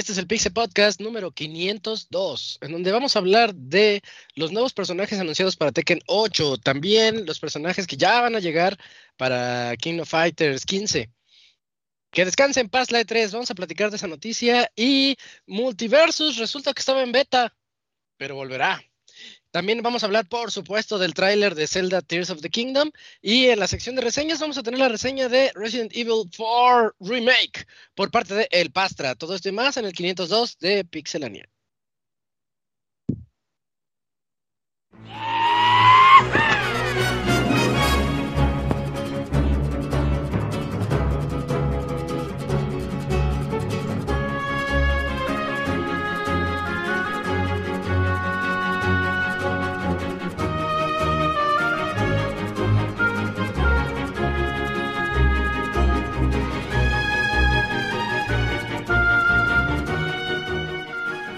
Este es el Pixel Podcast número 502, en donde vamos a hablar de los nuevos personajes anunciados para Tekken 8, también los personajes que ya van a llegar para King of Fighters 15. Que descansen en paz la E3, vamos a platicar de esa noticia y Multiversus resulta que estaba en beta, pero volverá. También vamos a hablar, por supuesto, del tráiler de Zelda Tears of the Kingdom. Y en la sección de reseñas vamos a tener la reseña de Resident Evil 4 Remake por parte de El Pastra. Todo esto y más en el 502 de Pixelania.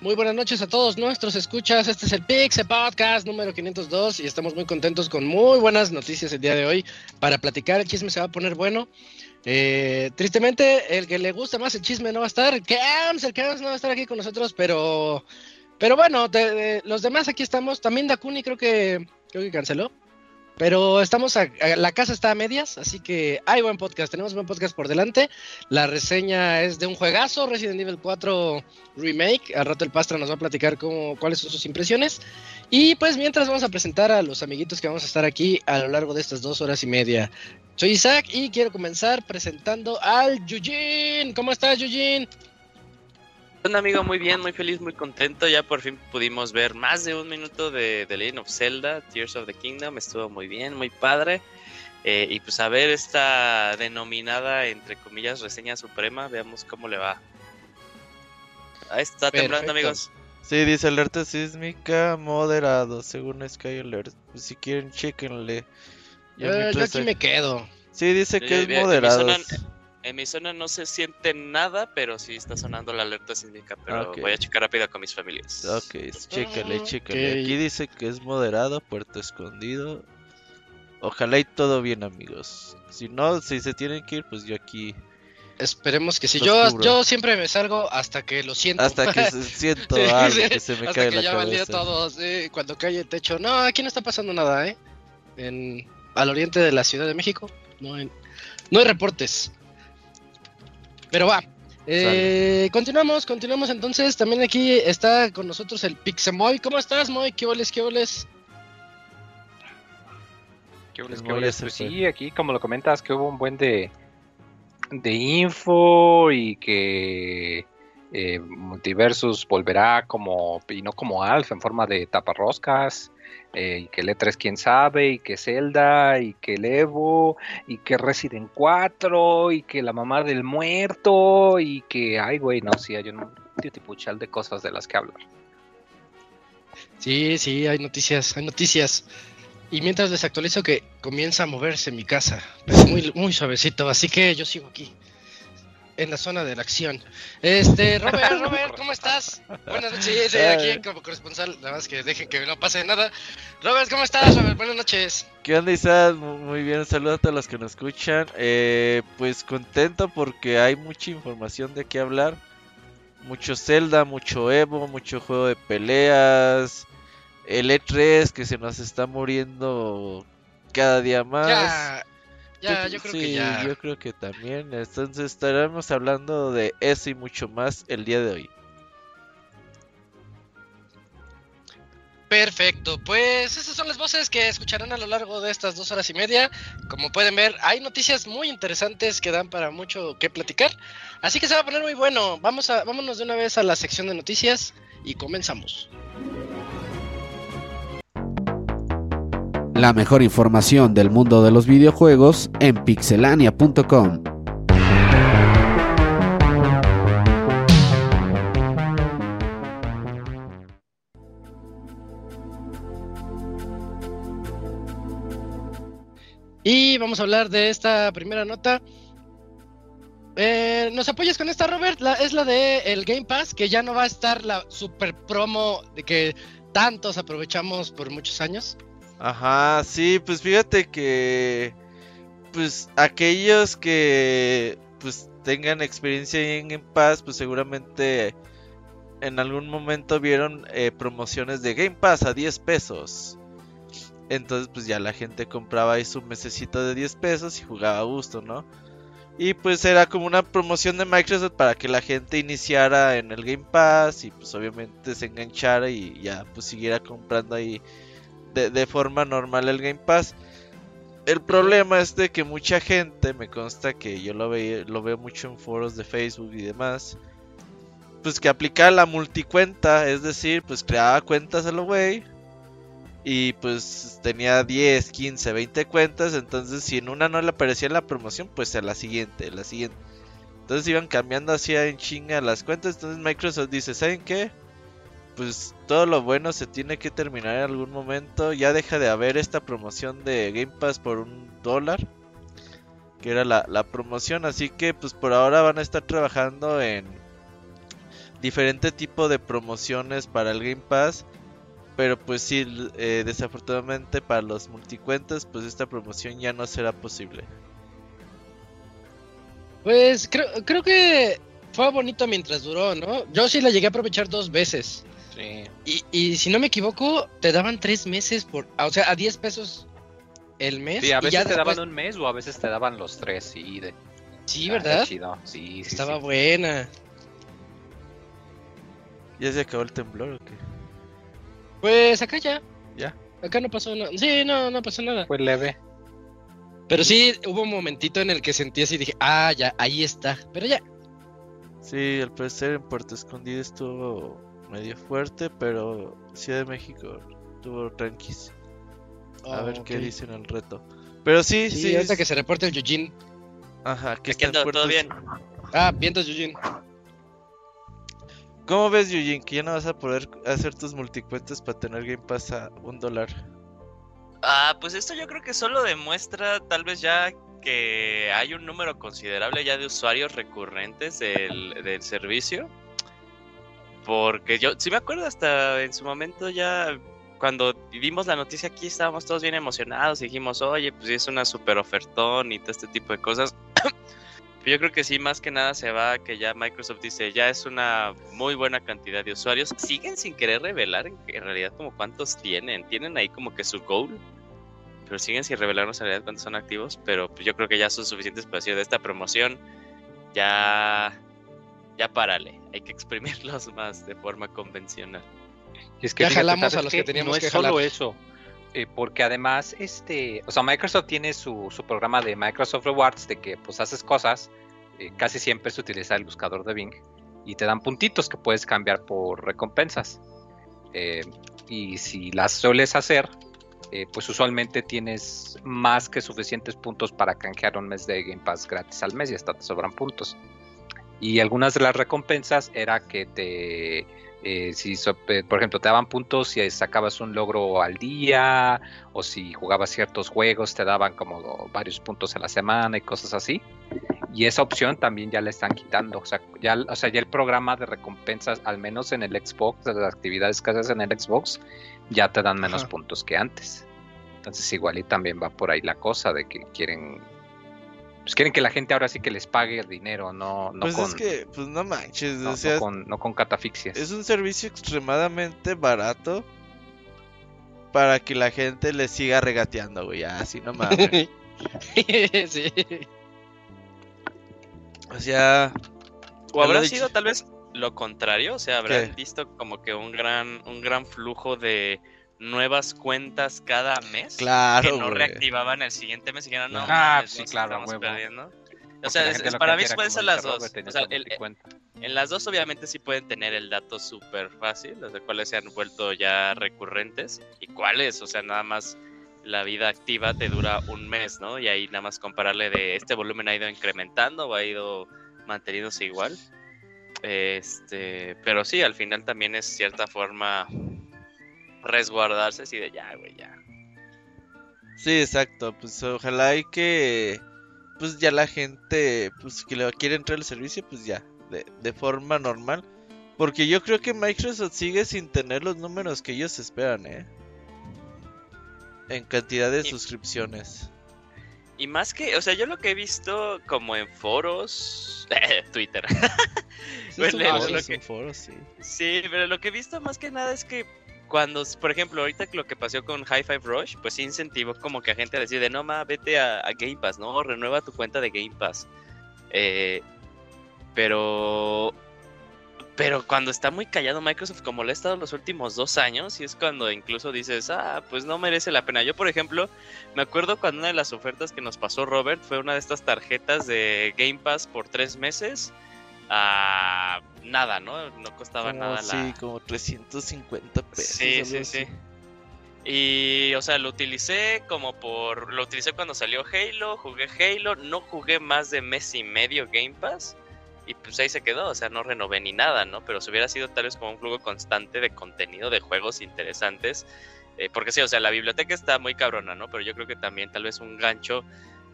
Muy buenas noches a todos nuestros escuchas. Este es el Pixel Podcast número 502 y estamos muy contentos con muy buenas noticias el día de hoy para platicar. El chisme se va a poner bueno. Eh, tristemente, el que le gusta más el chisme no va a estar. Kams, el Kams no va a estar aquí con nosotros, pero, pero bueno, de, de, los demás aquí estamos. También Dakuni creo que, creo que canceló. Pero estamos, a, la casa está a medias, así que hay buen podcast, tenemos buen podcast por delante. La reseña es de un juegazo, Resident Evil 4 Remake. Al rato el Pastra nos va a platicar cómo, cuáles son sus impresiones. Y pues mientras vamos a presentar a los amiguitos que vamos a estar aquí a lo largo de estas dos horas y media. Soy Isaac y quiero comenzar presentando al Yujin. ¿Cómo estás, Yujin? Un amigo muy bien, muy feliz, muy contento. Ya por fin pudimos ver más de un minuto de The Legend of Zelda, Tears of the Kingdom. Estuvo muy bien, muy padre. Eh, y pues a ver esta denominada, entre comillas, reseña suprema, veamos cómo le va. Ahí está Perfecto. temblando, amigos. Sí, dice alerta sísmica moderado, según Sky Alert. Si quieren, chequenle. Eh, yo aquí me quedo. Sí, dice que Eh, es moderado. En mi zona no se siente nada, pero sí está sonando la alerta sísmica. Pero Ok. voy a checar rápido con mis familias. Ok, chécale, Ah, chécale. Aquí dice que es moderado, puerto escondido. Ojalá y todo bien, amigos. Si no, si se tienen que ir, pues yo aquí. Esperemos que sí. Los Yo, cubro. yo siempre me salgo hasta que lo siento. Hasta que se- siento Sí, algo sí, que se me hasta cae que la ya valía todo, sí, cuando cae el techo. No, aquí no está pasando nada, ¿eh? En, al oriente de la Ciudad de México no hay, no hay reportes. Pero va. Eh, continuamos, continuamos entonces. También aquí está con nosotros el Pixemoy. ¿Cómo estás, Moy? ¿Qué oles, qué oles? ¿Qué hubo, Es qué ese Pues sí, aquí como lo comentas, que hubo un buen de, de info y que eh, Multiversus volverá como, y no como Alf, en forma de taparroscas, y que el E3 quién sabe, y que Zelda, y que el Evo, y que Resident 4, y que la mamá del muerto, y que, ay güey, no, sí, hay un titipuchal de cosas de las que hablar. Sí, sí, hay noticias, hay noticias. Y mientras les actualizo que comienza a moverse mi casa, pero muy, muy suavecito, así que yo sigo aquí, en la zona de la acción. Este, Robert, Robert, ¿cómo estás? Buenas noches, aquí como corresponsal, nada más que dejen que no pase nada. Robert, ¿cómo estás, Robert? Buenas noches. ¿Qué onda, Isaac? Mu- Muy bien, saludos a todos los que nos escuchan. Eh, pues contento porque hay mucha información de qué hablar. Mucho Zelda, mucho Evo, mucho juego de peleas. El E3 que se nos está muriendo cada día más. Ya, ya, yo creo sí, que ya. Yo creo que también. Entonces estaremos hablando de eso y mucho más el día de hoy. Perfecto, pues esas son las voces que escucharán a lo largo de estas dos horas y media. Como pueden ver, hay noticias muy interesantes que dan para mucho que platicar. Así que se va a poner muy bueno. Vamos a, vámonos de una vez a la sección de noticias y comenzamos. La mejor información del mundo de los videojuegos en pixelania.com. Y vamos a hablar de esta primera nota. Eh, ¿Nos apoyas con esta, Robert? La, es la de el Game Pass, que ya no va a estar la super promo de que tantos aprovechamos por muchos años. Ajá, sí, pues fíjate que pues aquellos que pues tengan experiencia en Game Pass, pues seguramente en algún momento vieron eh, promociones de Game Pass a 10 pesos. Entonces pues ya la gente compraba ahí su mesecito de 10 pesos y jugaba a gusto, ¿no? Y pues era como una promoción de Microsoft para que la gente iniciara en el Game Pass y pues obviamente se enganchara y ya pues siguiera comprando ahí de, forma normal el Game Pass. El problema es de que mucha gente, me consta que yo lo, ve, lo veo mucho en foros de Facebook y demás, pues que aplicaba la multicuenta, es decir, pues creaba cuentas a lo güey y pues tenía 10, 15, 20 cuentas, entonces si en una no le aparecía la promoción, pues a la siguiente, la siguiente. Entonces iban cambiando así en chinga las cuentas, entonces Microsoft dice, ¿saben qué? Pues todo lo bueno se tiene que terminar en algún momento, ya deja de haber esta promoción de Game Pass por un dólar, que era la, la promoción, así que pues por ahora van a estar trabajando en diferente tipo de promociones para el Game Pass pero pues sí, eh, desafortunadamente para los multicuentas, pues esta promoción ya no será posible. Pues creo, creo que fue bonito mientras duró, ¿no? Yo sí la llegué a aprovechar dos veces. Sí. Y, y si no me equivoco, te daban tres meses por... O sea, a 10 pesos el mes. Sí, a veces te daban un mes o a veces te daban los tres, sí. De... Sí, ¿verdad? Sí, sí, Estaba buena. ¿Ya se acabó el temblor o qué? Pues acá ya. Ya. Acá no pasó nada. Sí, no, no pasó nada. Fue leve. Pero sí, hubo un momentito en el que sentí así y dije, ah, ya, ahí está. Pero ya. Sí, al parecer en Puerto Escondido estuvo medio fuerte, pero Ciudad de México estuvo tranquis. A ver qué dicen el reto. Pero sí, sí. sí hasta que se reporte el Yujin. Ajá, que está todo bien. Ah, vientos Yujin. ¿Cómo ves, Yujin, que ya no vas a poder hacer tus multicuentas para tener Game Pass a un dólar? Ah, pues esto yo creo que solo demuestra tal vez ya que hay un número considerable ya de usuarios recurrentes del, del servicio. Porque yo sí me acuerdo hasta en su momento ya cuando vimos la noticia aquí estábamos todos bien emocionados y dijimos, oye, pues es una super ofertón y todo este tipo de cosas. Yo creo que sí, más que nada se va que ya Microsoft dice, ya es una muy buena cantidad de usuarios. Siguen sin querer revelar en, realidad como cuántos tienen. Tienen ahí como que su goal, pero siguen sin revelarnos en realidad cuántos son activos. Pero pues yo creo que ya son suficientes para decir de esta promoción. Ya, ya párale. Hay que exprimirlos más de forma convencional. Y es que ya jalamos a los que, teníamos no es solo eso. Eh, porque además, este, o sea, Microsoft tiene su, su, programa de Microsoft Rewards, de que pues haces cosas, eh, casi siempre se utiliza el buscador de Bing, y te dan puntitos que puedes cambiar por recompensas. Eh, y si las sueles hacer, pues usualmente tienes más que suficientes puntos para canjear un mes de Game Pass gratis al mes y hasta te sobran puntos. Y algunas de las recompensas era que te eh, si, por ejemplo, te daban puntos si sacabas un logro al día o si jugabas ciertos juegos te daban como varios puntos a la semana y cosas así. Y esa opción también ya la están quitando. O sea, ya, o sea, ya el programa de recompensas, al menos en el Xbox, de las actividades que haces en el Xbox, ya te dan menos puntos que antes. Entonces igual y también va por ahí la cosa de que quieren pues quieren que la gente ahora sí que les pague el dinero, no, no pues con... es que, pues no manches, no, o sea, con, no con catafixias. Es un servicio extremadamente barato para que la gente le siga regateando, güey, así no mames. sí. O sea... O habrá sido tal vez lo contrario, o sea, habrán visto como que un gran, un gran flujo de nuevas cuentas cada mes claro, que no reactivaban el siguiente mes y que no, ah, sí, claro, estamos perdiendo. O sea, para mí pueden ser las dos. O sea, en las dos obviamente sí pueden tener el dato súper fácil, los de cuáles se han vuelto ya recurrentes y cuáles, o sea, nada más la vida activa te dura un mes, ¿no? Y ahí nada más compararle de este volumen ha ido incrementando o ha ido manteniéndose igual. Este, pero sí, al final también es cierta forma resguardarse así de ya, güey, ya. Sí, exacto. Pues ojalá y que pues ya la gente pues que le quiere entrar al servicio pues ya de, de forma normal. Porque yo creo que Microsoft sigue sin tener los números que ellos esperan, ¿eh? En cantidad de Y- suscripciones. Y más que, o sea, yo lo que he visto como en foros, Twitter. Sí, Bueno, son lo foros, que- son foros, sí. Sí, pero lo que he visto más que nada es que cuando, por ejemplo, ahorita lo que pasó con High Five Rush, pues sí incentivó como que a gente a decir de no ma, vete a, Game Pass, ¿no? Renueva tu cuenta de Game Pass. Eh, pero. Pero cuando está muy callado Microsoft, como lo ha estado los últimos dos años, y es cuando incluso dices, ah, pues no merece la pena. Yo, por ejemplo, me acuerdo cuando una de las ofertas que nos pasó Robert fue una de estas tarjetas de Game Pass por tres meses. A nada, ¿no? No costaba Como, nada sí, la, como 350 pesos. Sí, sí, así. sí. Y, o sea, lo utilicé como por. Lo utilicé cuando salió Halo, jugué Halo, no jugué más de mes y medio Game Pass. Y pues ahí se quedó, o sea, no renové ni nada, ¿no? Pero si hubiera sido tal vez como un flujo constante de contenido, de juegos interesantes. eh, porque sí, o sea, la biblioteca está muy cabrona, ¿no? Pero yo creo que también tal vez un gancho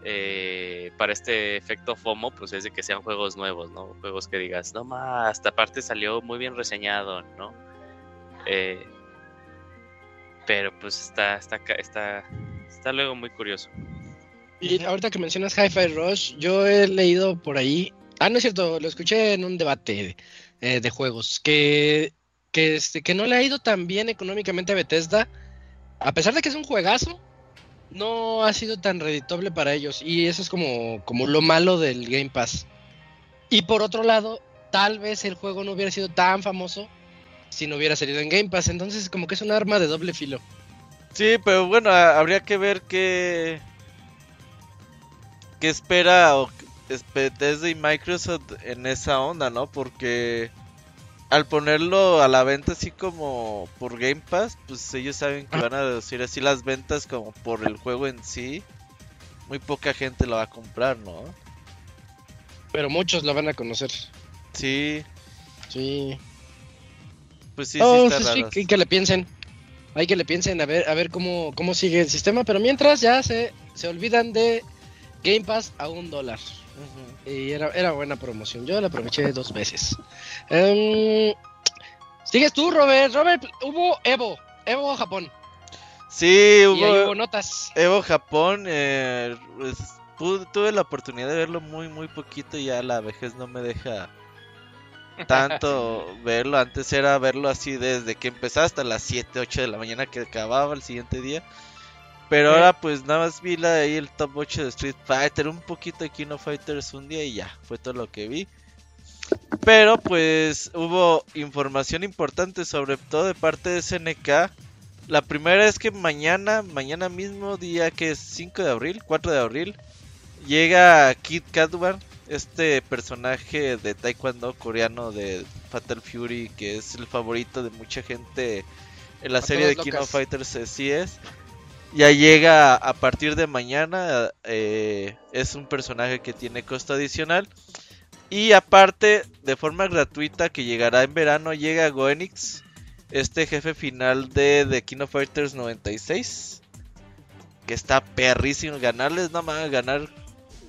eh, para este efecto FOMO, pues es de que sean juegos nuevos, ¿no? Juegos que digas, no más, esta parte salió muy bien reseñado, ¿no? Eh, pero pues está, está, está, está luego muy curioso. Y ahorita que mencionas Hi-Fi Rush, yo he leído por ahí. Ah, no es cierto, lo escuché en un debate eh, de juegos. Que, que, este, que no le ha ido tan bien económicamente a Bethesda. A pesar de que es un juegazo, no ha sido tan reditable para ellos. Y eso es como, como lo malo del Game Pass. Y por otro lado, tal vez el juego no hubiera sido tan famoso si no hubiera salido en Game Pass. Entonces, como que es un arma de doble filo. Sí, pero bueno, habría que ver qué. qué espera o es- Bethesda y Microsoft en esa onda, ¿no? Porque al ponerlo a la venta así como por Game Pass, pues ellos saben que van a reducir así las ventas como por el juego en sí. Muy poca gente lo va a comprar, ¿no? Pero muchos lo van a conocer. Sí, Sí. pues sí, Oh, sí está sí, sí, raro. que, que le piensen. Hay que le piensen a ver, a ver cómo, cómo sigue el sistema. Pero mientras ya se, se olvidan de Game Pass a un dólar. Y era, era buena promoción. Yo la aproveché dos veces. Em, Sigues tú, Robert. Robert, hubo Evo. Evo Japón. Sí, Y ahí hubo, hubo notas. Evo Japón, eh, pues, pude- tuve la oportunidad de verlo muy, muy poquito. Ya la vejez no me deja tanto verlo. Antes era verlo así desde que empezaba hasta las 7, 8 de la mañana que acababa el siguiente día. Pero Sí. ahora pues nada más vi la, ahí el top 8 de Street Fighter, un poquito de King of Fighters un día y ya, fue todo lo que vi. Pero pues hubo información importante sobre todo de parte de SNK. La primera es que mañana, mañana mismo, día que es 5 de abril, 4 de abril, llega Kid Kadwan, este personaje de taekwondo coreano de Fatal Fury, que es el favorito de mucha gente en la serie de of Fighters, así es. Ya llega a partir de mañana, eh, es un personaje que tiene costo adicional. Y aparte, de forma gratuita, que llegará en verano, llega Goenix, este jefe final de The King of Fighters 96. Que está perrísimo. Ganarles, no más, ganar.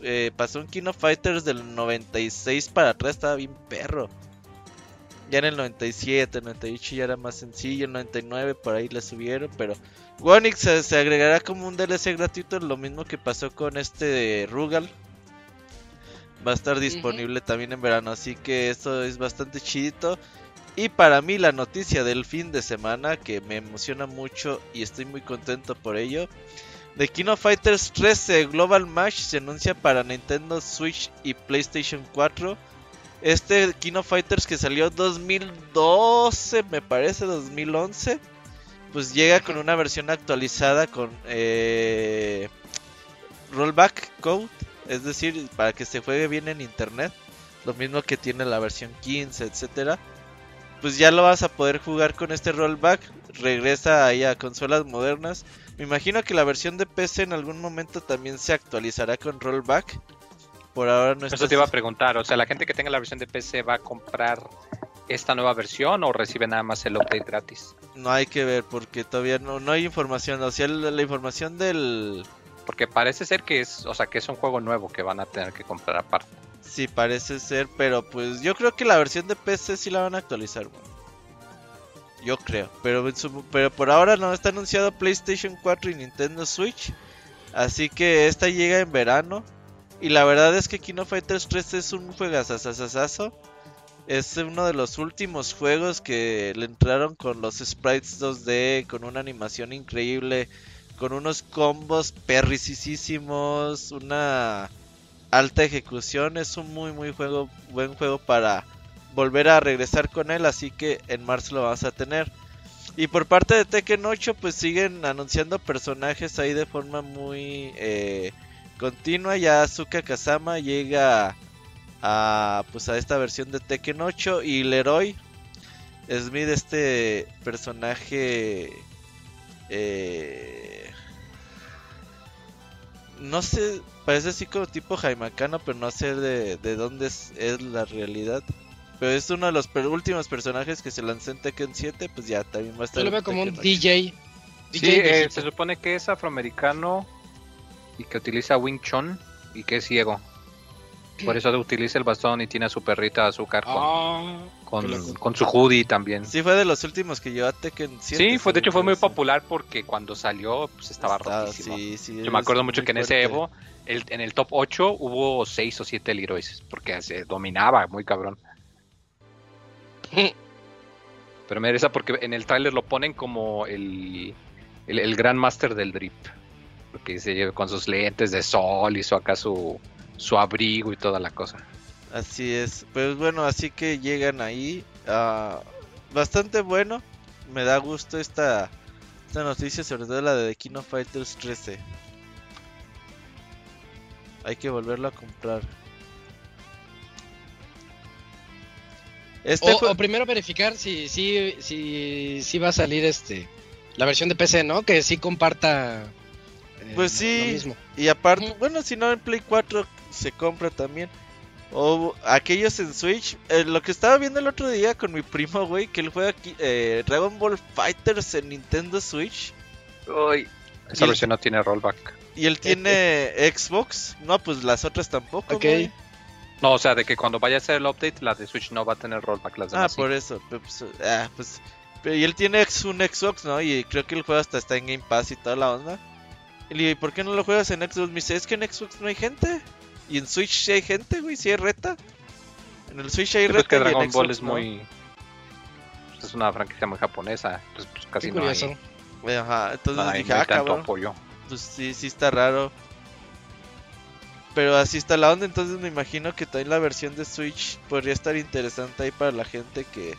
eh, pasó un King of Fighters del 96 para atrás, estaba bien perro. Ya en el 97, 98 ya era más sencillo. El 99 por ahí le subieron, pero. Goenix se, se agregará como un DLC gratuito, lo mismo que pasó con este Rugal. Va a estar disponible también en verano, así que esto es bastante chidito. Y para mí la noticia del fin de semana que me emociona mucho y estoy muy contento por ello. The King of Fighters 13 Global Match se anuncia para Nintendo Switch y PlayStation 4. Este King of Fighters que salió 2012, me parece 2011, pues llega con una versión actualizada con eh, rollback code, es decir, para que se juegue bien en internet, lo mismo que tiene la versión 15, etcétera. Pues ya lo vas a poder jugar con este rollback, regresa ahí a consolas modernas. Me imagino que la versión de PC en algún momento también se actualizará con rollback. Por ahora no está Eso te iba a preguntar, o sea, la gente que tenga la versión de PC va a comprar esta nueva versión o recibe nada más el update gratis? No hay que ver porque todavía no, no hay información. O sea, la, la información del... Porque parece ser que es, o sea, que es un juego nuevo que van a tener que comprar aparte. Sí, parece ser, pero pues yo creo que la versión de PC sí la van a actualizar. Yo creo, pero, pero por ahora no está anunciado PlayStation 4 y Nintendo Switch. Así que esta llega en verano. Y la verdad es que Kino Fighters 3 es un juegazazazazo. Es uno de los últimos juegos que le entraron con los sprites 2D, con una animación increíble, con unos combos perricisísimos, una alta ejecución. Es un muy muy juego, buen juego para volver a regresar con él, así que en marzo lo vamos a tener. Y por parte de Tekken 8, pues siguen anunciando personajes ahí de forma muy eh, continua. Ya Azuka Kazama llega a pues a esta versión de Tekken 8 y Leroy Smith, este personaje eh, no sé, parece así como tipo jaimacano, pero no sé de, de dónde es, es la realidad. Pero es uno de los per- últimos personajes que se lanzó en Tekken 7, pues ya también va a estar Yo lo veo como un Tekken 8. DJ. Sí, DJ eh, se supone que es afroamericano y que utiliza Wing Chun y que es ciego. Por eso utiliza el bastón y tiene a su perrita azúcar con, Ah, con, su hoodie también. Sí, Sí, fue de los últimos que llevó a Tekken 7. fue, de hecho fue muy popular porque cuando salió pues estaba rotísimo. sí, sí, Yo me acuerdo mucho que en ese. Evo, el- en el top 8 hubo 6 o 7 Leroys, porque se dominaba muy cabrón. Pero me interesa porque en el tráiler lo ponen como el, el, el gran master del drip. Porque se lleva con sus lentes de sol, hizo acá su, su abrigo y toda la cosa. Así es. Pues bueno, así que llegan ahí. ah, bastante bueno. Me da gusto esta, esta noticia, sobre todo la de of Fighters 13. Hay que volverlo a comprar. Este o primero verificar si, si, si, si va a salir este la versión de PC, ¿no? Que sí comparta. Pues sí. Lo mismo. Y aparte, bueno, si no en Play 4 se compra también. O aquellos en Switch. eh, lo que estaba viendo el otro día con mi primo, güey, que él juega aquí, eh, Dragon Ball Fighters en Nintendo Switch. Esa Y- versión no tiene rollback. Y él tiene Xbox. No, pues las otras tampoco. Ok. güey. No, o sea, de que cuando vaya a hacer el update, la de Switch no va a tener rollback. Las Ah, demás sí. por eso. pe- Pues, ah, pues, pero y él tiene un Xbox, ¿no? Y creo que el juego hasta está en Game Pass y toda la onda. Y le digo, ¿y por qué no lo juegas en Xbox? Me dice, es que en Xbox no hay gente. Y en Switch sí hay gente, güey, sí hay reta. En el Switch hay pues reta. que y en Dragon Ball es no. muy. pues es una franquicia muy japonesa. Entonces, pues casi no curioso. hay, Ajá, entonces no hay- dije, no hay ah, tanto cabrón. apoyo. Pues sí, sí está raro. Pero así está la onda, entonces me imagino que también la versión de Switch podría estar interesante ahí para la gente que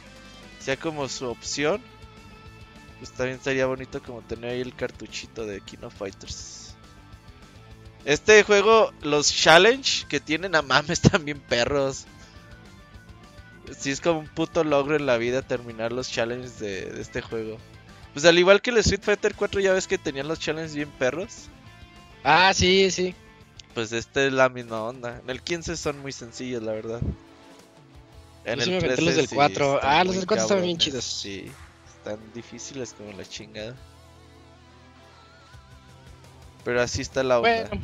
sea como su opción. Pues también estaría bonito como tener ahí el cartuchito de Kino Fighters. Este juego, los challenge que tienen a mames también perros. Sí es como un puto logro en la vida terminar los challenges de, de este juego. Pues al igual que el Street Fighter 4 ya ves que tenían los challenges bien perros. Ah, sí, sí. Pues este es la misma onda. En el 15 son muy sencillos, la verdad. En Yo sí me los del 4. están Ah, los del 4 estaban bien chidos. Sí, están difíciles como la chingada. Pero así está la onda. Bueno,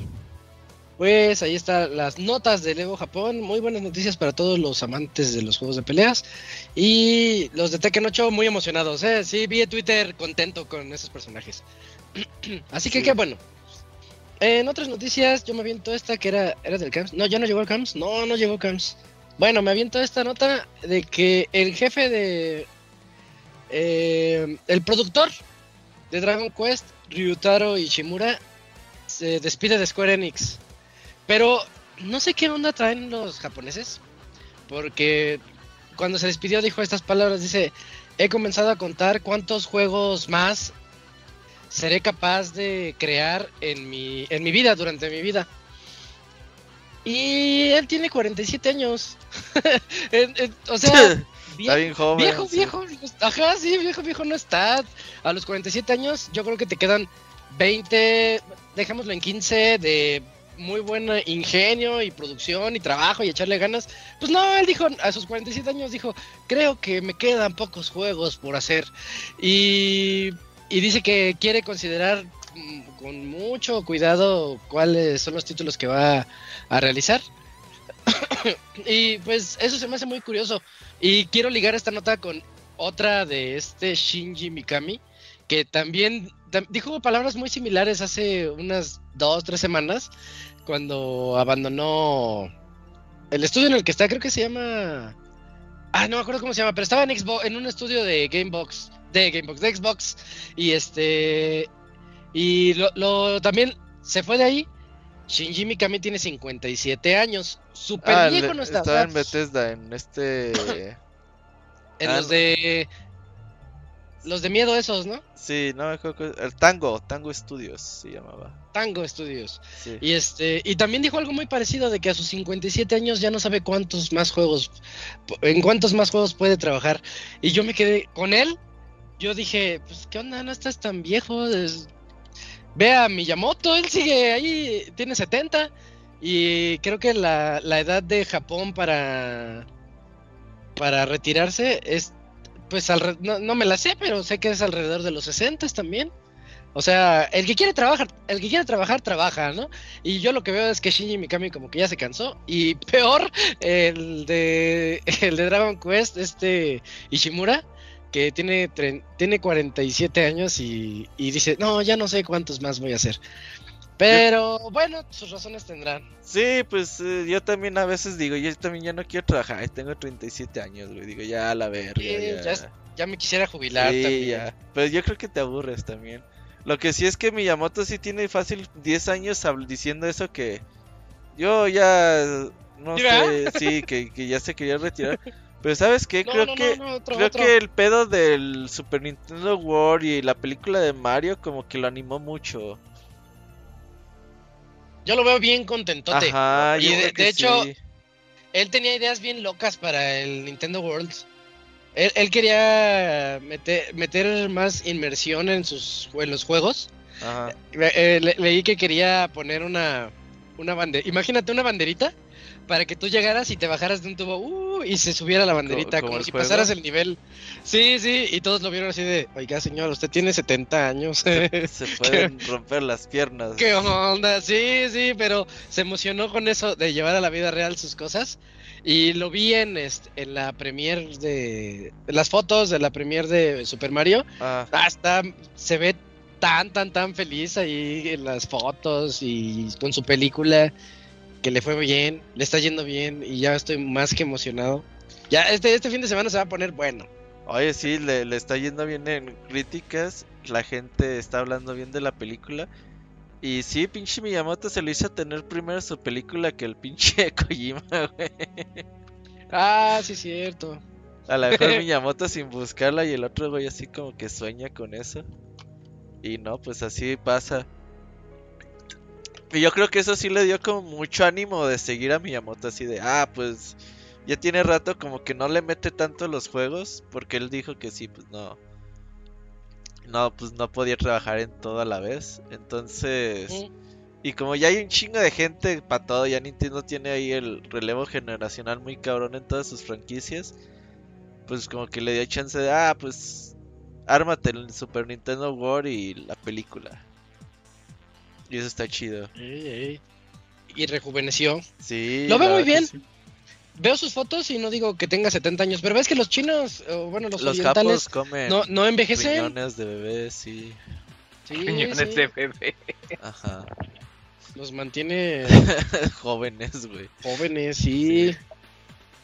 pues ahí están las notas del Evo Japón. Muy buenas noticias para todos los amantes de los juegos de peleas. Y los de Tekken 8 muy emocionados. ¿eh? Sí, vi en Twitter contento con esos personajes. Así que Sí. qué bueno. En otras noticias, yo me aviento esta que era, era del CAMS. No, ya no llegó el CAMS. No, no llegó CAMS. Bueno, me aviento esta nota de que el jefe de. Eh, el productor de Dragon Quest, Ryutaro Ishimura, se despide de Square Enix. Pero no sé qué onda traen los japoneses. Porque cuando se despidió dijo estas palabras. Dice, he comenzado a contar cuántos juegos más seré capaz de crear en mi, en mi vida, durante mi vida. Y él tiene 47 años. O sea, está bien joven. Viejo, sí. viejo, ajá, sí, viejo, viejo no está. A los 47 años, yo creo que te quedan 20, dejémoslo en 15 de muy buen ingenio y producción y trabajo y echarle ganas. Pues no, él dijo, a sus 47 años dijo, creo que me quedan pocos juegos por hacer. Y, y dice que quiere considerar mm, con mucho cuidado cuáles son los títulos que va a realizar. y pues eso se me hace muy curioso. Y quiero ligar esta nota con otra de este Shinji Mikami, que también dijo palabras muy similares hace unas dos, tres semanas, cuando abandonó el estudio en el que está, creo que se llama... Ah, no me acuerdo cómo se llama, pero estaba en Xbox, en un estudio de Gamebox, de Gamebox, de Xbox, y este... Y lo, también se fue de ahí. Shinji Mikami tiene 57 años. Super ah, viejo no está. Estaba en Bethesda, en este... en los de los de miedo esos, ¿no? Sí, no me acuerdo. El Tango, Tango Studios se llamaba. Tango Studios. Y este y también dijo algo muy parecido de que a sus 57 años ya no sabe cuántos más juegos en cuántos más juegos puede trabajar. Y yo me quedé con él. Yo dije, pues qué onda, no estás tan viejo. Ve a Miyamoto, él sigue ahí, tiene 70 y creo que la, la edad de Japón para para retirarse es pues no, me la sé, pero sé que es alrededor de los 60 también. O sea, el que quiere trabajar, el que quiere trabajar, trabaja, ¿no? Y yo lo que veo es que Shinji Mikami como que ya se cansó. Y peor, el de el de Dragon Quest, este Ishimura, que tiene, tiene 47 años y, y dice, no, ya no sé cuántos más voy a hacer. Pero bueno, sus razones tendrán. Sí, pues eh, yo también a veces digo, yo también ya no quiero trabajar, tengo 37 años, güey, digo, ya a la verga. ya. me quisiera jubilar también. Ya. Pero yo creo que te aburres también. Lo que sí es que Miyamoto sí tiene fácil 10 años diciendo eso que yo ya no sé, sí, que, ya se quería retirar. Pero sabes qué, creo que creo que el pedo del Super Nintendo World y la película de Mario como que lo animó mucho. Yo lo veo bien contentote. y de, hecho, él tenía ideas bien locas para el Nintendo World. Él, quería meter, meter, más inmersión en sus en los juegos. Ajá. Eh, leí que quería poner una, una bandera. Imagínate una banderita para que tú llegaras y te bajaras de un tubo uh, y se subiera la banderita, como, si pasaras el nivel. Sí, sí, y todos lo vieron así de, oiga señor, usted tiene 70 años. Se, pueden romper las piernas. ¿Qué onda? Sí, sí, pero se emocionó con eso de llevar a la vida real sus cosas. Y lo vi en, este, en la premiere de... las fotos de la premiere de Super Mario. Ah. Hasta se ve tan, tan, tan feliz ahí en las fotos y con su película que le fue bien, le está yendo bien y ya estoy más que emocionado. Ya este, este fin de semana se va a poner bueno. Oye, sí, le, está yendo bien en críticas, la gente está hablando bien de la película. Y sí, pinche Miyamoto se lo hizo tener primero su película que el pinche Kojima, güey. Ah, sí, cierto. A la mejor Miyamoto sin buscarla y el otro güey así como que sueña con eso. Y no, pues así pasa. Y yo creo que eso sí le dio como mucho ánimo de seguir a Miyamoto, así de, ah, pues ya tiene rato como que no le mete tanto los juegos, porque él dijo que sí, pues no. No, pues no podía trabajar en todo a la vez. Entonces... Y como ya hay un chingo de gente para todo, ya Nintendo tiene ahí el relevo generacional muy cabrón en todas sus franquicias. Pues como que le dio chance de, ah, pues ármate el Super Nintendo World y la película. Y eso está chido. Y rejuveneció. Sí. Lo veo muy bien. Veo sus fotos y no digo que tenga 70 años, pero ves que los chinos, bueno, los, los orientales comen no, no envejecen. Riñones de bebé, sí. sí de bebé. Ajá. Los mantiene jóvenes, güey. Jóvenes, sí.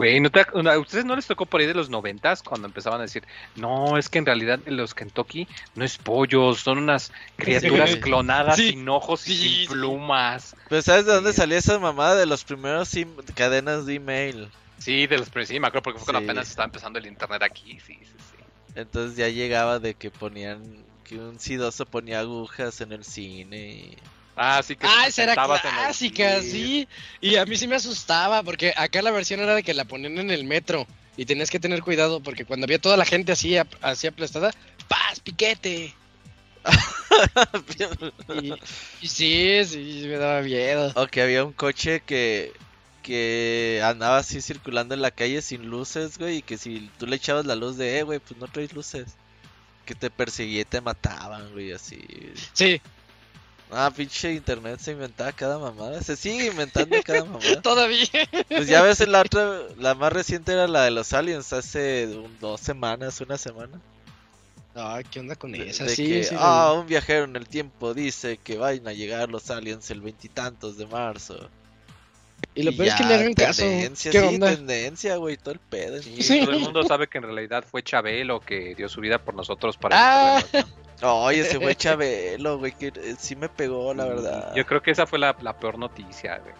Güey, ¿a ustedes no les tocó por ahí de los noventas cuando empezaban a decir, no, es que en realidad los Kentucky no es pollo, son unas criaturas clonadas sin ojos y sin plumas? Pero ¿sabes de dónde salía esa mamada de los primeros cadenas de email? Sí, de los primeros, sí, me acuerdo porque fue cuando apenas estaba empezando el internet aquí, sí, sí, sí. Entonces ya llegaba de que ponían, que un sidoso ponía agujas en el cine y... Ah, sí que ah, esa era clásica, sí. Y a mí sí me asustaba, porque acá la versión era de que la ponían en el metro. Y tenías que tener cuidado, porque cuando había toda la gente así, así aplastada, ¡paz, piquete! Y, y sí, sí, me daba miedo. o que había un coche que, que andaba así circulando en la calle sin luces, güey, y que si tú le echabas la luz de, eh, güey, pues no traes luces. Que te perseguía y te mataban, güey, así. Sí, Ah, pinche internet se inventaba cada mamada. Se sigue inventando cada mamada. todavía. Pues ya ves, la otra, la más reciente era la de los aliens, hace un- dos semanas, una semana. Ay, ¿qué onda con esa? de Sí, que, sí, ah, un viajero en el tiempo dice que van a llegar los aliens el veintitantos de marzo. Y lo peor es que ya, le hagan caso. Tendencia, ¿Qué sí, onda? tendencia, güey, todo el pedo. Y Sí. todo el mundo sabe que en realidad fue Chabelo que dio su vida por nosotros para... Ah. Oye, ese fue Chabelo, güey, que eh, sí me pegó, la verdad. Yo creo que esa fue la, la peor noticia, güey.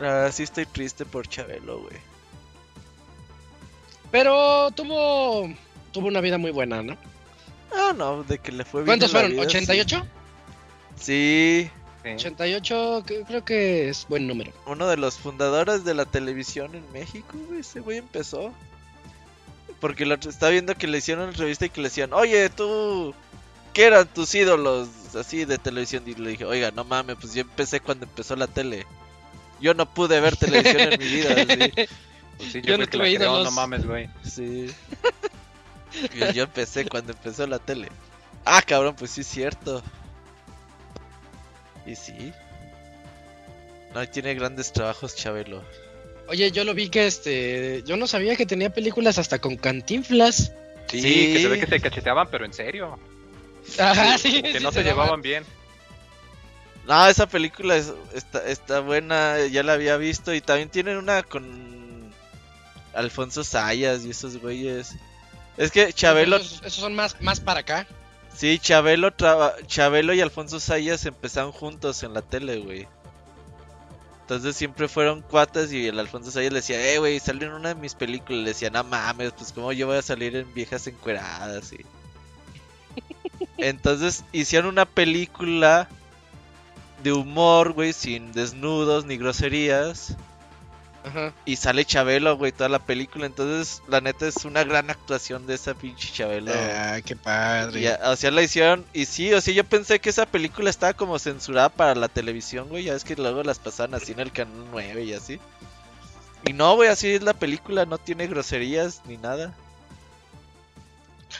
La verdad, sí estoy triste por Chabelo, güey. Pero tuvo tuvo una vida muy buena, ¿no? Ah, no, de que le fue bien. ¿Cuántos en la fueron? vida, sí. ¿88? Sí, Sí. 88 que- creo que es buen número. uno de los fundadores de la televisión en México, güey, ese güey empezó. Porque lo estaba viendo que le hicieron una entrevista y que le decían, oye, tú, ¿qué eran tus ídolos así de televisión? Y le dije, oiga, no mames, pues yo empecé cuando empezó la tele. Yo no pude ver televisión en mi vida, así. Pues sí, Yo yo, no creo que la tuve ídolos. no mames, güey. Sí. Yo, yo empecé cuando empezó la tele. Ah, cabrón, pues sí es cierto. Y sí. No, tiene grandes trabajos, Chabelo. Oye, yo lo vi que este. Yo no sabía que tenía películas hasta con cantinflas. Sí, Sí. que se ve que se cacheteaban, pero en serio. Ajá, sí. Que sí no se, llevaban bien. No, esa película es- está, está buena, ya la había visto. Y también tienen una con Alfonso Sayas y esos güeyes. Es que Chabelo, Esos, esos son más, más para acá. Sí, Chabelo, traba- Chabelo y Alfonso Sayas empezaron juntos en la tele, güey. Entonces siempre fueron cuatas y el Alfonso Sayas le decía, eh, güey, salió en una de mis películas. Le decía, no mames, pues como yo voy a salir en viejas encueradas y... Entonces hicieron una película de humor, güey, sin desnudos ni groserías. Ajá. Y sale Chabelo, güey, toda la película. Entonces, la neta es una gran actuación de esa pinche Chabelo. Ah, qué padre. Y, o sea, la hicieron. Y sí, o sea, yo pensé que esa película estaba como censurada para la televisión, güey. Ya es que luego las pasaban así en el canal 9 y así. Y no, güey, así es la película. No tiene groserías ni nada.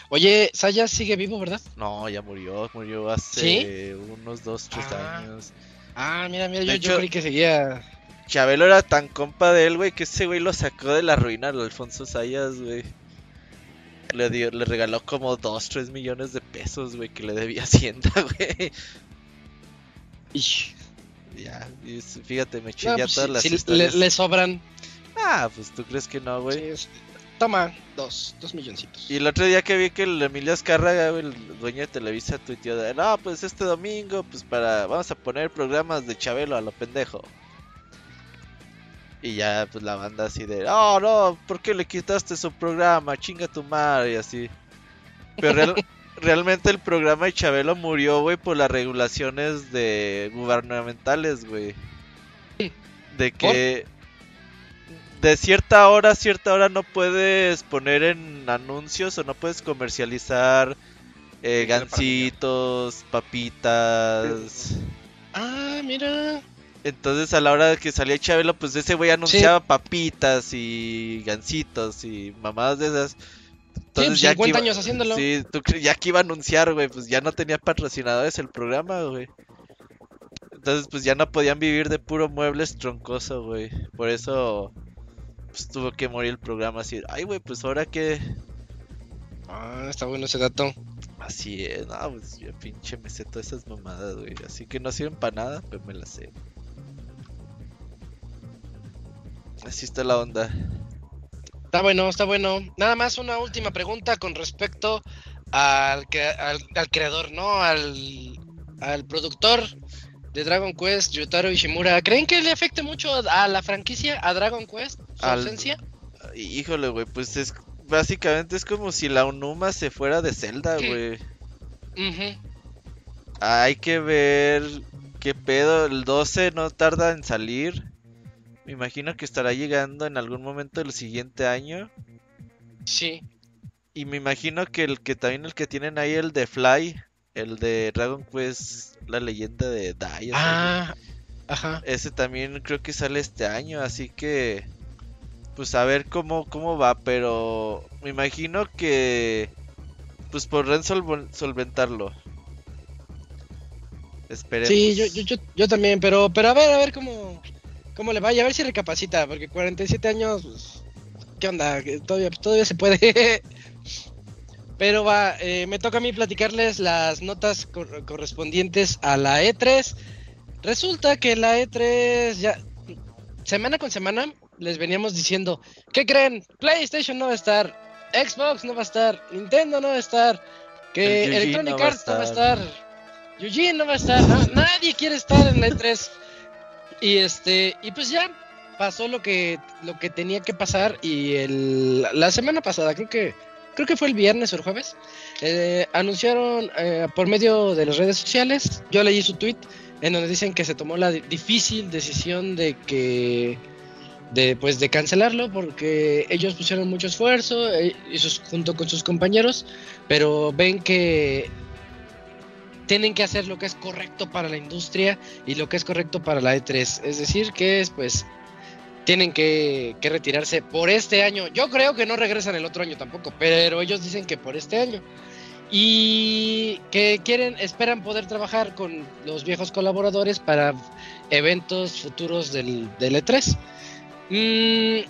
Oye, Saya sigue vivo, ¿verdad? No, ya murió. Murió hace unos 2, 3 Ah. años. Ah, mira, mira, yo, yo creí que seguía. Chabelo era tan compa de él, güey, que ese güey lo sacó de la ruina al Alfonso Sayas, güey. Le, dio, le regaló como 2, 3 millones de pesos, güey, que le debía Hacienda, güey. Ya, y fíjate, me No, chingué pues, todas las sí, le, historias. le sobran. Ah, pues tú crees que no, güey. Sí, Toma, dos, dos milloncitos. Y el otro día que vi que el Emilio Azcárraga, güey, el dueño de Televisa, tuiteó de, no, pues este domingo, pues para, vamos a poner programas de Chabelo a lo pendejo. Y ya, pues la banda así de, oh, no, ¿por qué le quitaste su programa? Chinga tu madre, y así. Pero real- realmente el programa de Chabelo murió, güey, por las regulaciones de gubernamentales, güey. De que de cierta hora a cierta hora no puedes poner en anuncios o no puedes comercializar eh, gancitos, papitas. Ah, mira. Entonces a la hora de que salía Chabelo, pues ese güey anunciaba papitas y gancitos y mamadas de esas. pues, ya 50 que iba- años haciéndolo. Sí, tú ya que iba a anunciar, güey, pues ya no tenía patrocinadores el programa, güey. Entonces, pues ya no podían vivir de puro muebles troncoso, güey. Por eso, pues tuvo que morir el programa así. Ay, güey, pues ahora que... Ah, está bueno ese dato. Así es, no, pues yo pinche me sé todas esas mamadas, güey. Así que no sirven para nada, pero me las sé. Así está la onda. Está bueno, está bueno. Nada más una última pregunta con respecto al, al, al creador, ¿no? Al, al productor de Dragon Quest, Yutaro Ishimura. ¿Creen que le afecte mucho a, la franquicia, a Dragon Quest, su Al- ausencia? Híjole, güey, pues es... Básicamente es como si la Unuma se fuera de Zelda, güey. Hay que ver qué pedo. El 12 no tarda en salir. Me imagino que estará llegando en algún momento del siguiente año. Sí. Y me imagino que el que también el que tienen ahí, el de Fly, El de Dragon Quest, la leyenda de Dai. Ah, ajá. Ese también creo que sale este año, así que pues a ver cómo cómo va, pero me imagino que pues podrán solv- solventarlo. Esperemos. Sí, yo, yo, yo, yo también, pero, pero a ver, a ver cómo, cómo le vaya, a ver si recapacita, porque 47 años, pues, ¿qué onda? Todavía, todavía se puede. Pero va, eh, me toca a mí platicarles las notas cor- correspondientes a la E3. Resulta que la E3 ya, semana con semana, les veníamos diciendo, ¿qué creen? PlayStation no va a estar, Xbox no va a estar, Nintendo no va a estar, que Electronic Arts no va a estar. Eugene no va a estar, na- nadie quiere estar en la E3. Y este, y pues ya pasó lo que lo que tenía que pasar y el, la semana pasada, creo que creo que fue el viernes o el jueves, eh, anunciaron eh, por medio de las redes sociales, yo leí su tweet en donde dicen que se tomó la di- difícil decisión de que de pues de cancelarlo porque ellos pusieron mucho esfuerzo eh, y junto con sus compañeros, pero ven que tienen que hacer lo que es correcto para la industria y lo que es correcto para la E3. Es decir, que es pues tienen que, retirarse por este año. Yo creo que no regresan el otro año tampoco, pero ellos dicen que por este año. Y que quieren, esperan poder trabajar con los viejos colaboradores para eventos futuros del, del E3. Mm,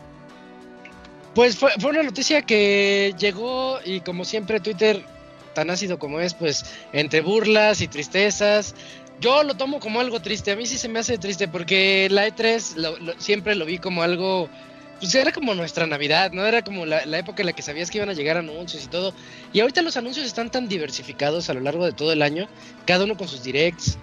pues fue una noticia que llegó y como siempre Twitter, tan ácido como es, pues entre burlas y tristezas, yo lo tomo como algo triste. A mí sí se me hace triste porque la E3 lo- lo- siempre lo vi como algo. Pues era como nuestra Navidad, ¿no? Era como la, la época en la que sabías que iban a llegar anuncios y todo. Y ahorita los anuncios están tan diversificados a lo largo de todo el año, cada uno con sus directs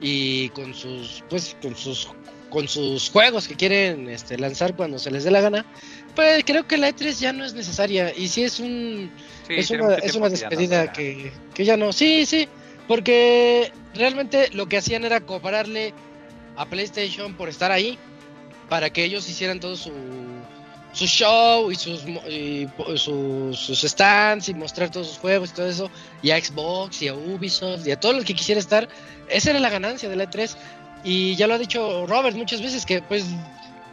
y con sus, pues, con sus, con sus juegos que quieren este, lanzar cuando se les dé la gana. Pues creo que la E3 ya no es necesaria. Y sí es un, Sí, es, una, es una no despedida que, que ya no. Sí, sí, porque realmente lo que hacían era cobrarle a PlayStation por estar ahí para que ellos hicieran todo su, su show y sus y sus, sus stands y mostrar todos sus juegos y todo eso y a Xbox y a Ubisoft y a todo lo que quisiera estar esa era la ganancia de la E3 y ya lo ha dicho Robert muchas veces que pues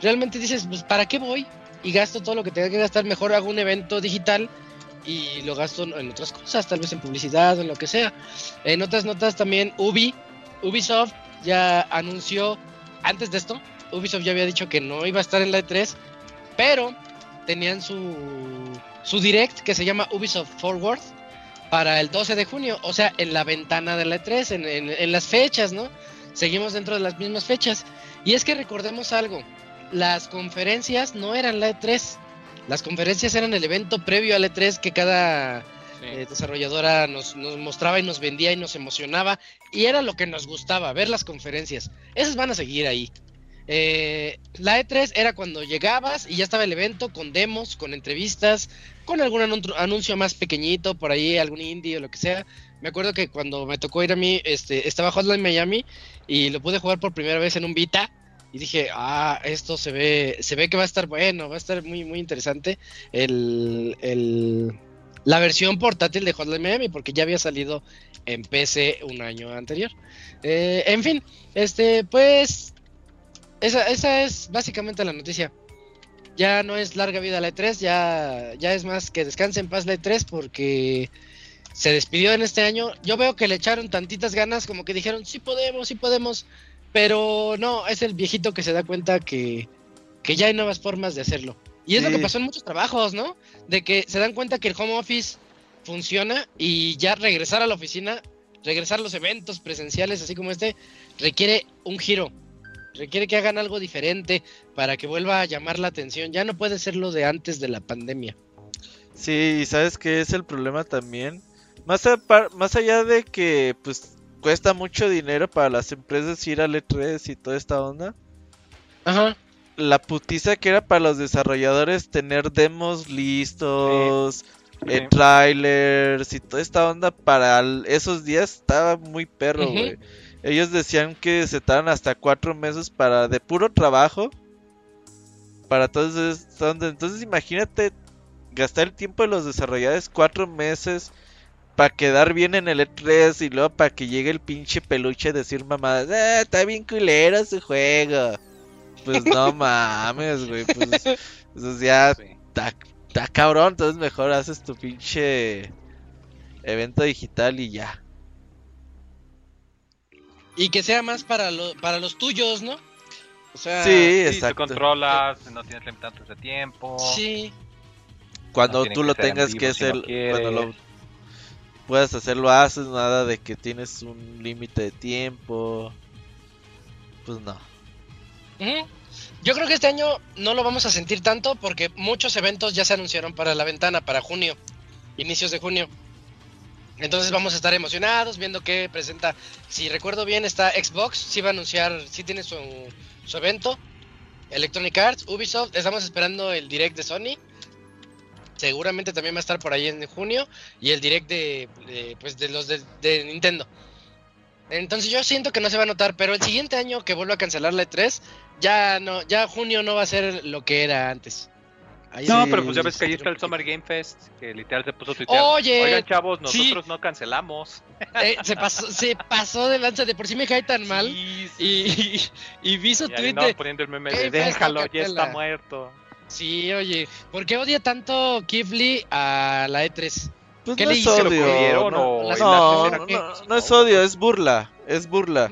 realmente dices pues para qué voy y gasto todo lo que tenga que gastar mejor hago un evento digital y lo gasto en otras cosas, tal vez en publicidad o en lo que sea. En otras notas también Ubi, Ubisoft ya anunció antes de esto, Ubisoft ya había dicho que no iba a estar en la E3, pero tenían su su direct que se llama Ubisoft Forward para el 12 de junio, o sea, en la ventana de la E3, en, en- en las fechas, ¿no? Seguimos dentro de las mismas fechas. Y es que recordemos algo, las conferencias no eran la E3, las conferencias eran el evento previo al E3 que cada Sí. eh, desarrolladora nos, nos mostraba y nos vendía y nos emocionaba. Y era lo que nos gustaba, ver las conferencias. Esas van a seguir ahí. Eh, la E3 era cuando llegabas y ya estaba el evento con demos, con entrevistas, con algún anun- anuncio más pequeñito, por ahí algún indie o lo que sea. Me acuerdo que cuando me tocó ir a mí, este, estaba Hotline Miami y lo pude jugar por primera vez en un Vita. Y dije, ah, esto se ve, se ve que va a estar bueno, va a estar muy, muy interesante. El, el, la versión portátil de Hotline Miami, porque ya había salido en PC un año anterior. Eh, en fin, este, pues, esa, esa es básicamente la noticia. Ya no es larga vida la E3, ya, ya es más que descanse en paz la E3 porque se despidió en este año. Yo veo que le echaron tantitas ganas como que dijeron, sí podemos, sí podemos. Pero no, es el viejito que se da cuenta que, que ya hay nuevas formas de hacerlo. Y es lo que pasó en muchos trabajos, ¿no? De que se dan cuenta que el home office funciona y ya regresar a la oficina, regresar a los eventos presenciales así como este, requiere un giro. Requiere que hagan algo diferente para que vuelva a llamar la atención. Ya no puede ser lo de antes de la pandemia. Sí, y sabes que es el problema también. Más, apar- más allá de que pues cuesta mucho dinero para las empresas ir al E3 y toda esta onda. Ajá. La putiza que era para los desarrolladores tener demos listos, eh, Sí. trailers y toda esta onda para esos días estaba muy perro, güey. Ellos decían que se tardan hasta cuatro meses para de puro trabajo. Para todos. Entonces imagínate gastar el tiempo de los desarrolladores cuatro meses para quedar bien en el E3 y luego para que llegue el pinche peluche a decir mamadas, "Ah, está bien culero su juego. Pues no mames, güey, pues, pues ya Sí. está, está cabrón, entonces mejor haces tu pinche evento digital y ya. Y que sea más para, lo- para los tuyos, ¿no? O sea, Sí, Sí, tú exacto. controlas, no tienes limitantes de tiempo. sí. Cuando No tú lo tengas vivo que si no hacer, cuando lo quieres. Puedas hacer, lo haces, nada de que tienes un límite de tiempo. Pues no. Yo creo que este año no lo vamos a sentir tanto porque muchos eventos ya se anunciaron para la ventana, para junio, inicios de junio. Entonces vamos a estar emocionados viendo qué presenta. Si recuerdo bien, está Xbox, sí va a anunciar, sí tiene su, su evento. Electronic Arts, Ubisoft, estamos esperando el direct de Sony. Seguramente también va a estar por ahí en junio. Y el direct de, de, pues de los de, de Nintendo. Entonces yo siento que no se va a notar, pero el siguiente año que vuelva a cancelar la E3, ya no, ya junio no va a ser lo que era antes. Ahí No, sí- pero pues ya ves que ahí está el Summer. Game Fest, que literal se puso tuitear. Oye, Oigan, chavos, sí. nosotros no cancelamos. Eh, se pasó, se pasó de lanza, de por sí me cae tan mal. Sí, sí, Y, y, vi su Y tweet no, poniendo el meme ¿Qué de déjalo, ya está muerto. Sí, oye, ¿por qué odia tanto Kifli a la E E3? Pues ¿Qué no le es hizo? ¿Se lo odio. no, o no, no, qué? no, no es odio, es burla. Es burla.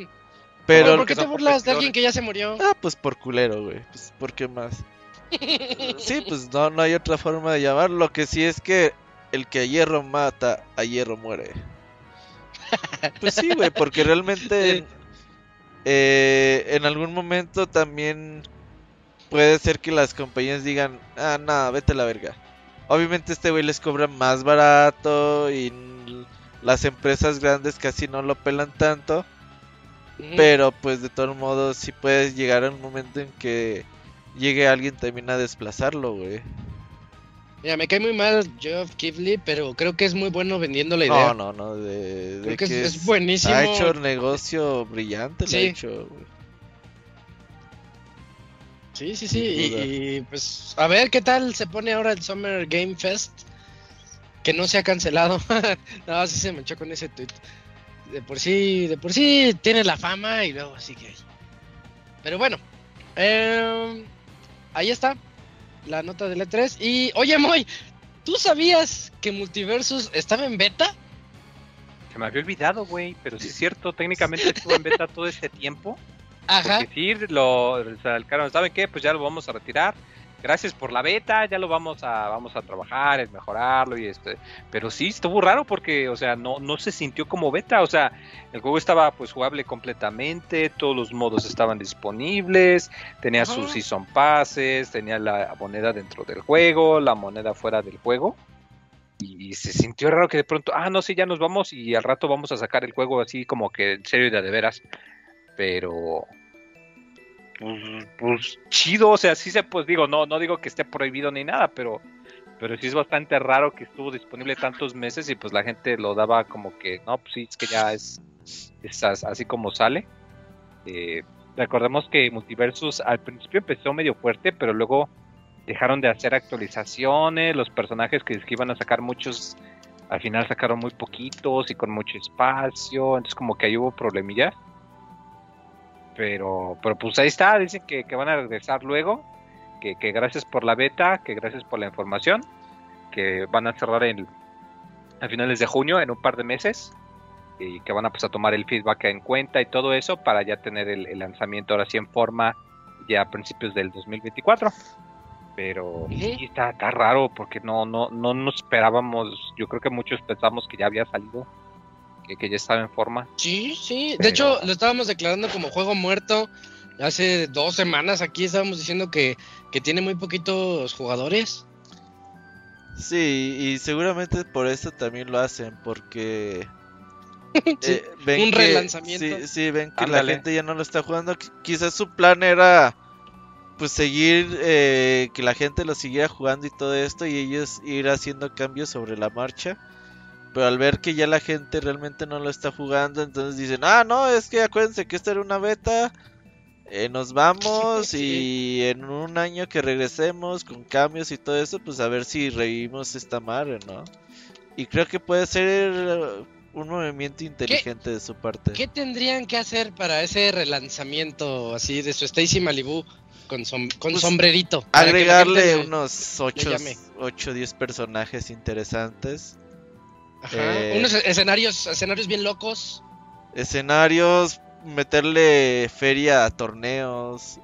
Pero, ¿Por qué te burlas de alguien que ya se murió? ah, pues por culero, güey. Pues, ¿por qué más? Sí, pues no, no hay otra forma de llamarlo. Lo que sí es que el que a hierro mata, a hierro muere. Pues sí, güey, porque realmente eh, en algún momento también puede ser que las compañías digan, ah, no, vete a la verga. Obviamente este güey les cobra más barato y las empresas grandes casi no lo pelan tanto. Pero pues de todos modos sí puedes llegar a un momento en que llegue alguien también a desplazarlo, güey. Mira, me cae muy mal Geoff Keighley, pero creo que es muy bueno vendiendo la idea. No, no, no, de, de creo que, es, que es es- buenísimo. ha hecho negocio brillante, lo ha hecho, güey. Sí, sí, sí. Y, y, pues a ver qué tal se pone ahora el Summer Game Fest. Que no se ha cancelado. no, sí se manchó con ese tweet. De por sí, de por sí tiene la fama y luego así que. Pero bueno. em, ahí está. La nota del E3. Y oye, Moy, ¿tú sabías que Multiversus estaba en beta? Se me había olvidado, güey, pero sí es cierto, técnicamente estuvo en beta todo este tiempo. Ajá. Porque sí, lo recalcaron, ¿saben qué? Pues ya lo vamos a retirar. Gracias por la beta, ya lo vamos a vamos a trabajar, en mejorarlo y este, pero sí estuvo raro porque, o sea, no no se sintió como beta, o sea, el juego estaba pues jugable completamente, todos los modos estaban disponibles, tenía Ajá. sus season passes, tenía la moneda dentro del juego, la moneda fuera del juego. Y se sintió raro que de pronto, ah, no, sí, ya nos vamos y al rato vamos a sacar el juego así como que en serio y de veras. Pero, pues, pues chido, o sea, sí se, pues digo, no, no digo que esté prohibido ni nada, pero, pero sí es bastante raro que estuvo disponible tantos meses y pues la gente lo daba como que, no, pues sí, es que ya es, es as- así como sale. Eh, recordemos que Multiversus al principio empezó medio fuerte, pero luego dejaron de hacer actualizaciones, los personajes que, que iban a sacar muchos, al final sacaron muy poquitos y con mucho espacio, entonces como que ahí hubo problemillas. Pero, pero pues ahí está, dicen que, que van a regresar luego, que, que gracias por la beta, que gracias por la información, que van a cerrar en, a finales de junio, en un par de meses, y que van a, pues, a tomar el feedback en cuenta y todo eso para ya tener el, el lanzamiento ahora sí en forma ya a principios del 2024. Pero sí está, está raro porque no, no, no nos esperábamos, yo creo que muchos pensamos que ya había salido, que, que ya estaba en forma. Sí, sí. De Pero- hecho, lo estábamos declarando como juego muerto hace dos semanas. Aquí estábamos diciendo que, que tiene muy poquitos jugadores. Sí, y seguramente por eso también lo hacen, porque Sí, eh, ven un que- relanzamiento. Sí, sí, ven que Ándale. la gente ya no lo está jugando. Qui- Quizás su plan era pues seguir eh, que la gente lo siguiera jugando y todo esto y ellos ir haciendo cambios sobre la marcha. Pero al ver que ya la gente realmente no lo está jugando, entonces dicen, ah, no, es que acuérdense que esta era una beta, eh, nos vamos y en un año que regresemos con cambios y todo eso, pues a ver si revivimos esta madre, ¿no? Y creo que puede ser eh, un movimiento inteligente de su parte. ¿Qué tendrían que hacer para ese relanzamiento así de su Stacy Malibu con, som- con Pues, sombrerito? Agregarle unos 8 llame. o 10 personajes interesantes. Ajá, eh, Unos escenarios, escenarios bien locos. Escenarios, meterle feria a torneos.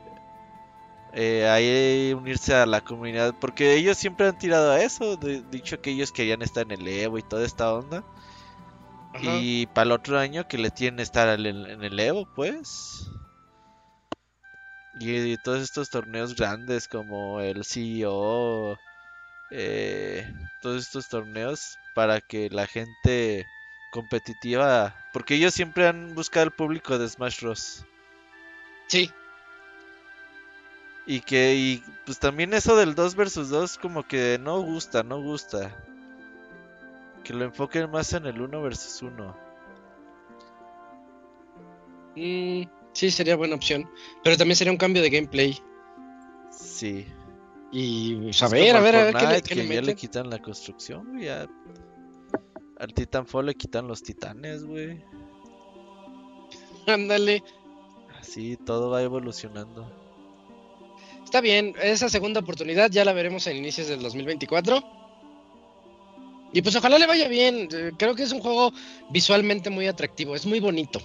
eh, ahí unirse a la comunidad. Porque ellos siempre han tirado a eso. de- dicho que ellos querían estar en el Evo y toda esta onda. Ajá. Y para el otro año que le tienen estar al- en el Evo, pues. Y, todos estos torneos grandes como el CEO, eh, todos estos torneos para que la gente competitiva, porque ellos siempre han buscado el público de Smash Bros. Sí, Y que, y pues también eso del 2 versus 2 como que no gusta, no gusta. Que lo enfoquen más en el 1 versus 1. mm, sí, sería buena opción. Pero también sería un cambio de gameplay. Sí. Y pues, Es a ver, a ver, a ver qué le, que ya le quitan la construcción, ya- Al Titanfall le quitan los titanes, güey. Ándale. Así todo va evolucionando. Está bien, esa segunda oportunidad ya la veremos en inicios del 2024. Y pues ojalá le vaya bien. eh, Creo que es un juego visualmente muy atractivo, es muy bonito.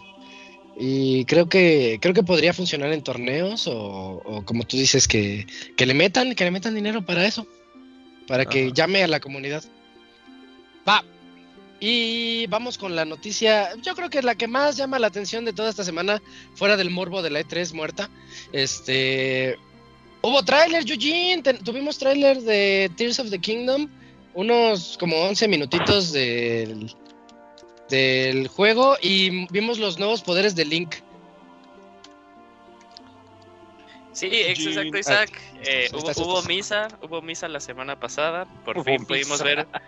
Y creo que creo que podría funcionar en torneos o, o como tú dices que, que le metan, que le metan dinero para eso, para que llame a la comunidad. Va. Y vamos con la noticia, yo creo que la que más llama la atención de toda esta semana, fuera del morbo de la E3 muerta, este, Hubo tráiler, Eugene. ten- tuvimos tráiler de Tears of the Kingdom. Unos como 11 minutitos del, del juego. Y vimos los nuevos poderes de Link. Sí, exacto, Isaac. Eh, Estás- hubo, misa, hubo misa la semana pasada. Por Hubo fin pudimos ver.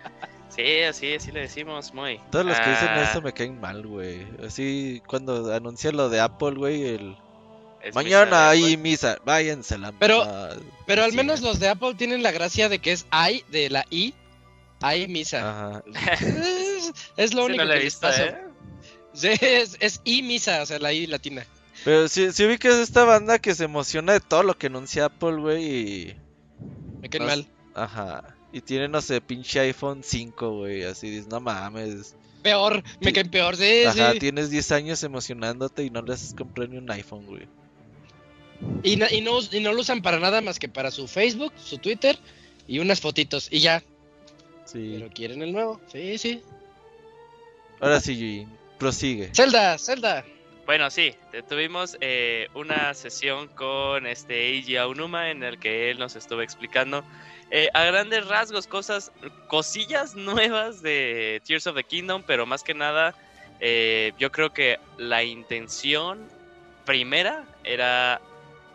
Sí, así, así le decimos, muy. Todos los que dicen Ah, eso me caen mal, güey. Así cuando anuncia lo de Apple, güey, el... es Mañana hay misa, váyanse la... Pero- Pero al sí, menos los de Apple tienen la gracia de que es I de la I. I misa. Ajá. Es, es lo Sí, único no que les visto, pasa. ¿eh? Sí, es, es I misa, o sea, la I latina. Pero sí, sí vi que es esta banda que se emociona de todo lo que anuncia Apple, güey, y... Me caen mal. Ajá. Y tiene, no sé, pinche iPhone 5, güey, así dices, no mames. Peor, me Sí. caen peor. Sí, Ajá, sí. tienes 10 años emocionándote y no les has comprado ni un iPhone, güey. Y, no, y no lo usan para nada más que para su Facebook, su Twitter y unas fotitos. Y ya. Sí. Pero quieren el nuevo. Sí, sí. Ahora sí, Yuyin, prosigue. Zelda, Zelda. Bueno, sí, tuvimos eh, una sesión con este Eiji Aonuma en el que él nos estuvo explicando eh, a grandes rasgos cosas, cosillas nuevas de Tears of the Kingdom, pero más que nada, eh, yo creo que la intención primera era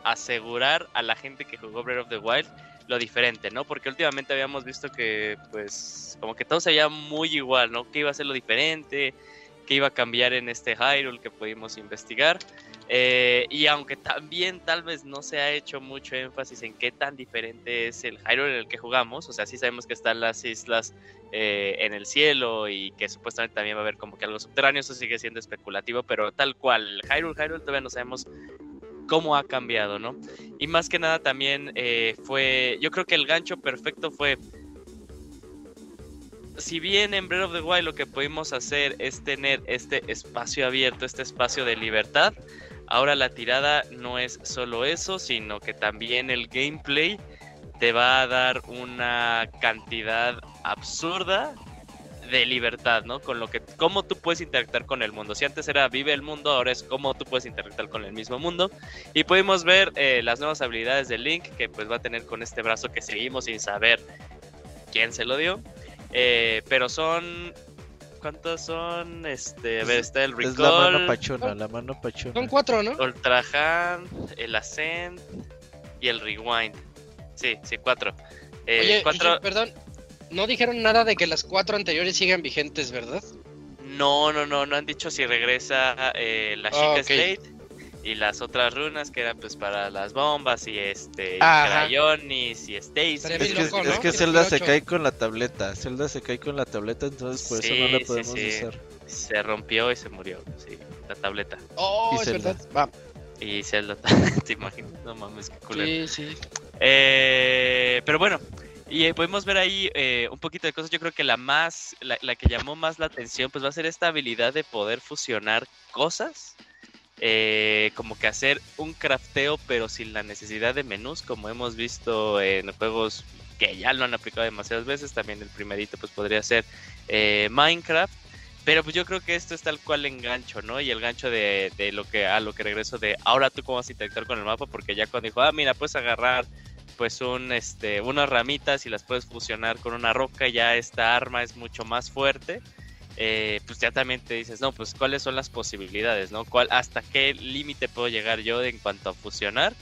asegurar a la gente que jugó Breath of the Wild lo diferente, ¿no? Porque últimamente habíamos visto que, pues, como que todo se veía muy igual, ¿no? Que iba a ser lo diferente, que iba a cambiar en este Hyrule que pudimos investigar. Eh, y aunque también tal vez no se ha hecho mucho énfasis en qué tan diferente es el Hyrule en el que jugamos, o sea, sí sabemos que están las islas eh, en el cielo y que supuestamente también va a haber como que algo subterráneo, eso sigue siendo especulativo, pero tal cual, el Hyrule, Hyrule todavía no sabemos cómo ha cambiado, ¿no? Y más que nada también eh, fue, yo creo que el gancho perfecto fue si bien en Breath of the Wild lo que pudimos hacer es tener este espacio abierto, este espacio de libertad, ahora la tirada no es solo eso, sino que también el gameplay te va a dar una cantidad absurda de libertad, ¿no? Con lo que, cómo tú puedes interactuar con el mundo. Si antes era vive el mundo, ahora es cómo tú puedes interactuar con el mismo mundo. Y pudimos ver eh, las nuevas habilidades de Link, que pues va a tener con este brazo que seguimos sin saber quién se lo dio. Eh, pero son. ¿Cuántos son? Este, a ver, está el Es la mano Recall, pachona, la mano pachona. Son cuatro, ¿no? Ultra Hand, el Ascent y el Rewind. Sí, sí, cuatro. Eh, Oye, cuatro... Perdón. No dijeron nada de que las cuatro anteriores sigan vigentes, ¿verdad? No, no, no, no han dicho si regresa eh, la Ah, chica ok. Slate. Y las otras runas que eran pues para las bombas y este. Crayonis y Stacy. Es que, loco, es ¿no? que Que Zelda se cae con la tableta. Zelda se cae con la tableta, entonces por eso no Sí, la sí, podemos sí. usar. Se rompió y se murió, sí, la tableta. Oh, Y es Zelda. verdad. Va. Y Zelda, ¿te imaginas? No mames, qué culero. Sí, sí. Eh, pero bueno, y eh, podemos ver ahí eh, un poquito de cosas. Yo creo que la más, la, la que llamó más la atención, pues va a ser esta habilidad de poder fusionar cosas. Eh, como que hacer un crafteo, pero sin la necesidad de menús, como hemos visto en juegos que ya lo han aplicado demasiadas veces. También el primerito, pues podría ser eh, Minecraft. Pero pues yo creo que esto es tal cual engancho, ¿no? Y el gancho de, de lo que a lo que regreso de ahora tú cómo vas a interactuar con el mapa, porque ya cuando dijo, ah, mira, puedes agarrar pues un este unas ramitas y las puedes fusionar con una roca, ya esta arma es mucho más fuerte. Eh, pues ya también te dices, no, pues cuáles son las posibilidades, ¿no? ¿Cuál, ¿Hasta qué límite puedo llegar yo en cuanto a fusionar?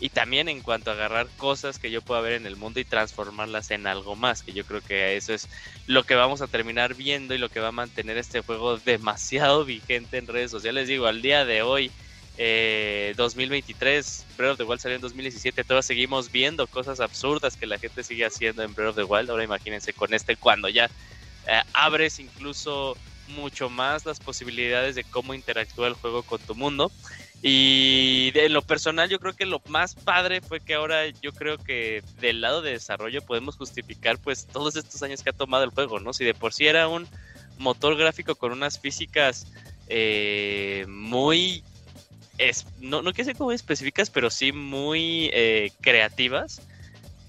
Y también en cuanto a agarrar cosas que yo pueda ver en el mundo y transformarlas en algo más, que yo creo que eso es lo que vamos a terminar viendo y lo que va a mantener este juego demasiado vigente en redes sociales. Digo, al día de hoy, eh, 2023, Breath of the Wild salió en 2017, todavía seguimos viendo cosas absurdas que la gente sigue haciendo en Breath of the Wild. Ahora imagínense con este cuando ya eh, abres incluso mucho más las posibilidades de cómo interactúa el juego con tu mundo. Y de lo personal yo creo que lo más padre fue que ahora yo creo que del lado de desarrollo podemos justificar pues todos estos años que ha tomado el juego, ¿no? Si de por sí era un motor gráfico con unas físicas eh, muy... es- no, no quiero decir como específicas, pero sí muy eh, creativas.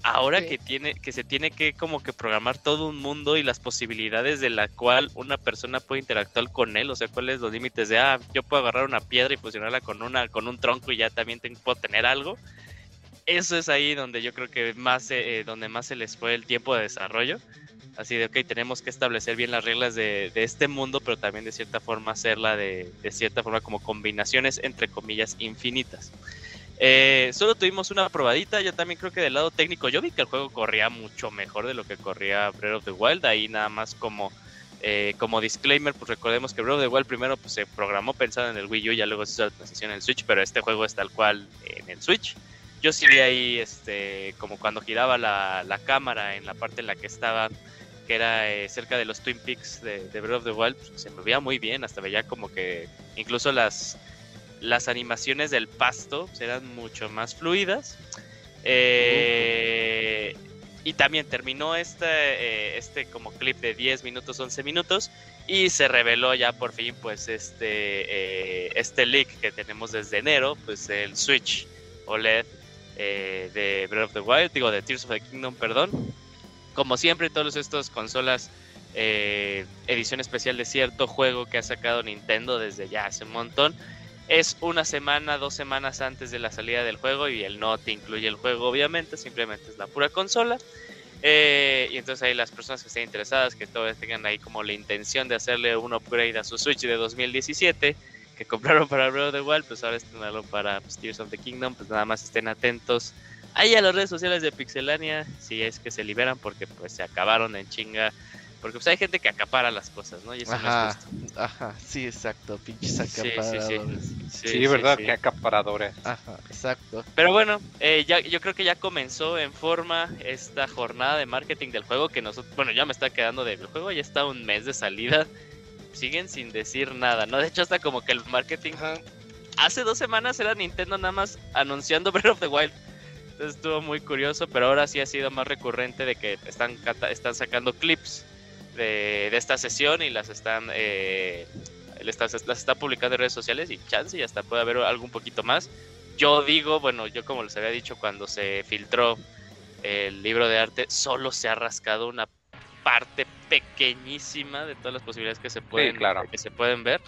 Ahora Sí. que tiene, que se tiene que como que programar todo un mundo y las posibilidades de la cual una persona puede interactuar con él, o sea, cuáles los límites de ah, yo puedo agarrar una piedra y fusionarla con una, con un tronco y ya también tengo- puedo tener algo. Eso es ahí donde yo creo que más se- eh, donde más se les fue el tiempo de desarrollo. Así de, ok, tenemos que establecer bien las reglas de, de este mundo, pero también de cierta forma hacerla de, de cierta forma como combinaciones, entre comillas, infinitas. Eh, solo tuvimos una probadita, yo también creo que del lado técnico, yo vi que el juego corría mucho mejor de lo que corría Breath of the Wild, ahí nada más como, eh, como disclaimer, pues recordemos que Breath of the Wild primero pues, se programó pensando en el Wii U, ya luego se hizo la transición en el Switch, pero este juego es tal cual en el Switch. Yo sí vi ahí, este, como cuando giraba la, la cámara en la parte en la que estaba, que era eh, cerca de los Twin Peaks de, de Breath of the Wild, pues, se movía muy bien, hasta veía como que incluso las, las animaciones del pasto eran mucho más fluidas. Eh, y también terminó este, este como clip de 10 minutos, 11 minutos y se reveló ya por fin pues este, eh, este leak que tenemos desde enero, pues el Switch OLED de Breath of the Wild, digo de Tears of the Kingdom, perdón. Como siempre, todas estas consolas, edición especial de cierto juego que ha sacado Nintendo desde ya hace un montón, es una semana, dos semanas antes de la salida del juego y el no te incluye el juego, obviamente, simplemente es la pura consola. Eh, y entonces ahí las personas que estén interesadas, que todavía tengan ahí como la intención de hacerle un upgrade a su Switch de 2017, que compraron para Breath of the Wild, pues ahora estrenarlo para pues, Tears of the Kingdom, pues nada más estén atentos ahí a las redes sociales de Pixelania, si es que se liberan, porque pues se acabaron en chinga, porque pues hay gente que acapara las cosas, ¿no? Y eso no Ajá, es justo. ajá, sí, exacto, pinches Sí, sí, sí. acaparadores. Sí, verdad, sí. que acaparadores. Ajá, exacto. Pero bueno, eh, ya, yo creo que ya comenzó en forma esta jornada de marketing del juego que nosotros, bueno, ya me está quedando de el juego, ya está un mes de salida, siguen sin decir nada, ¿no? De hecho, hasta como que el marketing Ajá. hace dos semanas era Nintendo nada más anunciando Breath of the Wild. Entonces estuvo muy curioso, pero ahora sí ha sido más recurrente de que están, están sacando clips de, de esta sesión y las están, eh, las, está publicando en redes sociales y chance y hasta puede haber algo un poquito más. Yo digo, bueno, yo como les había dicho cuando se filtró el libro de arte, solo se ha rascado una parte pequeñísima de todas las posibilidades que se pueden, claro. que se pueden ver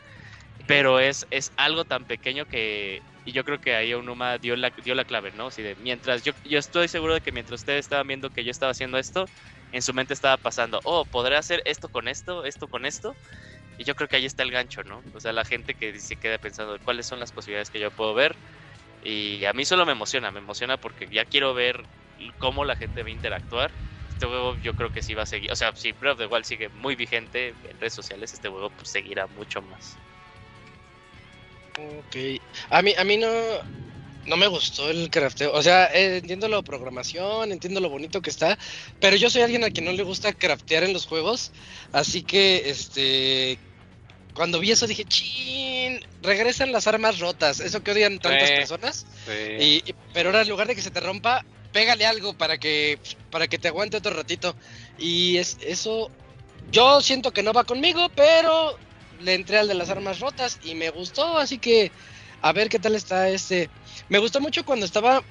pero es, es algo tan pequeño que y yo creo que ahí Onuma dio la, dio la clave, ¿no? Así de, mientras yo, yo estoy seguro de que mientras ustedes estaban viendo que yo estaba haciendo esto, en su mente estaba pasando, oh, ¿podré hacer esto con esto, esto con esto? Y yo creo que ahí está el gancho, ¿no? O sea, la gente que se queda pensando cuáles son las posibilidades que yo puedo ver. Y a mí solo me emociona, me emociona porque ya quiero ver cómo la gente va a interactuar. Este juego yo creo que sí va a seguir, o sea, si Breath of the Wild sigue muy vigente en redes sociales, este juego pues seguirá mucho más. Ok. A mí, a mí no, no me gustó el crafteo. O sea, eh, entiendo la programación, entiendo lo bonito que está, pero yo soy alguien a quien no le gusta craftear en los juegos. Así que, este, cuando vi eso dije, chin, regresan las armas rotas. Eso que odian tantas Sí. personas. Sí. Y, y- pero ahora en lugar de que se te rompa, pégale algo para que, para que te aguante otro ratito. Y es, eso, yo siento que no va conmigo, pero le entré al de las armas rotas y me gustó, así que a ver qué tal está este. Me gustó mucho cuando estaba,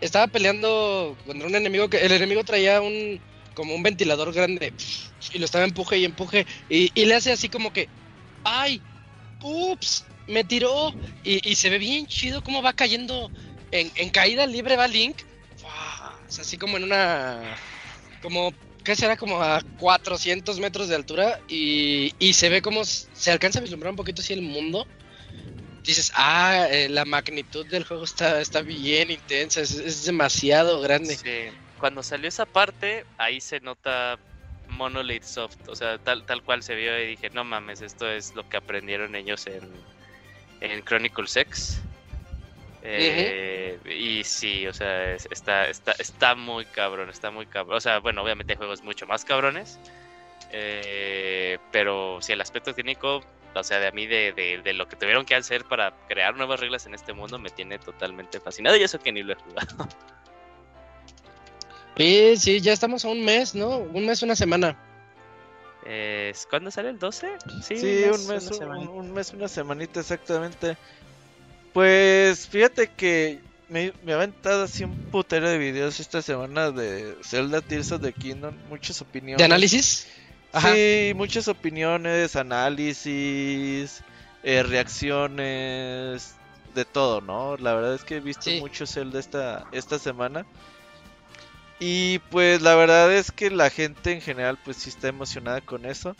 estaba peleando contra un enemigo que el enemigo traía un, como un ventilador grande y lo estaba empuje y empuje y, le hace así como que, ay, ups, me tiró y, y se ve bien chido cómo va cayendo en, en caída libre va Link. Es así como en una, como, ¿qué será? Como a 400 metros de altura y, y se ve como se alcanza a vislumbrar un poquito así el mundo. Dices, ah, eh, la magnitud del juego está, está bien intensa, es, es demasiado grande. Sí, Cuando salió esa parte, ahí se nota Monolith Soft, o sea, tal, tal cual se vio y dije, no mames, esto es lo que aprendieron ellos en, en Chronicle Sex. Eh, Y sí, o sea, es- está, está, está muy cabrón, está muy cabrón. O sea, bueno, obviamente hay juegos mucho más cabrones. eh, pero sí, el aspecto técnico, o sea, de a mí, de, de, de lo que tuvieron que hacer para crear nuevas reglas en este mundo, me tiene totalmente fascinado. Y eso que ni lo he jugado. Sí, sí, ya estamos a un mes, ¿no? Un mes, una semana. Eh, ¿Cuándo sale el 12? Sí, un mes, una un, semana. un mes, una semanita exactamente. Pues fíjate que me, me ha aventado así un putero de videos esta semana de Zelda Tears of the Kingdom, muchas opiniones. ¿De análisis? Ajá. Sí, muchas opiniones, análisis, eh, reacciones, de todo, ¿no? La verdad es que he visto Sí. mucho Zelda esta, esta semana. Y pues la verdad es que la gente en general pues sí está emocionada con eso.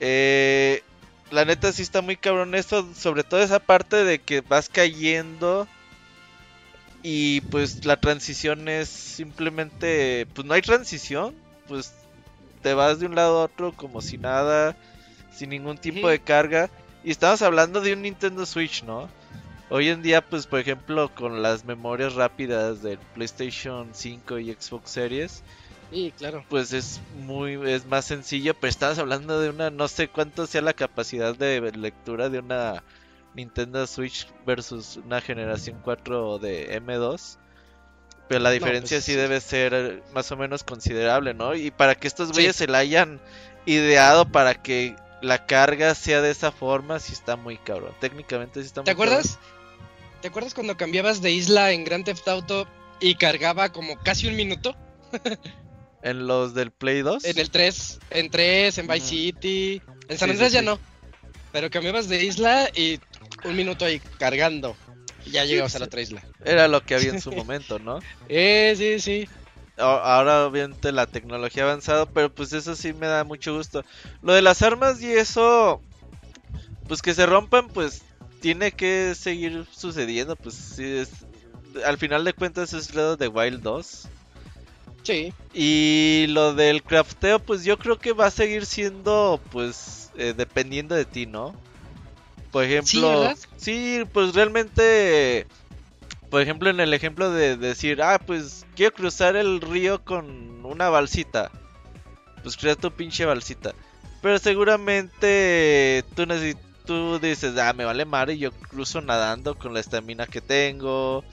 Eh, la neta sí está muy cabrón esto, sobre todo esa parte de que vas cayendo y pues la transición es simplemente, pues no hay transición, pues te vas de un lado a otro como si nada, sin ningún tipo de carga. Y estamos hablando de un Nintendo Switch, ¿no? Hoy en día, pues por ejemplo, con las memorias rápidas del PlayStation 5 y Xbox Series, Sí, claro. pues es muy es más sencillo, pero estabas hablando de una no sé cuánto sea la capacidad de lectura de una Nintendo Switch versus una generación 4 de M2. Pero la No, diferencia pues, sí debe ser más o menos considerable, ¿no? Y para que estos Sí. güeyes se la hayan ideado para que la carga sea de esa forma, sí está muy cabrón. Técnicamente sí está muy ¿Te acuerdas? ¿Te acuerdas cuando cambiabas de isla en Grand Theft Auto y cargaba como casi un minuto? En los del Play 2. En el 3, en 3, en Vice. City. En San Andrés sí, ya no. Pero cambiabas de isla y un minuto ahí cargando. Ya llegabas pues, a la otra isla. Era lo que había en su momento, ¿no? Eh, sí, sí. Ahora obviamente la tecnología ha avanzado, pero pues eso sí me da mucho gusto. Lo de las armas y eso, pues que se rompan, pues tiene que seguir sucediendo, pues sí es... Al final de cuentas es of the Wild 2. Sí. Y lo del crafteo, pues yo creo que va a seguir siendo, pues, eh, dependiendo de ti, ¿no? Por ejemplo, sí, pues realmente, por ejemplo, en el ejemplo de decir, ah, pues quiero cruzar el río con una balsita, pues crea tu pinche balsita. Pero seguramente tú, tú dices, ah, me vale madre, yo cruzo nadando con la estamina que tengo.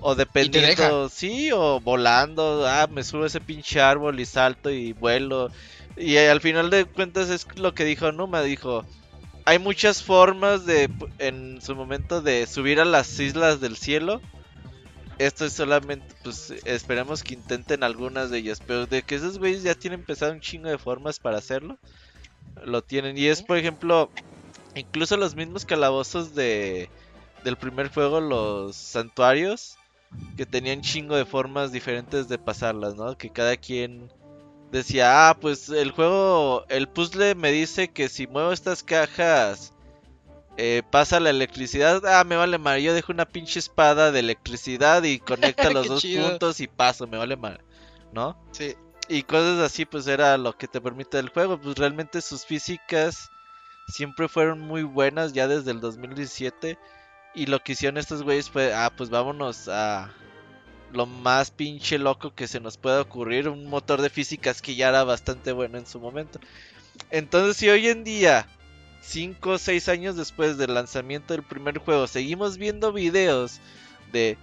O dependiendo, sí, o volando, ah, me subo a ese pinche árbol y salto y vuelo. Y al final de cuentas es lo que dijo Numa, dijo, hay muchas formas de, en su momento, de subir a las islas del cielo. Esto es solamente, pues, esperemos que intenten algunas de ellas. Pero de que esos güeyes ya tienen empezado un chingo de formas para hacerlo, lo tienen. Y es, por ejemplo, incluso los mismos calabozos de del primer juego, los santuarios, que tenían chingo de formas diferentes de pasarlas, ¿no? Que cada quien decía, ah, pues el juego, el puzzle me dice que si muevo estas cajas eh, pasa la electricidad. Ah, me vale madre. Yo dejo una pinche espada de electricidad y conecta los dos chido. puntos y paso, me vale madre. ¿No? Sí. Y cosas así, pues era lo que te permite el juego. Pues realmente sus físicas siempre fueron muy buenas ya desde el 2017. Y lo que hicieron estos güeyes fue, ah, pues vámonos a lo más pinche loco que se nos pueda ocurrir. Un motor de físicas que ya era bastante bueno en su momento. Entonces, si hoy en día, 5 o 6 años después del lanzamiento del primer juego, seguimos viendo videos de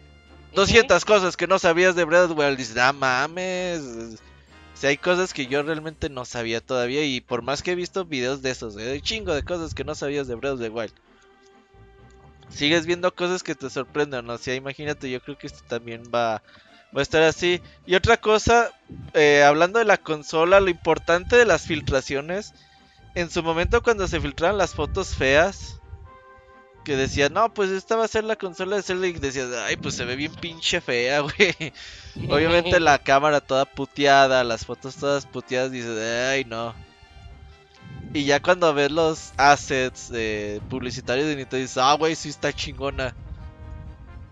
200 cosas que no sabías de Breath of the Wild, dices, ah, mames. O sea, hay cosas que yo realmente no sabía todavía. Y por más que he visto videos de esos, hay chingo de cosas que no sabías de Breath of the Wild. Sigues viendo cosas que te sorprenden, ¿no? O sea, imagínate, yo creo que esto también va, va a estar así. Y otra cosa, eh, hablando de la consola, lo importante de las filtraciones. En su momento cuando se filtraron las fotos feas, que decía, no, pues esta va a ser la consola de Zelda y decías, ay, pues se ve bien pinche fea, güey. Obviamente la cámara toda puteada, las fotos todas puteadas, dices, ay, no. Y ya cuando ves los assets eh, publicitarios de Nintendo, dices, ah, güey, sí está chingona.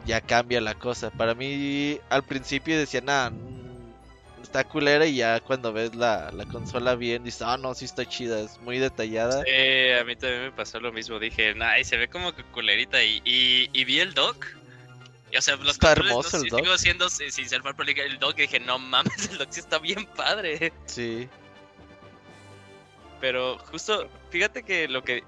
Ya cambia la cosa. Para mí, al principio decía, nada, está culera y ya cuando ves la, la consola bien dices, ah, no, sí está chida, es muy detallada. Sí, a mí también me pasó lo mismo, dije, nah, se ve como que culerita y, y, y vi el dock. Y, o sea, los Está hermoso no, el si- dock. sigo siendo sin sin ser pero el dock y dije, no mames, el dock sí está bien padre. Sí. Pero justo, fíjate que lo que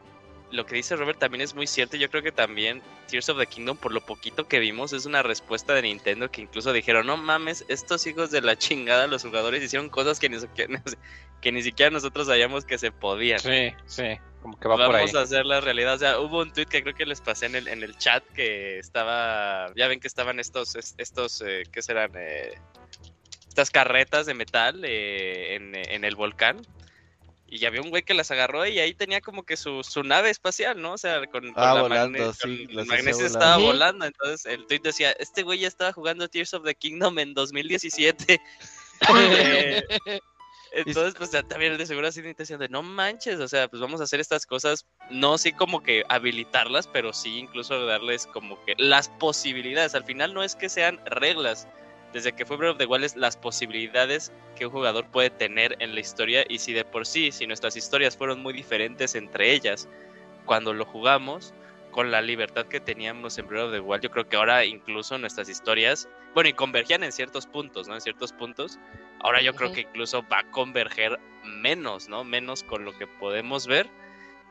lo que dice Robert también es muy cierto. Yo creo que también Tears of the Kingdom, por lo poquito que vimos, es una respuesta de Nintendo que incluso dijeron, no mames, estos hijos de la chingada, los jugadores hicieron cosas que ni, que ni siquiera nosotros sabíamos que se podían. Sí, sí, como que va por ahí. Vamos a hacer la realidad. O sea, hubo un tweet que creo que les pasé en el, en el chat que estaba. Ya ven que estaban estos, es- estos, eh, ¿qué serán? Eh, estas carretas de metal eh, en, en el volcán. Y había un güey que las agarró y ahí tenía como que su, su nave espacial, ¿no? O sea, con, con Ah, la volando, magne- sí, con estaba volando. Entonces el tweet decía: Este güey ya estaba jugando Tears of the Kingdom en 2017. Eh, entonces, pues ya también de seguro así la intención de no manches, o sea, pues vamos a hacer estas cosas, no sí como que habilitarlas, pero sí incluso darles como que las posibilidades. Al final no es que sean reglas, desde que fue Breath of the Wild las posibilidades que un jugador puede tener en la historia y si de por sí, si nuestras historias fueron muy diferentes entre ellas cuando lo jugamos, con la libertad que teníamos en Breath of the Wild, yo creo que ahora incluso nuestras historias, bueno, y convergían en ciertos puntos, ¿no? En ciertos puntos. Ahora yo creo que incluso va a converger menos, ¿no? Menos con lo que podemos ver.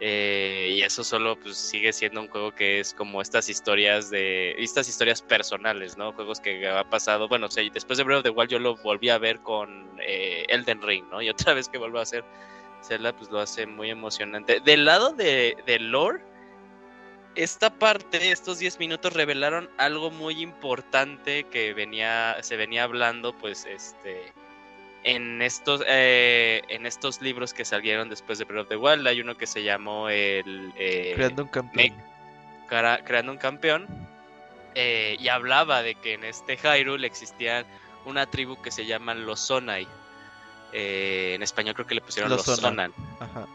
Eh, y eso solo pues sigue siendo un juego que es como estas historias de estas historias personales, ¿no? Juegos que ha pasado, bueno, o sea, después de Breath of the Wild yo lo volví a ver con eh, Elden Ring, ¿no? Y otra vez que vuelvo a hacer Zelda, pues lo hace muy emocionante. Del lado de, de lore, esta parte, estos 10 minutos revelaron algo muy importante que venía, se venía hablando, pues, este, en estos, eh, en estos libros que salieron después de Breath of the Wild. Hay uno que se llamó el eh, Creando un campeón. Cara- creando un campeón eh, y hablaba de que en este Hyrule existía una tribu que se llaman los Sonai. En español creo que le pusieron Los los, Sonan. Ajá.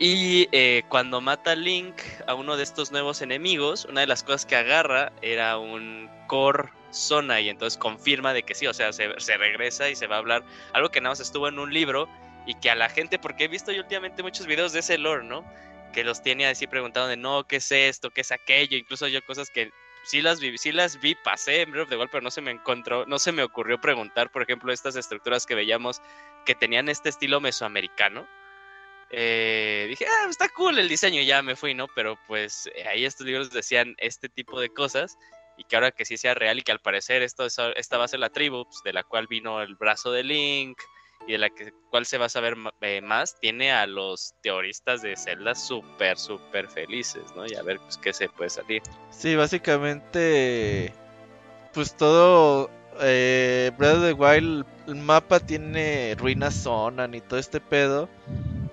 Y cuando mata Link a uno de estos nuevos enemigos, una de las cosas que agarra era un core zona y entonces confirma de que sí, o sea, se, regresa y se va a hablar algo que nada más estuvo en un libro y que a la gente, porque he visto yo últimamente muchos videos de ese lore, ¿no? Que los tiene así preguntando de no, ¿qué es esto? ¿Qué es aquello? Incluso yo cosas que sí las vi, sí las vi, pasé en Breath of the pero no se me encontró, no se me ocurrió preguntar, por ejemplo, estas estructuras que veíamos que tenían este estilo mesoamericano. Eh, dije, ah, está cool el diseño, ya me fui, ¿no? Pero pues eh, ahí estos libros decían este tipo de cosas y que ahora que sí sea real y que al parecer esto es- esta va a ser la tribu pues, de la cual vino el brazo de Link y de la que, cual se va a saber eh, más, tiene a los teoristas de Zelda súper, súper felices, ¿no? Y a ver pues qué se puede salir. Sí, básicamente, pues todo eh, Breath of the Wild, el mapa tiene ruinas Sonan y todo este pedo.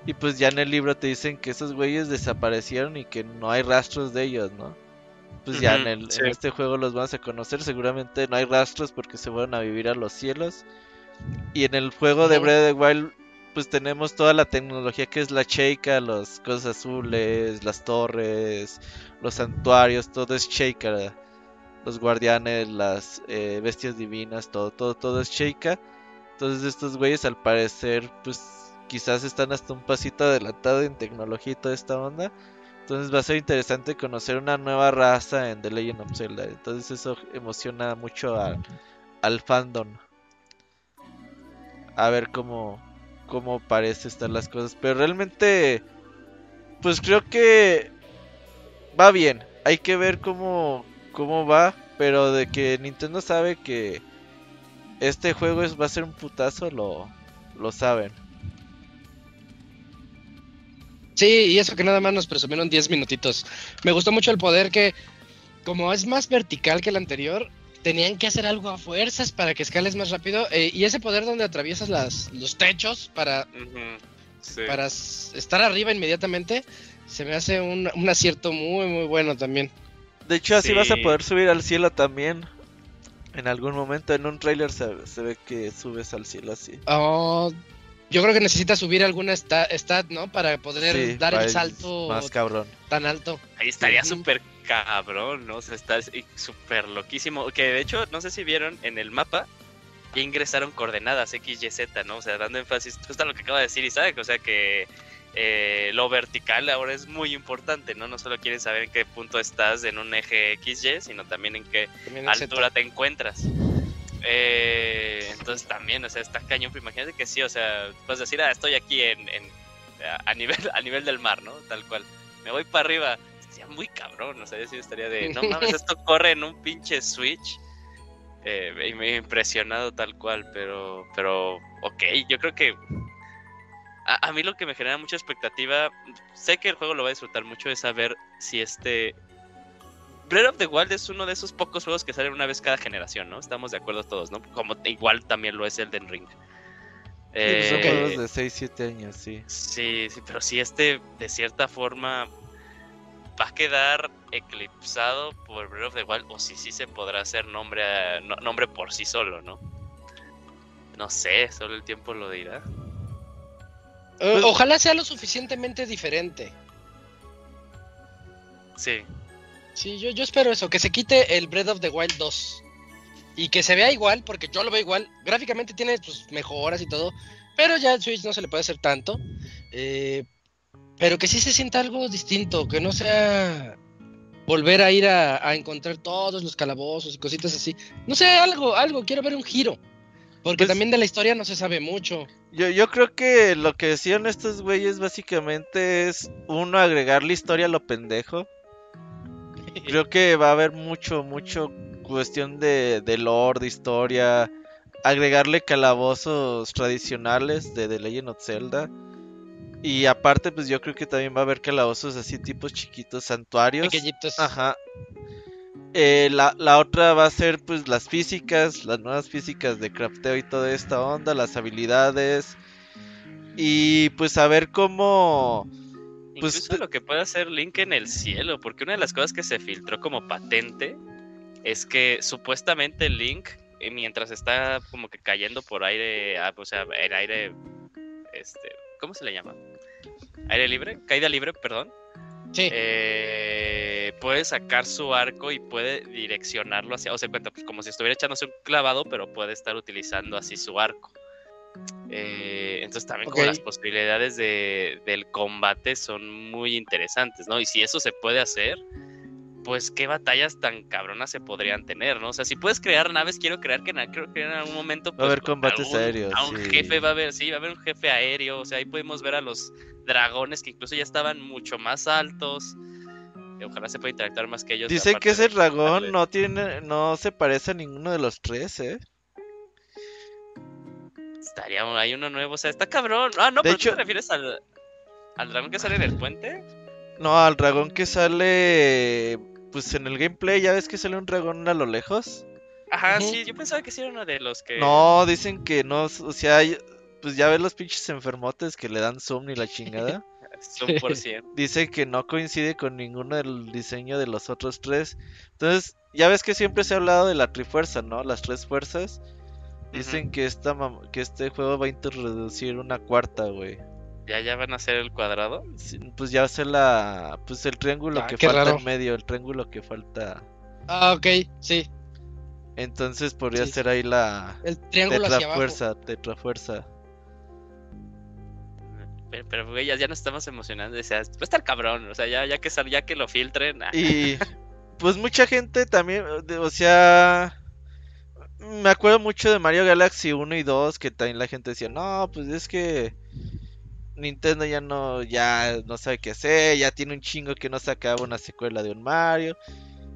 Y pues ya en el libro te dicen que esos güeyes desaparecieron y que no hay rastros de ellos, ¿no? Pues ya en, el, sí. en este juego los vas a conocer. Seguramente no hay rastros porque se fueron a vivir a los cielos. Y en el juego de. Breath of the Wild, pues tenemos toda la tecnología que es la Sheikah, las cosas azules, las torres, los santuarios, todo es Sheikah. Los guardianes, las eh, bestias divinas, todo, todo, todo es Sheikah. Entonces estos güeyes al parecer, pues quizás están hasta un pasito adelantado en tecnología y toda esta onda. Entonces va a ser interesante conocer una nueva raza en The Legend of Zelda. Entonces eso emociona mucho al, al fandom. A ver cómo, cómo parece estar las cosas. Pero realmente, pues creo que va bien. Hay que ver cómo, cómo va. Pero de que Nintendo sabe que este juego es, va a ser un putazo, lo, lo saben. Sí, y eso que nada más nos presumieron 10 minutitos. Me gustó mucho el poder que, como es más vertical que el anterior, tenían que hacer algo a fuerzas para que escales más rápido. eh, y ese poder donde atraviesas las, los techos para, sí. para estar arriba inmediatamente, se me hace un, un acierto muy, muy bueno también. De hecho, así vas a poder subir al cielo también. En algún momento en un trailer se, se ve que subes al cielo así. Oh, yo creo que necesitas subir alguna esta- stat, ¿no? Para poder Sí, dar el salto Más cabrón. tan alto. Ahí estaría súper cabrón, ¿no? O sea, está súper loquísimo. Que de hecho, no sé si vieron en el mapa, ya ingresaron coordenadas X, Y, Z, ¿no? O sea, dando énfasis justo a lo que acaba de decir Isaac. O sea, que eh, lo vertical ahora es muy importante, ¿no? No solo quieren saber en qué punto estás en un eje X, Y, sino también en qué También altura te encuentras. Eh, entonces también, o sea, está cañón, pero imagínate que sí, o sea, puedes decir, ah, estoy aquí en, en- a, nivel, a nivel del mar, ¿no? Tal cual. Me voy para arriba. Estaría muy cabrón, o sea, yo sí estaría de, no mames, esto corre en un pinche Switch. Eh, y me he impresionado tal cual, pero, pero, ok, yo creo que a, a mí lo que me genera mucha expectativa, sé que el juego lo va a disfrutar mucho, es saber si este Breath of the Wild es uno de esos pocos juegos que salen una vez cada generación, ¿no? Estamos de acuerdo todos, ¿no? Como igual también lo es Elden Ring. Sí, pues son Eh, juegos de 6, 7 años, sí. Sí, sí, pero si este de cierta forma va a quedar eclipsado por Breath of the Wild o si sí se podrá hacer nombre, a- no- nombre por sí solo, ¿no? No sé, solo el tiempo lo dirá. Eh, ojalá sea lo suficientemente diferente. Sí, Sí, yo, yo espero eso, que se quite el Breath of the Wild 2. Y que se vea igual, porque yo lo veo igual. Gráficamente tiene sus mejoras y todo. Pero ya en Switch no se le puede hacer tanto. Eh, pero que sí se sienta algo distinto, que no sea volver a ir a, a encontrar todos los calabozos y cositas así. No sé, algo, algo, quiero ver un giro. Porque Pues- también de la historia no se sabe mucho. Yo, yo creo que lo que decían estos güeyes básicamente es uno agregar la historia a lo pendejo. Creo que va a haber mucho, mucho cuestión de, de lore, de historia. Agregarle calabozos tradicionales de The Legend of Zelda. Y aparte, pues yo creo que también va a haber calabozos así, tipos chiquitos, santuarios. Pequeñitos. Ajá. Eh, la, la otra va a ser pues las físicas, las nuevas físicas de crafteo y toda esta onda, las habilidades. Y pues a ver cómo... Pues, Incluso lo que puede hacer Link en el cielo, porque una de las cosas que se filtró como patente es que supuestamente Link, eh, mientras está como que cayendo por aire, ah, o sea, en aire, este, ¿cómo se le llama? Aire libre, caída libre, perdón. Sí. eh, puede sacar su arco y puede direccionarlo hacia, o sea, cuenta, pues como si estuviera echándose un clavado, pero puede estar utilizando así su arco. Eh, entonces también como las posibilidades de, del combate son muy interesantes, ¿no? Y si eso se puede hacer, pues qué batallas tan cabronas se podrían tener, ¿no? O sea, si puedes crear naves, quiero creer que, en- creo que en algún momento... Va a haber pues, con combates aéreos, A un sí. jefe va a haber, sí, va a haber un jefe aéreo, o sea, ahí podemos ver a los dragones que incluso ya estaban mucho más altos. Ojalá se pueda interactuar más que ellos. Dicen que ese dragón no tiene, no se parece a ninguno de los tres, ¿eh? Estaría hay uno nuevo, o sea, está cabrón. Ah, no, De pero ¿tú hecho- te refieres al, al dragón que sale del puente? No, al dragón que sale... Pues en el gameplay, ¿ya ves que sale un dragón a lo lejos? Ajá, sí, yo pensaba que sí era uno de los que. No, dicen que no, o sea, pues ya ves los pinches enfermotes que le dan zoom y la chingada. Dice que no coincide con ninguno del diseño de los otros tres. Entonces, ya ves que siempre se ha hablado de la trifuerza, ¿no? Las tres fuerzas. Dicen que esta mam- que este juego va a introducir una cuarta, güey. ¿Ya, ya van a hacer el cuadrado? Sí, Pues ya va a ser la pues el triángulo Ah, que falta raro. en medio, el triángulo que falta. Ah, ok, sí. Entonces podría Sí. ser ahí la El triángulo hacia abajo. tetrafuerza, tetrafuerza. Pero, pero, güey, ya, ya nos estamos emocionando. O sea, va a estar cabrón. O sea, ya, ya, que, sal- ya que lo filtren. ah, Y pues mucha gente también, o sea, me acuerdo mucho de Mario Galaxy 1 y 2, que también la gente decía, no, pues es que Nintendo ya no, ya no sabe qué hacer, ya tiene un chingo que no sacaba una secuela de un Mario.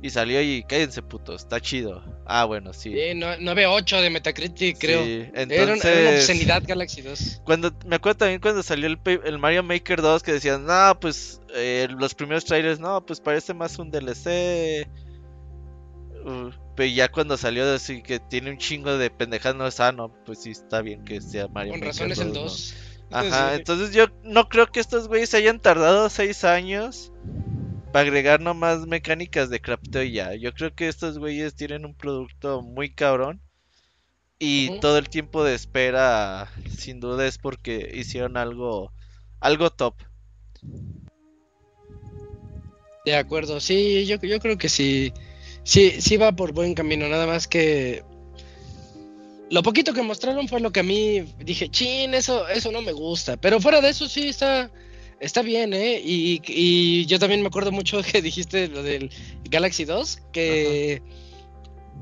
Y salió y cállense putos, está chido. Ah, bueno, sí. Sí, no, 9.8 de Metacritic, creo. Sí, Era, entonces... era una obscenidad Galaxy 2. Cuando, me acuerdo también cuando salió el, el Mario Maker 2 que decían, no, pues eh, los primeros trailers, no, pues parece más un DLC. Uh, pero ya cuando salió así que tiene un chingo de pendejadas, no es ah, no, pues sí está bien que sea Mario Con Maker razón es el 2, ¿no? 2. Ajá, Sí. entonces yo no creo que estos güeyes hayan tardado 6 años para agregar nomás mecánicas de crafteo y ya. Yo creo que estos güeyes tienen un producto muy cabrón. Y todo el tiempo de espera, sin duda, es porque hicieron algo, algo top. De acuerdo, sí, yo, yo creo que sí, sí, sí va por buen camino, nada más que lo poquito que mostraron fue lo que a mí dije, chin, eso, eso no me gusta, pero fuera de eso sí está, está bien, ¿eh? Y, y yo también me acuerdo mucho que dijiste lo del Galaxy 2, que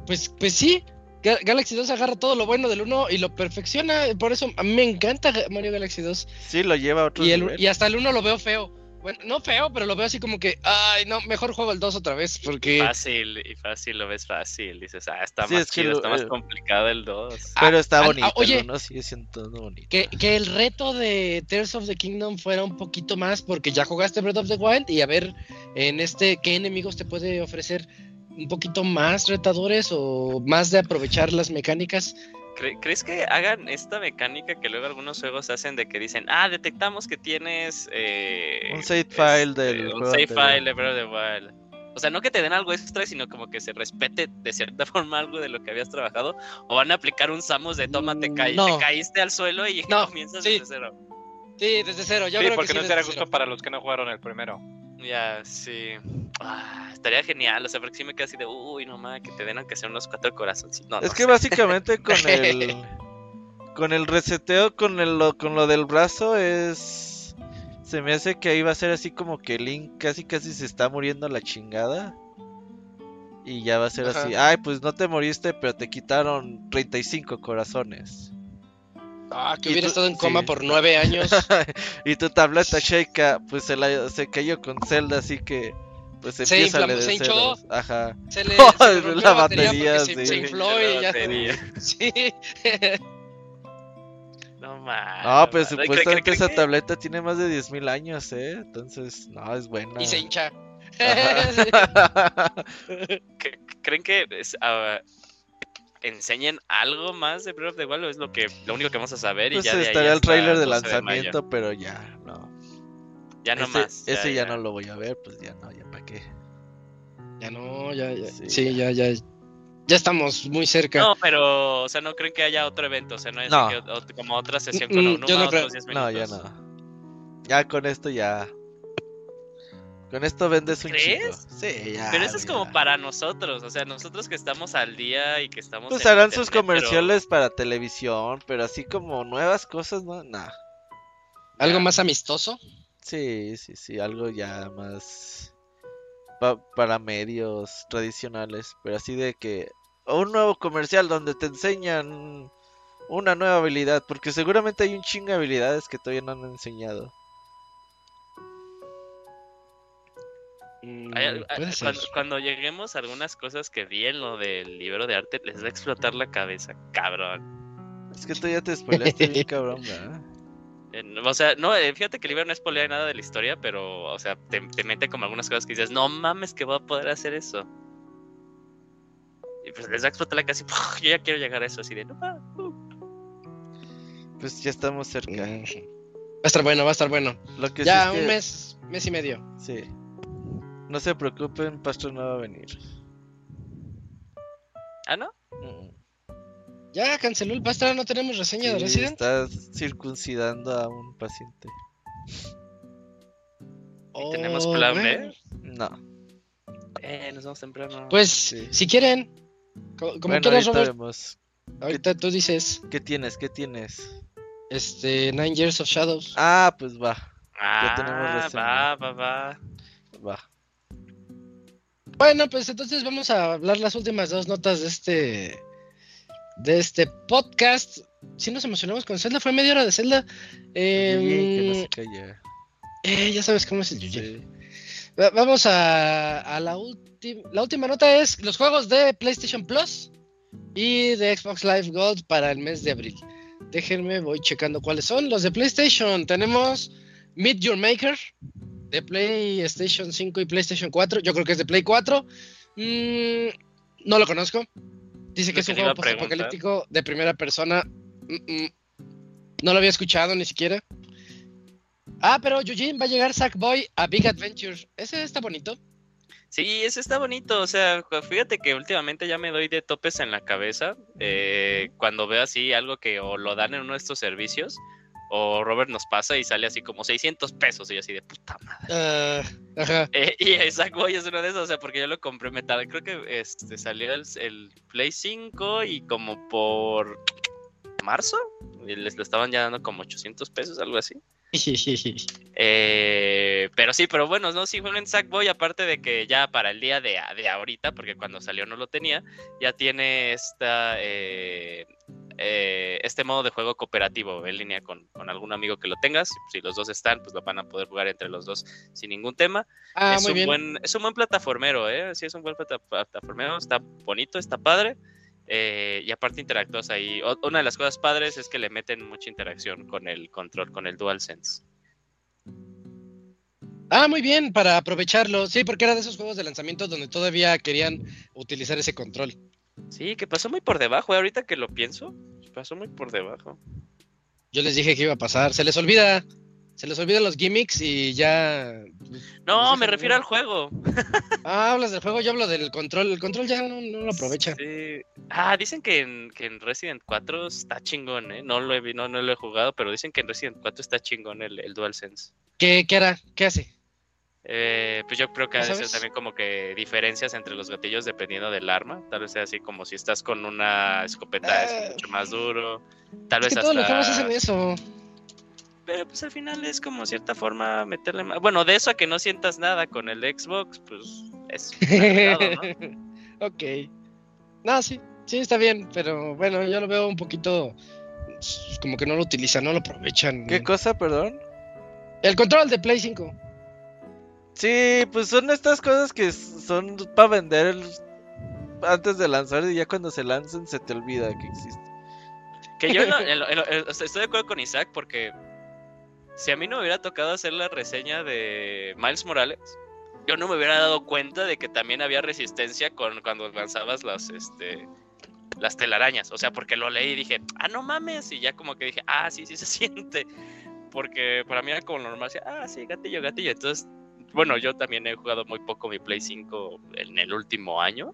pues, pues sí, Ga- Galaxy 2 agarra todo lo bueno del 1 y lo perfecciona, por eso a mí me encanta Mario Galaxy 2 Sí, lo lleva a otro y, el- nivel. y hasta el 1 lo veo feo. Bueno, no feo, pero lo veo así como que, ay, no, mejor juego el 2 otra vez, porque... Fácil, y fácil, lo ves fácil. Dices, ah, está Sí, más es chido, lo- está más eh, complicado el 2. Pero está ah, bonito, ah, oye. ¿no? Sigue siendo todo bonito. Que, que el reto de Tears of the Kingdom fuera un poquito más, porque ya jugaste Breath of the Wild y a ver en este qué enemigos te puede ofrecer un poquito más retadores o más de aprovechar las mecánicas. ¿Cre- ¿Crees que hagan esta mecánica que luego algunos juegos hacen de que dicen, ah, detectamos que tienes eh, Un save file del un juego save anterior"? file de Breath of the Wild? O sea, no que te den algo extra, sino como que se respete de cierta forma algo de lo que habías trabajado. O van a aplicar un Samus de toma, te, caí- No. te caíste al suelo y No, comienzas sí. desde cero. Sí, desde cero. Yo sí, creo porque que sí, no será justo cero. para los que no jugaron el primero. Ya, sí. Ah, estaría genial, o sea, porque sí me queda así de, uy, no mames, que te den aunque sea unos cuatro corazones. No, Es que sé. básicamente con el con el reseteo con el lo- con lo del brazo es se me hace que ahí va a ser así como que Link casi casi se está muriendo la chingada. Y ya va a ser Ajá. así, ay, pues no te moriste, pero te quitaron 35 corazones. Ah, que hubiera tú- estado en coma sí. por nueve años. y tu tableta Sheikah, pues se, la, se cayó con Zelda, así que pues Se empieza inflamó- se hinchó. Ajá. Se le, Oh, se la la batería, batería, porque se, sí. se infló La y ya. batería. Sí. No mames. No, pero ¿Cre- cre- supuestamente creen esa que- tableta tiene más de 10.000 años, ¿eh? Entonces, no, es buena. y se hincha. Ajá. ¿Cre- ¿Creen que es, ah, enseñen algo más de Breath of the Wild o es lo que lo único que vamos a saber y pues ya de ahí estaría el tráiler de 12 mayo? lanzamiento, pero ya, no. Ya no ese, más. ese ya, no lo voy a ver, pues ya no, ya para qué. Ya no, ya, ya. Sí, Sí, ya, ya. Ya estamos muy cerca. No, pero, o sea, no creen que haya otro evento, o sea, no es No. que como otra sesión Mm, con mm, uno, yo no otros creo. 10 No, ya minutos. no. Ya con esto ya. Con esto vendes un ¿Crees? chico. Sí, ya. Pero eso es como para nosotros, o sea, nosotros que estamos al día y que estamos... Pues en harán sus pero- comerciales para televisión, pero así como nuevas cosas, no, nah. Algo ya. más amistoso. Sí, sí, sí, algo ya más pa- para medios tradicionales, pero así de que o un nuevo comercial donde te enseñan una nueva habilidad, porque seguramente hay un chingo de habilidades que todavía no han enseñado. Mm, Hay al- puede a- ser. cuando, cuando lleguemos a algunas cosas que vi en lo del libro de arte, les va a explotar la cabeza, cabrón. Es que tú ya te spoileaste bien cabrón, ¿verdad? Eh, O sea, no, eh, fíjate que el libro no spoilea nada de la historia, pero, o sea, te, te mete como algunas cosas que dices, no mames que voy a poder hacer eso. Y pues les va a explotar la cabeza y yo ya quiero llegar a eso, así de, no, ah, uh". Pues ya estamos cerca. Mm. Va a estar bueno, va a estar bueno. Lo que Ya, sí es un que- mes, mes y medio. Sí. No se preocupen, Pastor no va a venir. Ah, ¿no? Mm. Ya canceló el pastel, no tenemos reseña de Sí, Resident. estás circuncidando a un paciente. ¿Y tenemos Oh, plan. B? No. Eh, nos vamos temprano. Pues, Sí. si quieren, co- como bueno, quieras, ahorita Robert. vemos. Ahorita tú dices. ¿Qué tienes? ¿Qué tienes? Este, Nine Years of Shadows. Ah, pues va, Ah, tenemos reseña. va, va, va. va. Bueno, pues entonces vamos a hablar las últimas dos notas de este de este podcast. Si nos emocionamos con Zelda, fue media hora de Zelda. Eh, que no se calla. eh, ya sabes cómo es el Yuji. Sí. Va- Vamos a, a la última. La última nota es los juegos de PlayStation Plus y de Xbox Live Gold para el mes de abril. Déjenme, voy checando cuáles son. Los de PlayStation tenemos Meet Your Maker de PlayStation 5 y PlayStation 4. Yo creo que es de Play 4. Mm, no lo conozco. Dice que es un juego apocalíptico de primera persona. Mm, mm. No lo había escuchado ni siquiera. Ah, pero Eugene va a llegar Sackboy a Big Adventure. Ese está bonito. Sí, ese está bonito. O sea, fíjate que últimamente ya me doy de topes en la cabeza eh, cuando veo así algo que o lo dan en uno de estos servicios o Robert nos pasa y sale así como 600 pesos y yo así de puta madre. Ajá. Eh, y el Sackboy es uno de esos, o sea, porque yo lo compré metal. Creo que este salió el, el Play 5 y como por marzo les lo estaban ya dando como 800 pesos, algo así. Eh, pero sí, pero bueno, no, sí, jueguen Sackboy, aparte de que ya para el día de, de ahorita, porque cuando salió no lo tenía, ya tiene esta, eh, eh, este modo de juego cooperativo en línea con, con algún amigo que lo tengas. Si los dos están, pues lo van a poder jugar entre los dos sin ningún tema. Ah, es, muy un bien. buen, es un buen plataformero, ¿eh? Sí, es un buen plata- plataformero, está bonito, está padre. eh, y aparte interactúas ahí. O- una de las cosas padres es que le meten mucha interacción con el control, con el DualSense. Ah, muy bien, para aprovecharlo. Sí, porque era de esos juegos de lanzamiento donde todavía querían utilizar ese control. Sí, que pasó muy por debajo, ¿eh? ahorita que lo pienso, pasó muy por debajo. Yo les dije que iba a pasar. Se les olvida. Se les olvidan los gimmicks y ya. No, me refiero al juego. Ah, hablas del juego, yo hablo del control. El control ya no, no lo aprovecha. Sí. Ah, dicen que en, que en Resident 4 está chingón, ¿eh? No lo he, no, no lo he jugado, pero dicen que en Resident 4 está chingón el, el DualSense. ¿Qué, qué hará? ¿Qué hace? Eh, pues yo creo que ¿No ha de ser también como que diferencias entre los gatillos dependiendo del arma. Tal vez sea así como si estás con una escopeta es Ah. mucho más duro. Tal Es vez que todos los juegos hasta... hacen eso. Pero pues al final es como cierta forma meterle más... Bueno, de eso a que no sientas nada con el Xbox, pues es ok. No, sí, sí, está bien, pero bueno, yo lo veo un poquito s- como que no lo utilizan, no lo aprovechan. ¿Qué cosa, perdón? El control de Play 5. Sí, pues son estas cosas que son para vender el- antes de lanzar y ya cuando se lancen se te olvida que existe. Que yo lo- en- o sea, estoy de acuerdo con Isaac porque si a mí no me hubiera tocado hacer la reseña de Miles Morales, yo no me hubiera dado cuenta de que también había resistencia con cuando lanzabas las este las telarañas, o sea, porque lo leí y dije, "Ah, no mames", y ya como que dije, "Ah, sí, sí se siente." Porque para mí era como lo normal, decía, "Ah, sí, gatillo, gatillo." Entonces, bueno, yo también he jugado muy poco mi Play 5 en el último año.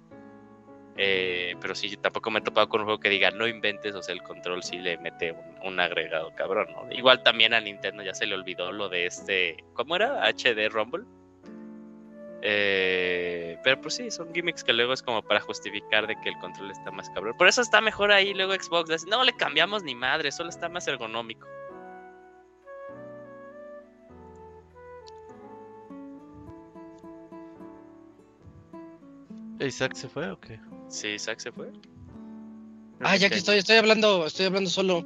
Eh, pero sí, tampoco me he topado con un juego que diga no inventes, o sea, el control sí le mete un, agregado cabrón, ¿no? Igual también a Nintendo ya se le olvidó lo de este, ¿cómo era? HD Rumble. Eh, pero pues sí, son gimmicks que luego es como para justificar de que el control está más cabrón. Por eso está mejor ahí luego Xbox. No le cambiamos ni madre, solo está más ergonómico. ¿Isaac se fue o qué? Sí, Isaac se fue. Ah, ya que estoy, estoy hablando, estoy hablando solo.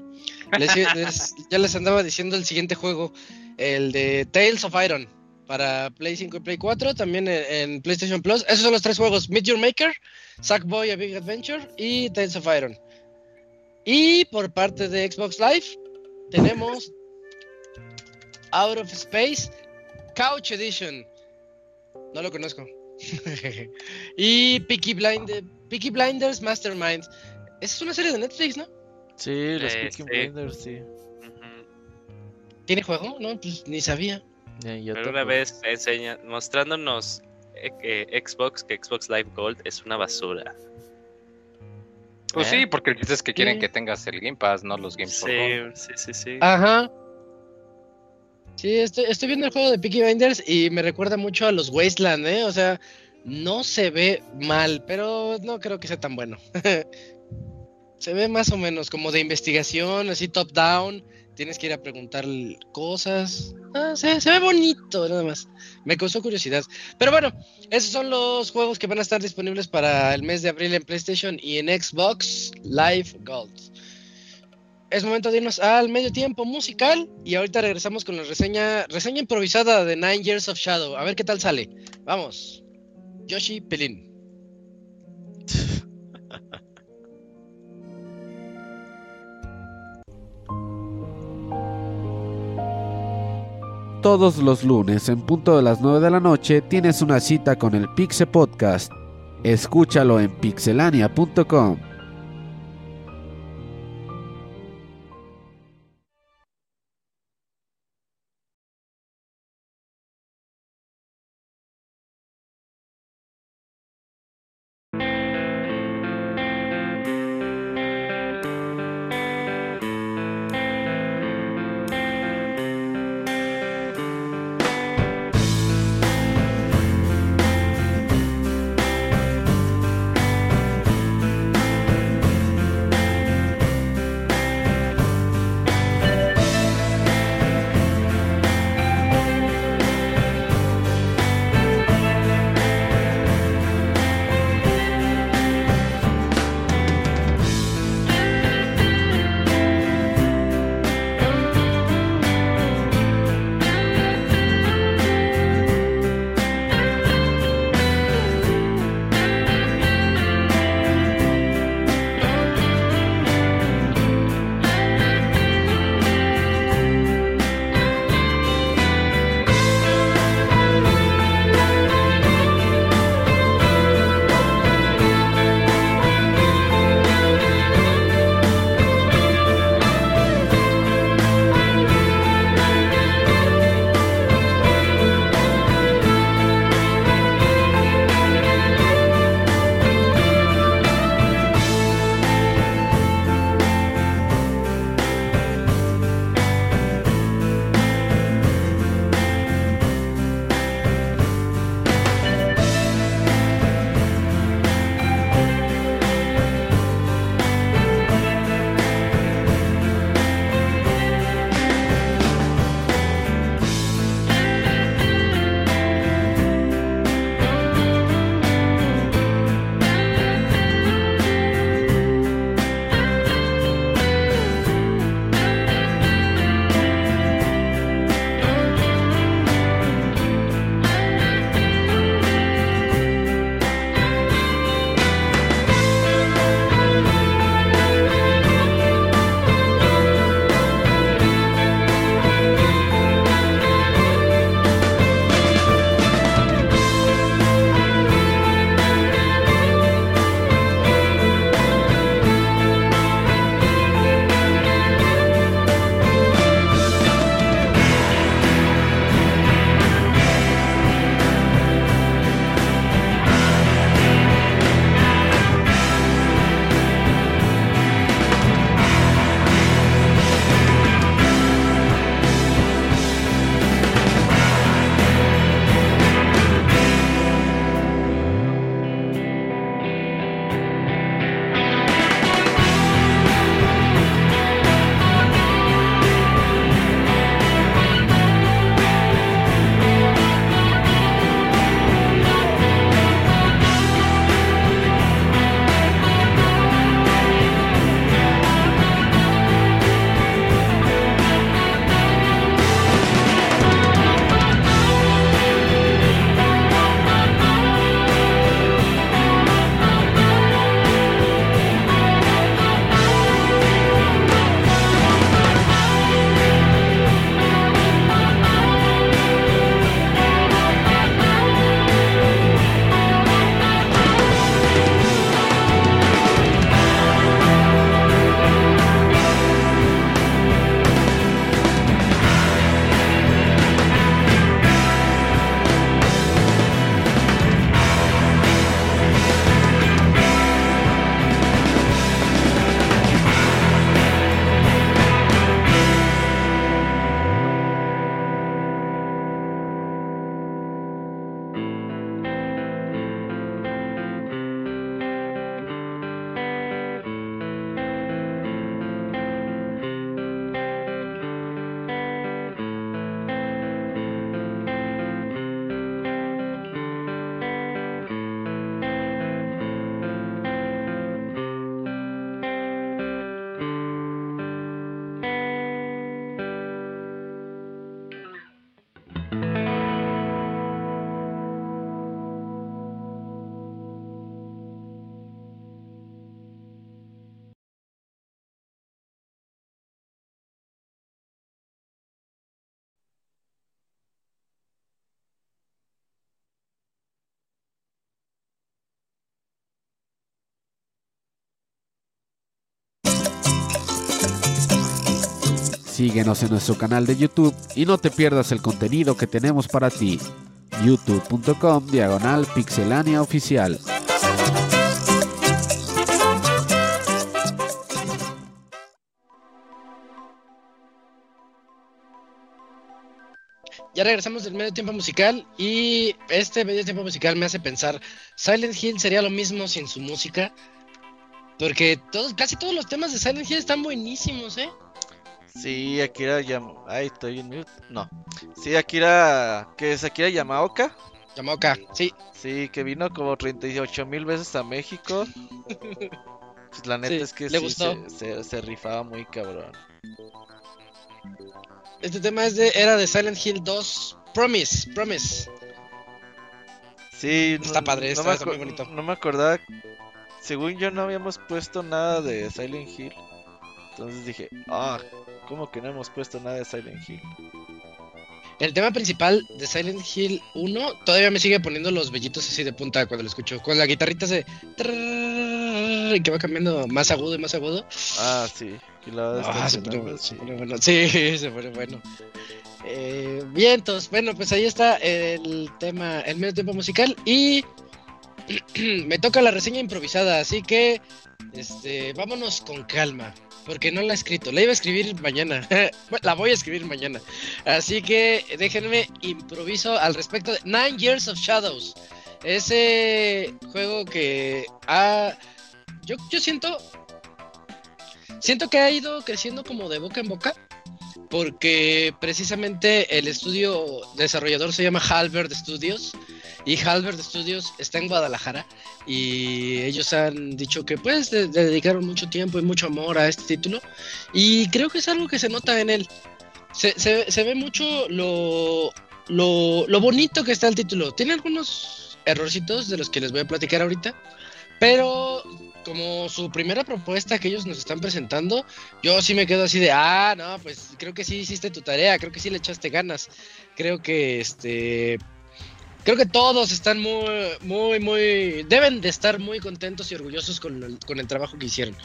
Les- les- ya les andaba diciendo el siguiente juego, el de Tales of Iron para Play 5 y Play 4, también en, en PlayStation Plus. Esos son los tres juegos: Meet Your Maker, Sackboy A Big Adventure y Tales of Iron. Y por parte de Xbox Live tenemos Out of Space Couch Edition. No lo conozco. y Peaky, Blind- Peaky Blinders Mastermind. Esa es una serie de Netflix, ¿no? Sí, los Eh, Peaky sí. Blinders, sí. ¿Tiene juego? No, pues ni sabía. Ya, yo Pero una vez enseña, mostrándonos eh, que Xbox, que Xbox Live Gold es una basura. Pues ¿Eh? sí, porque el chiste es que quieren Sí. que tengas el Game Pass, no los Games for Sí, Gold. sí, sí, sí. Ajá. Sí, estoy, estoy viendo el juego de Peaky Blinders y me recuerda mucho a los Wasteland, ¿eh? O sea, no se ve mal, pero no creo que sea tan bueno. se ve más o menos como de investigación, así top-down, tienes que ir a preguntar cosas. Ah, se, se ve bonito, nada más. Me causó curiosidad. Pero bueno, esos son los juegos que van a estar disponibles para el mes de abril en PlayStation y en Xbox Live Gold. Es momento de irnos al medio tiempo musical y ahorita regresamos con la reseña, reseña improvisada de Nine Years of Shadow. A ver qué tal sale. Vamos. Yoshi Pelín. Todos los lunes en punto de las 9 de la noche tienes una cita con el Pixe Podcast. Escúchalo en pixelania.com. Síguenos en nuestro canal de YouTube y no te pierdas el contenido que tenemos para ti. youtube.com diagonal pixelania oficial. Ya regresamos del medio tiempo musical y este medio tiempo musical me hace pensar, Silent Hill sería lo mismo sin su música, porque todos, casi todos los temas de Silent Hill están buenísimos, ¿eh? Sí, Akira Yam... Ay, estoy en mute. No. Sí, Akira... ¿Qué es Akira Yamaoka? Yamaoka, sí. Sí, que vino como 38 mil veces a México. Pues la neta Sí, es que sí, gustó. se, se- se rifaba muy cabrón. Este tema es de, era de Silent Hill 2, Promise, Promise. Sí, Está padre, está- me está muy bonito. No me acordaba. Según yo no habíamos puesto nada de Silent Hill. Entonces dije, ah, ¿cómo que no hemos puesto nada de Silent Hill? El tema principal de Silent Hill 1 todavía me sigue poniendo los vellitos así de punta cuando lo escucho. Con la guitarrita se... y que va cambiando más agudo y más agudo. Ah, sí. que la Ah, se pone, bueno, sí. bueno. Sí, se pone bueno. Eh, vientos, bueno, pues ahí está el tema, el medio tiempo musical y me toca la reseña improvisada, así que este, vámonos con calma, porque no la he escrito, la iba a escribir mañana, la voy a escribir mañana, así que déjenme improviso al respecto de Nine Years of Shadows, ese juego que ha, yo, yo siento Siento que ha ido creciendo como de boca en boca, porque precisamente el estudio desarrollador se llama Halberd Studios, y Halberd Studios está en Guadalajara, y ellos han dicho que pues dedicaron mucho tiempo y mucho amor a este título, y creo que es algo que se nota en él. Se, se- se ve mucho lo, lo, lo bonito que está el título. Tiene algunos errorcitos de los que les voy a platicar ahorita, pero como su primera propuesta que ellos nos están presentando, yo sí me quedo así de, ah, no, pues creo que sí hiciste tu tarea, creo que sí le echaste ganas, creo que este, creo que todos están muy, muy, muy, deben de estar muy contentos y orgullosos con el, con el trabajo que hicieron.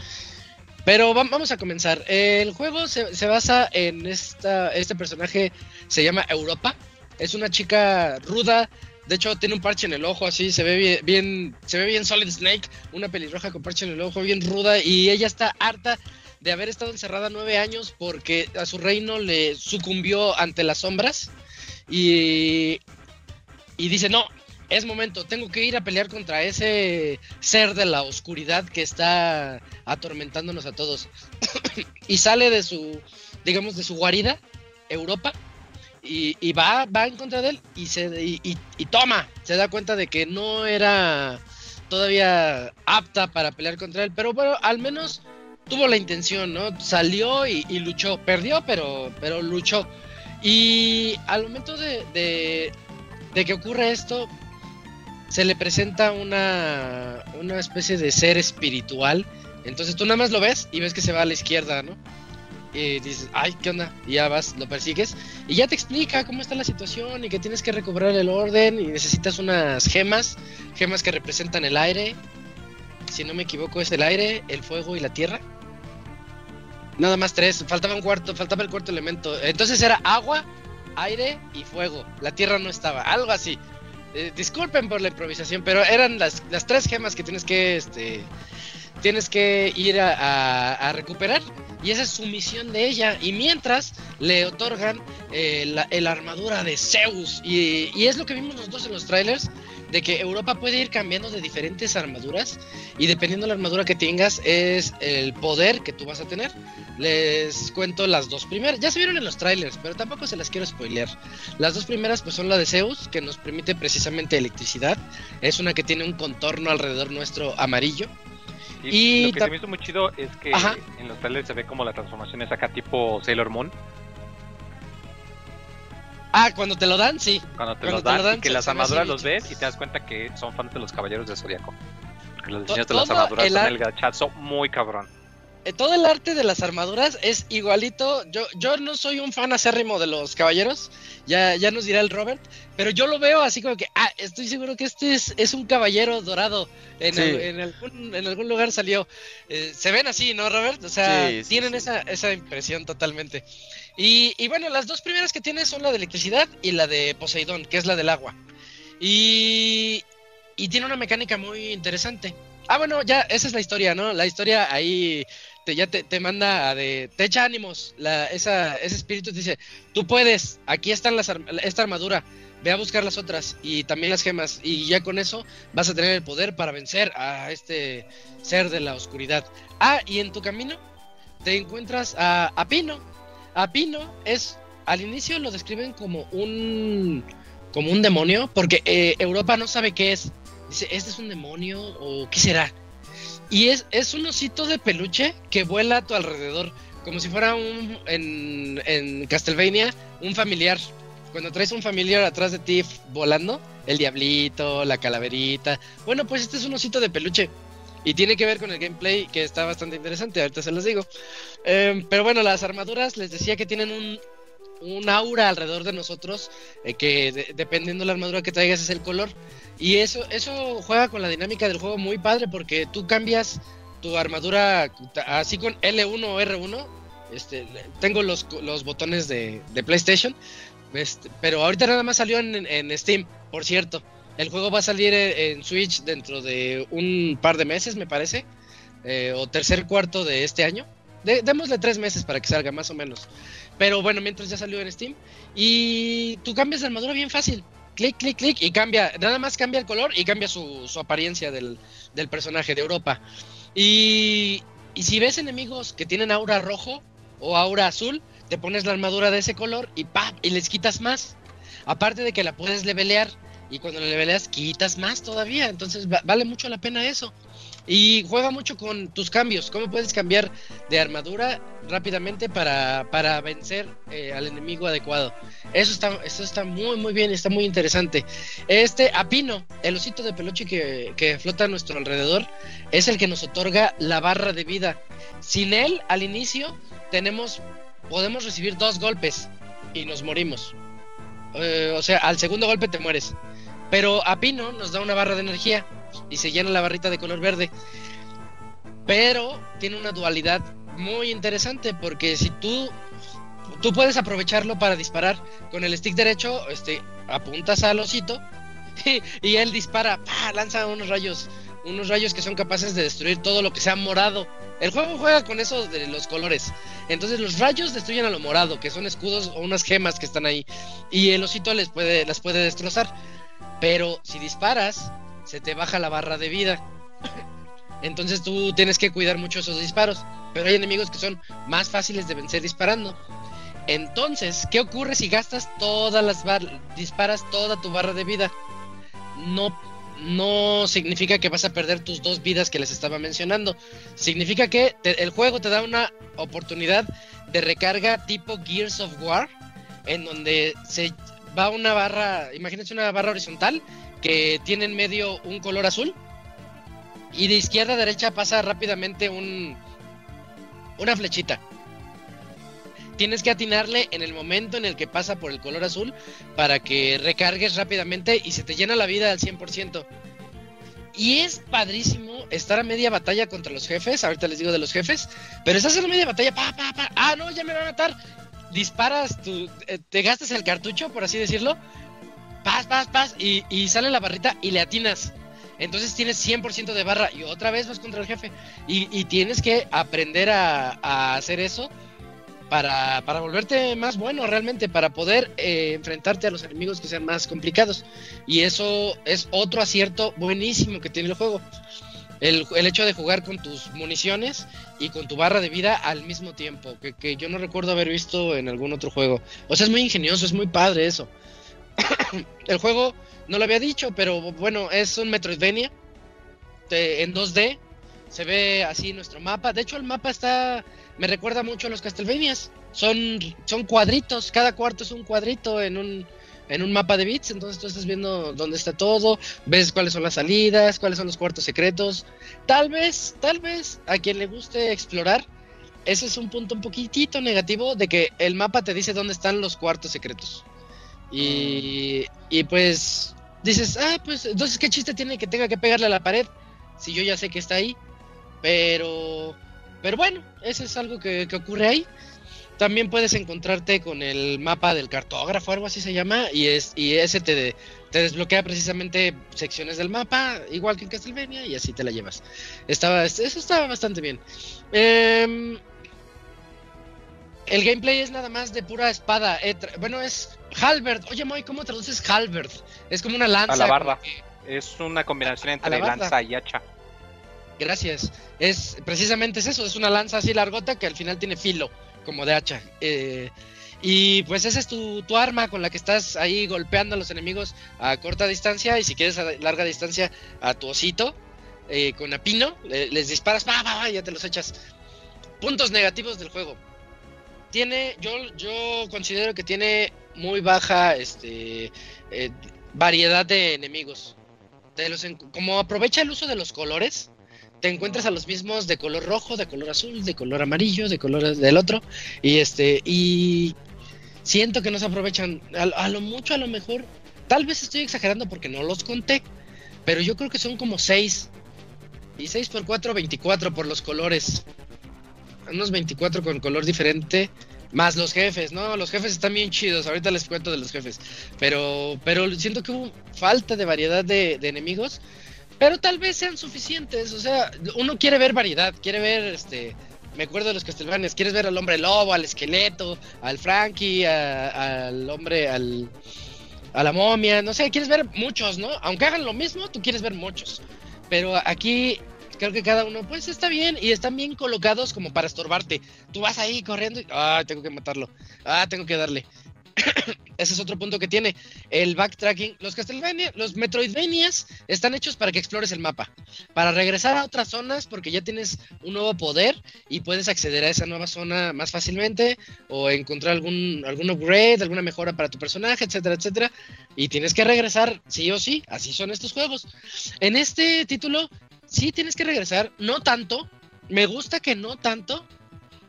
Pero va- vamos a comenzar. El juego se, basa en esta, este personaje, se llama Europa. Es una chica ruda, de hecho tiene un parche en el ojo, así se ve bien, bien- se ve bien Solid Snake, una pelirroja con parche en el ojo, bien ruda, y ella está harta de haber estado encerrada nueve años porque a su reino le sucumbió ante las sombras y, y dice, no, es momento, tengo que ir a pelear contra ese ser de la oscuridad que está atormentándonos a todos. y sale de su, digamos, de su guarida, Europa, y, va, va en contra de él y, se, y, toma, se da cuenta de que no era todavía apta para pelear contra él, pero bueno, al menos tuvo la intención, ¿no? Salió y, luchó, perdió, pero, pero luchó. Y al momento de, de que ocurre esto, se le presenta una, una especie de ser espiritual. Entonces tú nada más lo ves y ves que se va a la izquierda, ¿no? Y dices, ay, ¿qué onda? Y ya vas, lo persigues y ya te explica cómo está la situación y que tienes que recobrar el orden y necesitas unas gemas, gemas que representan el aire. Si no me equivoco es el aire, el fuego y la tierra. Nada más tres, faltaba un cuarto, faltaba el cuarto elemento. Entonces era agua, aire y fuego. La tierra no estaba, algo así. Eh, disculpen por la improvisación, pero eran las, las tres gemas que tienes que este tienes que ir a, a- recuperar y esa es su misión de ella y mientras le otorgan eh, la, el armadura de Zeus y, y es lo que vimos los dos en los trailers de que Europa puede ir cambiando de diferentes armaduras y dependiendo de la armadura que tengas es el poder que tú vas a tener. Les cuento las dos primeras ya se vieron en los trailers pero tampoco se las quiero spoilear. Las dos primeras pues son la de Zeus que nos permite precisamente electricidad. Es una que tiene un contorno alrededor nuestro amarillo. Y, Y lo que se me hizo muy chido es que Ajá. en los trailers se ve como la transformación es acá tipo Sailor Moon, Ah, cuando te lo dan, sí. cuando te Cuando los te lo dan, dan, y que las armaduras los ves y te das cuenta que son fans de los Caballeros del Zodiaco. Porque los To- diseños de las armaduras el son el gachazo muy cabrón. eh, todo el arte de las armaduras es igualito. Yo, yo no soy un fan acérrimo de los caballeros, ya, ya nos dirá el Robert, pero yo lo veo así como que, ah, estoy seguro que este es, es un caballero dorado. En, Sí. al- en algún, en algún lugar salió. Eh, se ven así, ¿no, Robert? O sea, Sí, sí, tienen sí. Esa, esa impresión totalmente. Y, bueno, las dos primeras que tiene son la de electricidad y la de Poseidón, que es la del agua. Y, y tiene una mecánica muy interesante. Ah, bueno, ya, esa es la historia, ¿no? La historia ahí te, ya te, te manda a de. Te echa ánimos. La, esa, ese espíritu dice: Tú puedes, aquí están las esta armadura. Ve a buscar las otras y también las gemas. Y ya con eso vas a tener el poder para vencer a este ser de la oscuridad. Ah, y en tu camino te encuentras a, a Pino. A Pino es. Al inicio lo describen como un. como un demonio. Porque eh, Europa no sabe qué es. Dice, ¿este es un demonio o qué será? Y es, es un osito de peluche que vuela a tu alrededor, como si fuera un, en, en Castlevania, un familiar. Cuando traes un familiar atrás de ti volando, el diablito, la calaverita. Bueno, pues este es un osito de peluche. Y tiene que ver con el gameplay que está bastante interesante, ahorita se los digo. Em, pero bueno, las armaduras les decía que tienen un, un aura alrededor de nosotros, eh, que de- dependiendo de la armadura que traigas es el color. Y eso, eso juega con la dinámica del juego muy padre porque tú cambias tu armadura así con L1 o R1. Este, tengo los, los botones de, de PlayStation, este, pero ahorita nada más salió en, en Steam, por cierto. El juego va a salir en, Switch dentro de un par de meses, me parece, eh, o tercer cuarto de este año. Démosle tres meses para que salga, más o menos. Pero bueno, mientras ya salió en Steam. Y tú cambias de armadura bien fácil. Clic, clic, clic y cambia. Nada más cambia el color y cambia su, su apariencia del, del personaje de Europa. Y, y si ves enemigos que tienen aura rojo o aura azul, te pones la armadura de ese color y ¡pap! y les quitas más. Aparte de que la puedes levelear y cuando la leveleas quitas más todavía. Entonces va- vale mucho la pena eso. Y juega mucho con tus cambios. ¿Cómo puedes cambiar de armadura rápidamente para, para vencer eh, al enemigo adecuado? Eso está, eso está muy, muy bien, está muy interesante. Este Apino, el osito de peluche que, que flota a nuestro alrededor, es el que nos otorga la barra de vida. Sin él, al inicio, tenemos, podemos recibir dos golpes y nos morimos. Eh, o sea, al segundo golpe te mueres. Pero Apino nos da una barra de energía y se llena la barrita de color verde. Pero tiene una dualidad muy interesante porque si tú tú puedes aprovecharlo para disparar con el stick derecho, este apuntas al osito y, él dispara, ¡pa! lanza unos rayos, unos rayos que son capaces de destruir todo lo que sea morado. El juego juega con eso de los colores. Entonces los rayos destruyen a lo morado, que son escudos o unas gemas que están ahí. Y el osito les puede, las puede destrozar. Pero si disparas, se te baja la barra de vida. Entonces tú tienes que cuidar mucho esos disparos. Pero hay enemigos que son más fáciles de vencer disparando. Entonces, ¿qué ocurre si gastas todas las barras, disparas toda tu barra de vida? No, no significa que vas a perder tus dos vidas que les estaba mencionando. Significa que el juego te da una oportunidad de recarga tipo Gears of War, en donde se va una barra, imagínense una barra horizontal que tiene en medio un color azul y de izquierda a derecha pasa rápidamente un una flechita. Tienes que atinarle en el momento en el que pasa por el color azul para que recargues rápidamente y se te llena la vida al 100%. Y es padrísimo estar a media batalla contra los jefes. Ahorita les digo de los jefes. Pero estás en media batalla. Pa, pa, pa. Ah, no, ya me va a matar. Disparas, tu, eh, te gastas el cartucho, por así decirlo. Paz, paz, paz. Y, sale la barrita y le atinas. Entonces tienes 100% de barra y otra vez vas contra el jefe. Y, y tienes que aprender a, a hacer eso para, para volverte más bueno realmente, para poder eh, enfrentarte a los enemigos que sean más complicados. Y eso es otro acierto buenísimo que tiene el juego. El, el hecho de jugar con tus municiones y con tu barra de vida al mismo tiempo, que, que yo no recuerdo haber visto en algún otro juego. O sea, es muy ingenioso, es muy padre eso. el juego no lo había dicho, pero bueno, es un Metroidvania en 2D. Se ve así nuestro mapa. De hecho, el mapa está. Me recuerda mucho a los Castlevanias. Son, son cuadritos. Cada cuarto es un cuadrito en un, en un mapa de bits, entonces tú estás viendo dónde está todo, ves cuáles son las salidas, cuáles son los cuartos secretos. Tal vez, tal vez a quien le guste explorar, ese es un punto un poquitito negativo de que el mapa te dice dónde están los cuartos secretos. Y, y pues dices, ah, pues entonces qué chiste tiene que tenga que pegarle a la pared si yo ya sé que está ahí. Pero, pero bueno, eso es algo que, que ocurre ahí. También puedes encontrarte con el mapa del cartógrafo, algo así se llama, y es y ese te, te desbloquea precisamente secciones del mapa, igual que en Castlevania, y así te la llevas. Estaba, eso estaba bastante bien. Em, el gameplay es nada más de pura espada. eh, bueno, es halberd. Oye, Moy, ¿cómo traduces halberd? Es como una lanza. Que- Es una combinación entre Alabarda. lanza y hacha. Gracias. Es precisamente es eso, es una lanza así largota que al final tiene filo, como de hacha. Eh, y pues esa es tu, tu arma con la que estás ahí golpeando a los enemigos a corta distancia y si quieres a larga distancia a tu osito eh, con apino, le- les disparas, pa, pa, pa, y ya te los echas. Puntos negativos del juego. Tiene, yo, yo considero que tiene muy baja este, eh, variedad de enemigos. De los como aprovecha el uso de los colores, te encuentras a los mismos de color rojo, de color azul, de color amarillo, de color del otro. Y este, y siento que no se aprovechan. A, a lo mucho, a lo mejor, tal vez estoy exagerando porque no los conté, pero yo creo que son como 6. Y 6 por 4, 24 por los colores. Unos 24 con color diferente. Más los jefes, ¿no? Los jefes están bien chidos. Ahorita les cuento de los jefes. Pero, pero siento que hubo falta de variedad de, de enemigos. Pero tal vez sean suficientes. O sea, uno quiere ver variedad. Quiere ver, este. Me acuerdo de los Castlevanias. Quieres ver al hombre lobo, al esqueleto, al Frankie, al hombre, al. A la momia. No sé, quieres ver muchos, ¿no? Aunque hagan lo mismo, tú quieres ver muchos. Pero aquí creo que cada uno, pues está bien y están bien colocados como para estorbarte. Tú vas ahí corriendo y, ah, tengo que matarlo. Ah, tengo que darle. Ese es otro punto que tiene. El backtracking. Los Castlevania, los Metroidvanias están hechos para que explores el mapa. Para regresar a otras zonas porque ya tienes un nuevo poder y puedes acceder a esa nueva zona más fácilmente o encontrar algún, algún upgrade, alguna mejora para tu personaje, etcétera, etcétera. Y tienes que regresar sí o sí. Así son estos juegos. En este título sí tienes que regresar. No tanto. Me gusta que no tanto.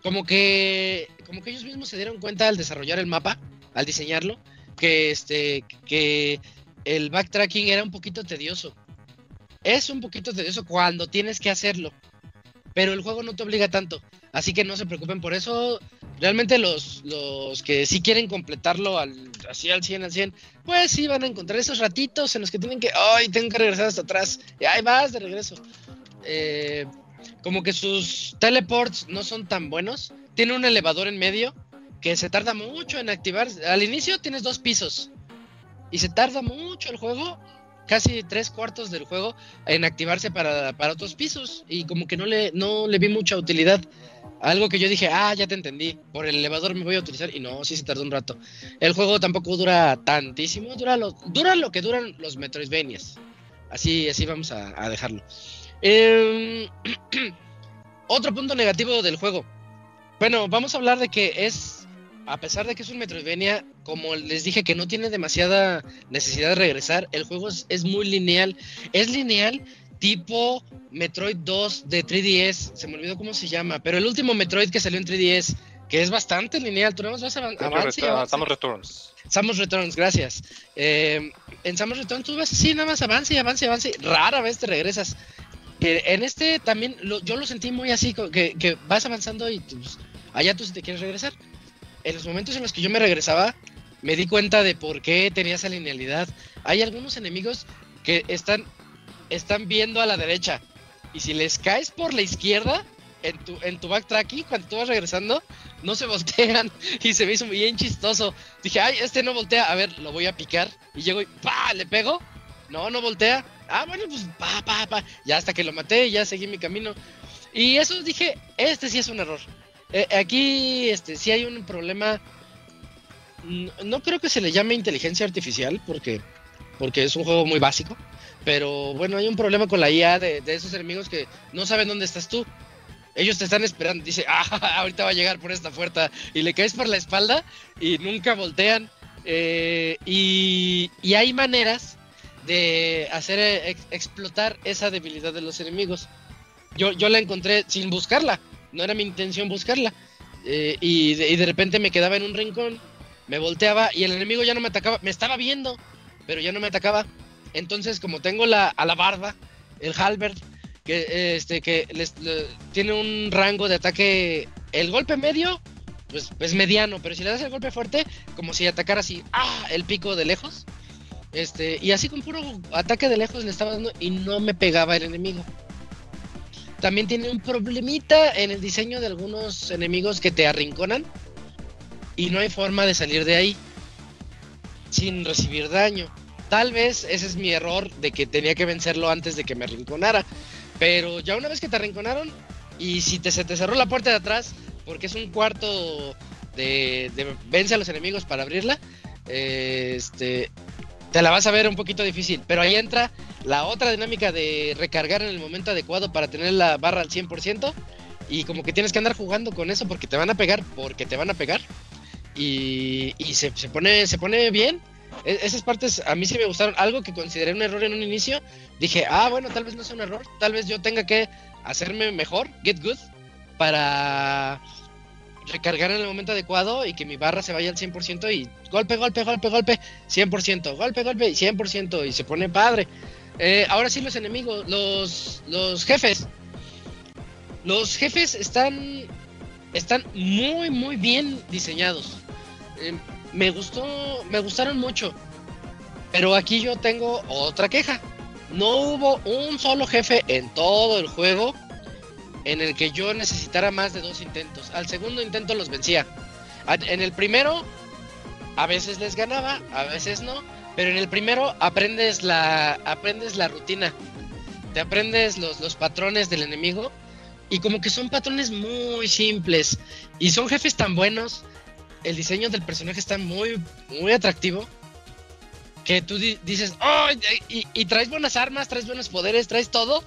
Como que, como que ellos mismos se dieron cuenta al desarrollar el mapa al diseñarlo, que este, que el backtracking era un poquito tedioso. Es un poquito tedioso cuando tienes que hacerlo, pero el juego no te obliga tanto, así que no se preocupen por eso. Realmente los, los que sí quieren completarlo así al 100, al 100, pues sí van a encontrar esos ratitos en los que tienen que, ay, tengo que regresar hasta atrás, y ahí vas de regreso. Eh, como que sus teleports no son tan buenos, tiene un elevador en medio, que se tarda mucho en activar. Al inicio tienes dos pisos y se tarda mucho el juego, casi tres cuartos del juego, en activarse para, para otros pisos y como que no le, no le vi mucha utilidad. Algo que yo dije, ah, ya te entendí, por el elevador me voy a utilizar y no, sí se tardó un rato. El juego tampoco dura tantísimo, dura lo, dura lo que duran los Metroidvanias. Así, así vamos a, dejarlo. Eh, otro punto negativo del juego. Bueno, vamos a hablar de que es a pesar de que es un Metroidvania, como les dije que no tiene demasiada necesidad de regresar, el juego es, es muy lineal. Es lineal tipo Metroid 2 de 3DS, se me olvidó cómo se llama, pero el último Metroid que salió en 3DS, que es bastante lineal, tú nada más vas avan- avance y avance. Estamos Returns. Samus Returns, gracias. Eh, en Samus Returns tú vas así, nada más avance y avance y avance. Rara vez te regresas. Que en este también lo- yo lo sentí muy así, que vas avanzando y pues, allá tú si te quieres regresar. En los momentos en los que yo me regresaba, me di cuenta de por qué tenía esa linealidad. Hay algunos enemigos que están, están viendo a la derecha. Y si les caes por la izquierda, en tu, en tu backtracking, cuando tú vas regresando, no se voltean. Y se me hizo bien chistoso. Dije, ay, este no voltea. A ver, lo voy a picar. Y llego y ¡pa! Le pego. No, no voltea. Ah, bueno, pues pa, pa, pa. Ya hasta que lo maté, ya seguí mi camino. Y eso dije, este sí es un error. Eh, aquí, este, sí hay un problema. No creo que se le llame inteligencia artificial, porque, porque es un juego muy básico. Pero bueno, hay un problema con la IA de, de esos enemigos que no saben dónde estás tú. Ellos te están esperando. Dice, ah, ahorita va a llegar por esta puerta. Y le caes por la espalda y nunca voltean. Eh, y, y hay maneras de hacer eh, ex- explotar esa debilidad de los enemigos. Yo, yo la encontré sin buscarla, no era mi intención buscarla. Eh, y, de, repente me quedaba en un rincón, me volteaba y el enemigo ya no me atacaba, me estaba viendo, pero ya no me atacaba. Entonces, como tengo la alabarda, el halberd, que, este, que les- le- tiene un rango de ataque, el golpe medio, pues es mediano, pero si le das el golpe fuerte, como si atacara así, ¡ah! el pico de lejos. Este, y así con puro ataque de lejos le estaba dando y no me pegaba el enemigo. También tiene un problemita en el diseño de algunos enemigos que te arrinconan y no hay forma de salir de ahí sin recibir daño. Tal vez ese es mi error de que tenía que vencerlo antes de que me arrinconara. Pero ya una vez que te arrinconaron y si te, se te cerró la puerta de atrás, porque es un cuarto de, de vence a los enemigos para abrirla, este, te la vas a ver un poquito difícil. Pero ahí entra la otra dinámica de recargar en el momento adecuado para tener la barra al 100%. Y como que tienes que andar jugando con eso porque te van a pegar, porque te van a pegar. Y, y se, se pone, se pone bien. E- esas partes a mí sí me gustaron. Algo que consideré un error en un inicio. Dije, ah, bueno, tal vez no sea un error. Tal vez yo tenga que hacerme mejor, get good, para recargar en el momento adecuado y que mi barra se vaya al 100% y golpe, golpe, golpe, golpe, 100%, golpe, golpe y 100% y se pone padre. Eh, ahora sí los enemigos, los, los jefes. Los jefes están, están muy, muy bien diseñados. Eh, me gustó, me gustaron mucho. Pero aquí yo tengo otra queja. No hubo un solo jefe en todo el juego en el que yo necesitara más de dos intentos. Al segundo intento los vencía. En el primero, a veces les ganaba, a veces no. Pero en el primero aprendes la, aprendes la rutina. Te aprendes los, los patrones del enemigo. Y como que son patrones muy simples. Y son jefes tan buenos. El diseño del personaje está muy, muy atractivo. Que tú di- dices, "Oh, y, y traes buenas armas, traes buenos poderes, traes todo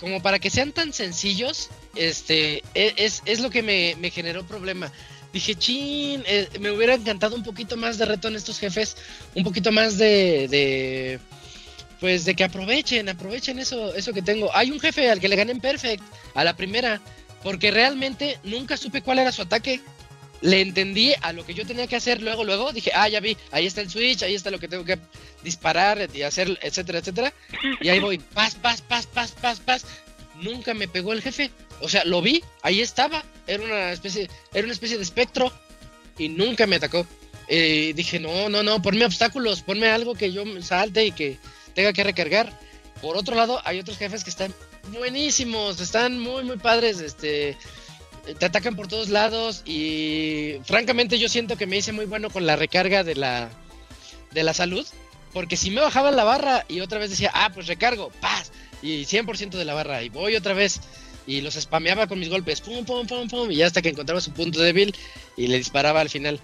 como para que sean tan sencillos, este, e- es, es lo que me, me generó problema. Dije, chin, eh, me hubiera encantado un poquito más de reto en estos jefes, un poquito más de, de pues de que aprovechen, aprovechen eso, eso que tengo. Hay un jefe al que le gané en Perfect, a la primera, porque realmente nunca supe cuál era su ataque. Le entendí a lo que yo tenía que hacer luego, luego. Dije, ah, ya vi, ahí está el switch, ahí está lo que tengo que disparar y hacer, etcétera, etcétera. Y ahí voy, paz, paz, paz, paz, paz, paz. Nunca me pegó el jefe. O sea, lo vi, ahí estaba. Era una especie, era una especie de espectro. Y nunca me atacó. Eh, dije, no, no, no, ponme obstáculos, ponme algo que yo salte y que tenga que recargar. Por otro lado, hay otros jefes que están buenísimos, están muy, muy padres. Este, te atacan por todos lados. Y francamente, yo siento que me hice muy bueno con la recarga de la, de la salud. Porque si me bajaba la barra y otra vez decía, ah, pues recargo, paz, y 100% de la barra, y voy otra vez, y los spameaba con mis golpes, pum, pum, pum, pum, y hasta que encontraba su punto débil y le disparaba al final.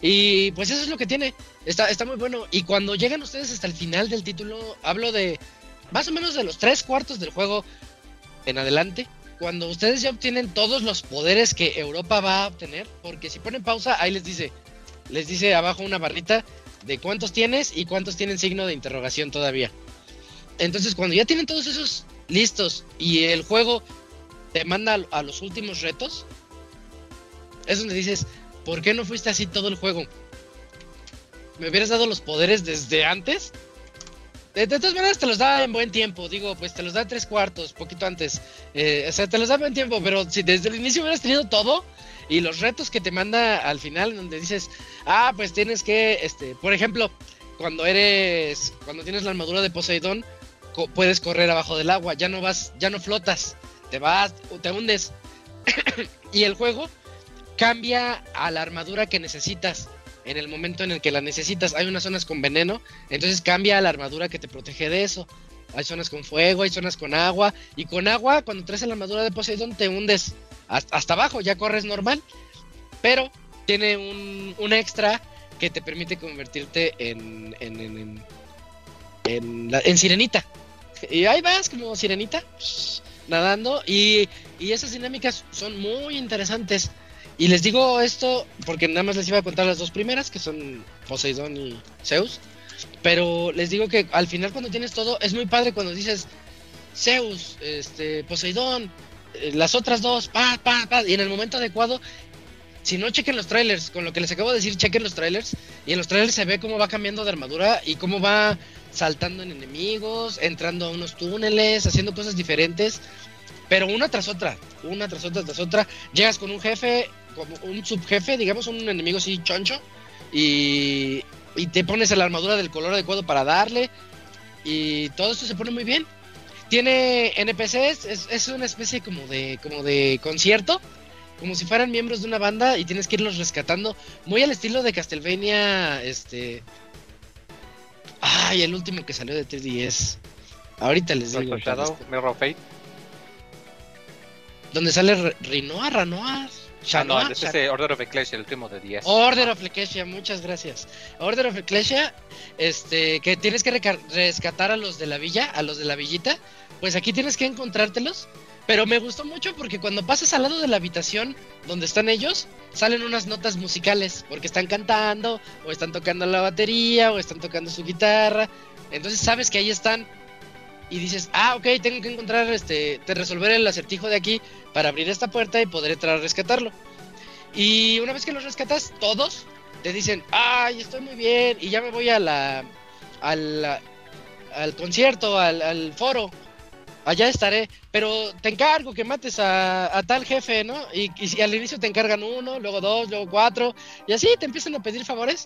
Y pues eso es lo que tiene, está, está muy bueno. Y cuando llegan ustedes hasta el final del título, hablo de más o menos de los tres cuartos del juego en adelante. Cuando ustedes ya obtienen todos los poderes que Europa va a obtener, porque si ponen pausa, ahí les dice, les dice abajo una barrita de cuántos tienes y cuántos tienen signo de interrogación todavía. Entonces, cuando ya tienen todos esos listos y el juego te manda a- los últimos retos, es donde dices, ¿por qué no fuiste así todo el juego? ¿Me hubieras dado los poderes desde antes? De, todas maneras te los da en buen tiempo, digo, pues te los da tres cuartos, poquito antes. Eh, o sea, te los da en buen tiempo, pero si desde el inicio hubieras tenido todo y los retos que te manda al final, donde dices, ah, pues tienes que, este, por ejemplo, cuando eres, cuando tienes la armadura de Poseidón, puedes correr abajo del agua, ya no vas, ya no flotas, te vas, te hundes. y el juego cambia a la armadura que necesitas en el momento en el que la necesitas. Hay unas zonas con veneno, entonces cambia la armadura que te protege de eso. Hay zonas con fuego, hay zonas con agua, y con agua, cuando traes la armadura de Poseidón, te hundes hasta, abajo, ya corres normal, pero tiene un, un extra que te permite convertirte en, en, en, en, en la- en sirenita. Y ahí vas como sirenita, nadando, y, y esas dinámicas son muy interesantes. Y les digo esto porque nada más les iba a contar las dos primeras, que son Poseidón y Zeus. Pero les digo que al final cuando tienes todo, es muy padre cuando dices Zeus, este, Poseidón, eh, las otras dos, pa, pa, pa, y en el momento adecuado, si no chequen los trailers, con lo que les acabo de decir, chequen los trailers, y en los trailers se ve cómo va cambiando de armadura y cómo va saltando en enemigos, entrando a unos túneles, haciendo cosas diferentes, pero una tras otra, una tras otra, tras otra, llegas con un jefe, como un subjefe, digamos, un enemigo así choncho, y, y te pones la armadura del color adecuado para darle, y todo esto se pone muy bien. Tiene NPCs, es, es una especie como de, como de concierto, como si fueran miembros de una banda y tienes que irlos rescatando, muy al estilo de Castlevania, este... Ay, el último que salió de 3DS. Ahorita les digo. Shadow, este, Mirror Fate. donde sale Rinoa, Ranoa, Ah, no, el- ese Order of Ecclesia, el último de 10. Order of Ecclesia, muchas gracias. Order of Ecclesia, este, que tienes que rescatar a los de la villa, a los de la villita, pues aquí tienes que encontrártelos. Pero me gustó mucho porque cuando pasas al lado de la habitación donde están ellos, salen unas notas musicales, porque están cantando, o están tocando la batería, o están tocando su guitarra. Entonces sabes que ahí están y dices, ah, ok, tengo que encontrar, este, te resolver el acertijo de aquí para abrir esta puerta y poder entrar a rescatarlo. Y una vez que los rescatas, todos te dicen, ay, estoy muy bien, y ya me voy a al concierto, al foro, allá estaré, pero te encargo que mates a, tal jefe, ¿no? Y, al inicio te encargan uno, luego dos, luego cuatro, y así te empiezan a pedir favores.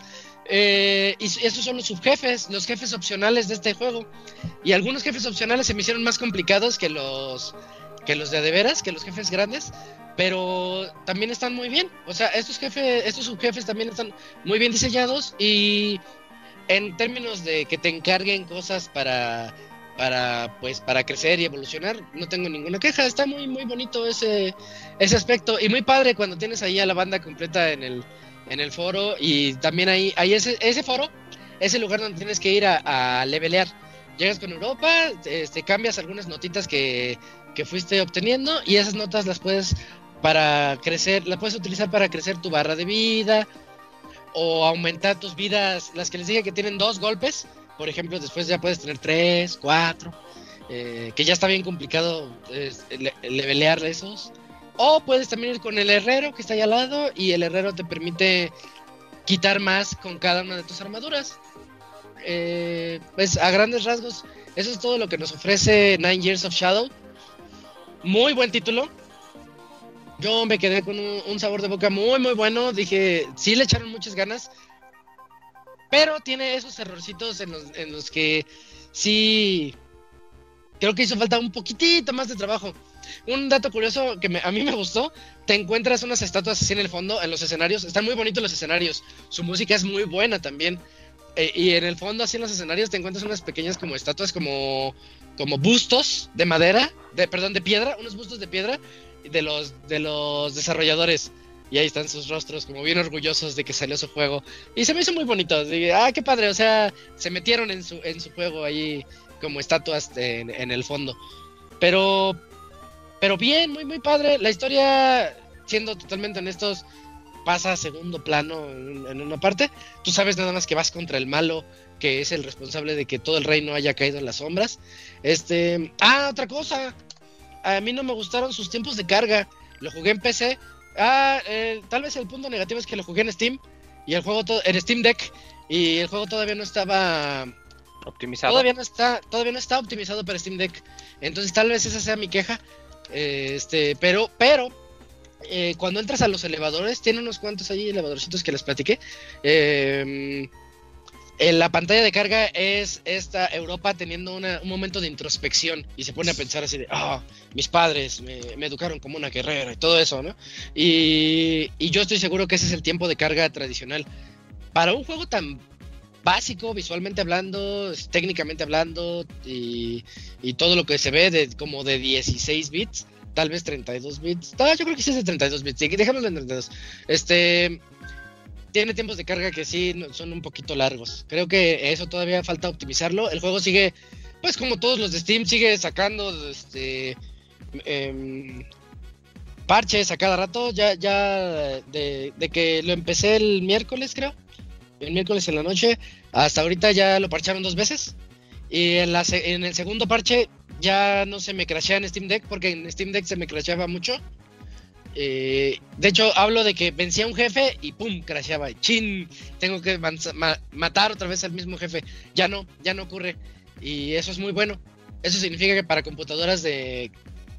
Eh, y esos son los subjefes, los jefes opcionales de este juego. Y algunos jefes opcionales se me hicieron más complicados que los que los de de veras, que los jefes grandes, pero también están muy bien. O sea, estos jefes, estos subjefes también están muy bien diseñados y en términos de que te encarguen cosas para para pues para crecer y evolucionar, no tengo ninguna queja, está muy muy bonito ese ese aspecto. Y muy padre cuando tienes ahí a la banda completa en el en el foro. Y también ahí ahí ese ese foro es el lugar donde tienes que ir a, a levelear. Llegas con Europa, este, cambias algunas notitas que, que fuiste obteniendo y esas notas las puedes para crecer, las puedes utilizar para crecer tu barra de vida o aumentar tus vidas, las que les dije que tienen dos golpes, por ejemplo, después ya puedes tener tres, cuatro, eh, que ya está bien complicado le- levelear esos. O puedes también ir con el herrero que está ahí al lado y el herrero te permite quitar más con cada una de tus armaduras. Eh, pues a grandes rasgos, eso es todo lo que nos ofrece Nine Years of Shadow. Muy buen título. Yo me quedé con un, un sabor de boca muy, muy bueno. Dije, sí le echaron muchas ganas. Pero tiene esos errorcitos en los, en los que sí creo que hizo falta un poquitito más de trabajo. Un dato curioso que me- a mí me gustó, te encuentras unas estatuas así en el fondo, en los escenarios. Están muy bonitos los escenarios. Su música es muy buena también. Eh, y en el fondo, así en los escenarios, te encuentras unas pequeñas como estatuas, como, como bustos de madera, de, perdón, de piedra, unos bustos de piedra de los, de los desarrolladores. Y ahí están sus rostros, como bien orgullosos de que salió su juego. Y se me hizo muy bonito. Dije, ah, qué padre. O sea, se metieron en su, en su juego ahí como estatuas en, en el fondo. Pero, pero bien, muy, muy padre. La historia, siendo totalmente honestos, pasa a segundo plano en, en una parte. Tú sabes nada más que vas contra el malo, que es el responsable de que todo el reino haya caído en las sombras. Este, ah, otra cosa. A mí no me gustaron sus tiempos de carga. Lo jugué en PC. Ah, eh, tal vez el punto negativo es que lo jugué en Steam y el juego en Steam Deck y el juego todavía no estaba Optimizado. Todavía no está, todavía no está optimizado para Steam Deck. Entonces tal vez esa sea mi queja. Eh, este, pero, pero eh, cuando entras a los elevadores, tiene unos cuantos ahí elevadorcitos que les platiqué. Eh, la pantalla de carga es esta Europa teniendo una- un momento de introspección y se pone a pensar así de, ah, mis padres me, educaron como una guerrera y todo eso, ¿no? Y, y yo estoy seguro que ese es el tiempo de carga tradicional. Para un juego tan básico, visualmente hablando, técnicamente hablando y, y todo lo que se ve de como de 16 bits, tal vez 32 bits. No, yo creo que sí es de 32 bits, sí, dejémoslo en 32. Este tiene tiempos de carga que sí son un poquito largos. Creo que eso todavía falta optimizarlo. El juego sigue, pues como todos los de Steam, sigue sacando este em, parches a cada rato. Ya, ya de, que lo empecé el miércoles, creo. El miércoles en la noche. Hasta ahorita ya lo parcharon dos veces. Y en, la, en el segundo parche ya no se me crashea en Steam Deck porque en Steam Deck se me crasheaba mucho. Eh, de hecho, hablo de que vencía un jefe y pum, crasheaba. Chin, tengo que matar otra vez al mismo jefe. Ya no, ya no ocurre. Y eso es muy bueno. Eso significa que para computadoras de,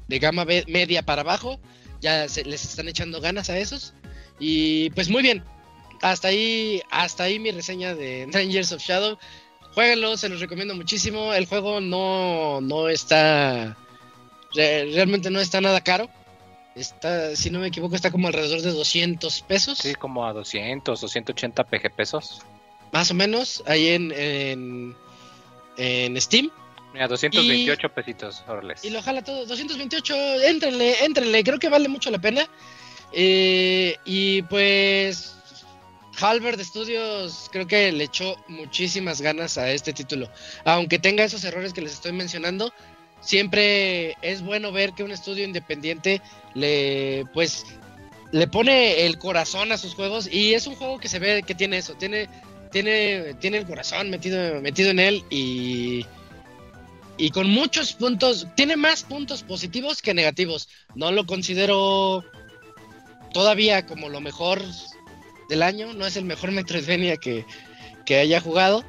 de gama media para abajo ya se les están echando ganas a esos. Y pues muy bien. Hasta ahí, hasta ahí mi reseña de Nine of Shadow. Jueguenlo, se los recomiendo muchísimo. El juego no, no está. re- realmente no está nada caro. Está, si no me equivoco, está como alrededor de 200 pesos. Sí, como a 200 o 180 PG pesos. Más o menos. Ahí en, en, en Steam. Mira, 228 pesitos, órales. Y lo jala todo. 228, éntrenle, éntrenle. Creo que vale mucho la pena. Eh, y pues. Halberd Studios creo que le echó muchísimas ganas a este título. Aunque tenga esos errores que les estoy mencionando, siempre es bueno ver que un estudio independiente le pues le pone el corazón a sus juegos y es un juego que se ve que tiene eso, tiene tiene tiene el corazón metido metido en él y y con muchos puntos, tiene más puntos positivos que negativos. No lo considero todavía como lo mejor del año, no es el mejor Metroidvania que, que haya jugado,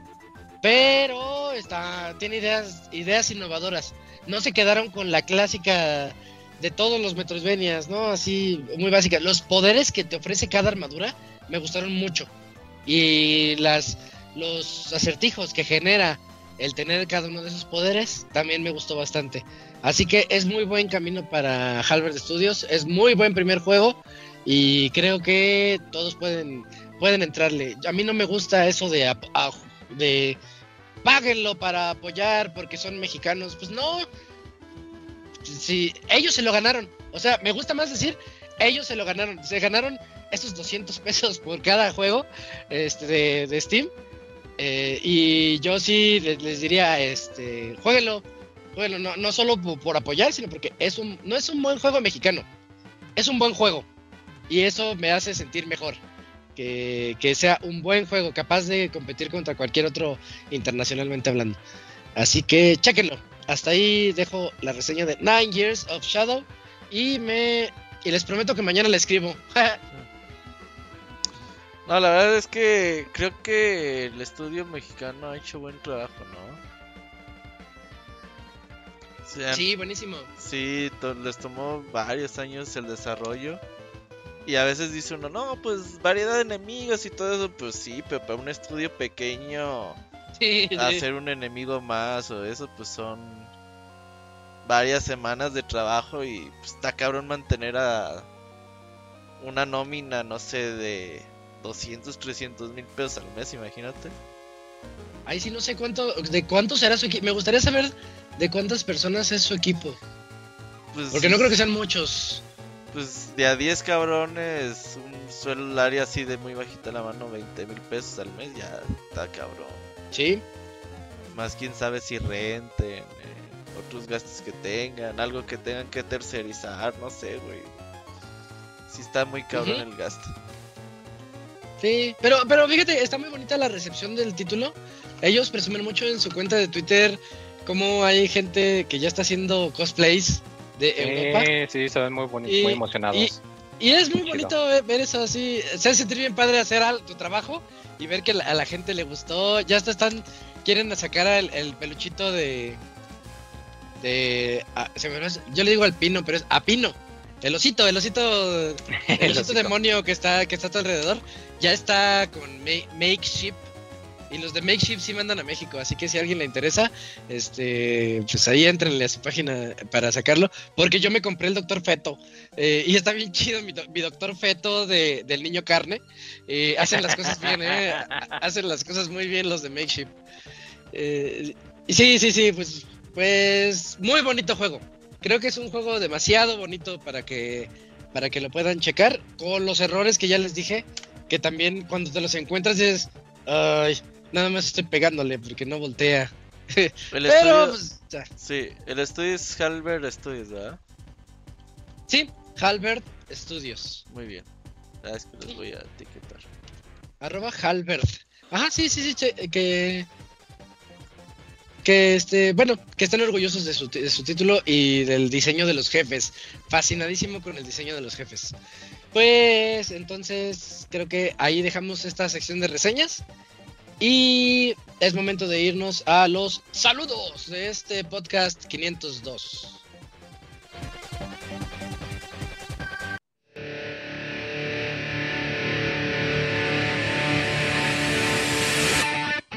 pero está tiene ideas ideas innovadoras. No se quedaron con la clásica de todos los Metroidvanias, ¿no? Así muy básica. Los poderes que te ofrece cada armadura me gustaron mucho. Y las los acertijos que genera el tener cada uno de esos poderes también me gustó bastante. Así que es muy buen camino para Halberd Studios, es muy buen primer juego y creo que todos pueden pueden entrarle. A mí no me gusta eso de de páguenlo para apoyar porque son mexicanos, pues no. Si ellos se lo ganaron, o sea, me gusta más decir ellos se lo ganaron, se ganaron esos 200 pesos por cada juego este de, Steam. Eh, y yo sí les, diría, este, jueguenlo, jueguenlo, no, no solo po- por, apoyar, sino porque es un, no es un buen juego mexicano, es un buen juego. Y eso me hace sentir mejor. Que, que sea un buen juego, capaz de competir contra cualquier otro internacionalmente hablando. Así que chéquenlo. Hasta ahí dejo la reseña de Nine Years of Shadow. Y me. Y les prometo que mañana le escribo. No, la verdad es que creo que el estudio mexicano ha hecho buen trabajo, ¿no? Sí, buenísimo. Sí, to- les tomó varios años el desarrollo. Y a veces dice uno, no, pues variedad de enemigos y todo eso. Pues sí, pero para un estudio pequeño, Sí, sí. hacer un enemigo más o eso, pues son varias semanas de trabajo. Y pues, está cabrón mantener a una nómina, no sé, de 200, 300 mil pesos al mes, imagínate. Ahí sí no sé cuánto, de cuánto será su equipo. Me gustaría saber de cuántas personas es su equipo. Pues, Porque no creo que sean muchos. Pues de a 10 cabrones, un suelario así de muy bajita la mano, 20 mil pesos al mes, ya está cabrón. Sí. Más quién sabe si renten, eh, otros gastos que tengan, algo que tengan que tercerizar, no sé, güey. Sí está muy cabrón el gasto. Sí. Pero, pero fíjate, está muy bonita la recepción del título. Ellos presumen mucho en su cuenta de Twitter cómo hay gente que ya está haciendo cosplays de Europa. Eh, sí, se ven muy bonitos, Y- muy emocionados. Y es muy bonito ver, ver eso así. Se hace sentir bien padre hacer al- tu trabajo y ver que a la gente le gustó. Ya hasta están. Quieren sacar el, el peluchito de. De. ah, se me olvidó- yo le digo al pino, pero es a pino. El osito, el osito. El, El osito osito. demonio que está, que está a tu alrededor. Ya está con ma- Makeshift. Y los de Makeshift sí mandan a México. Así que si a alguien le interesa, este. Pues ahí entrenle a su página para sacarlo. Porque yo me compré el Doctor Feto. Eh, y está bien chido mi, do- mi doctor feto de, del niño carne. Eh, hacen las cosas bien, ¿eh? Ha- Hacen las cosas muy bien los de Makeshift. Eh, y sí, sí, sí, pues, pues muy bonito juego. Creo que es un juego demasiado bonito para que, para que lo puedan checar. Con los errores que ya les dije, que también cuando te los encuentras es... Ay, nada más estoy pegándole porque no voltea. El Pero, estudio, pues, ya. sí, el estudio es Halberd Studios, ¿verdad? Sí, Halbert Studios. Muy bien. Ah, es que los voy a etiquetar. Arroba Halbert. Ajá, sí, sí, sí, che- que... Que este, bueno, que están orgullosos de su, de su título y del diseño de los jefes. Fascinadísimo con el diseño de los jefes. Pues entonces creo que ahí dejamos esta sección de reseñas. Y es momento de irnos a los saludos de este podcast 502.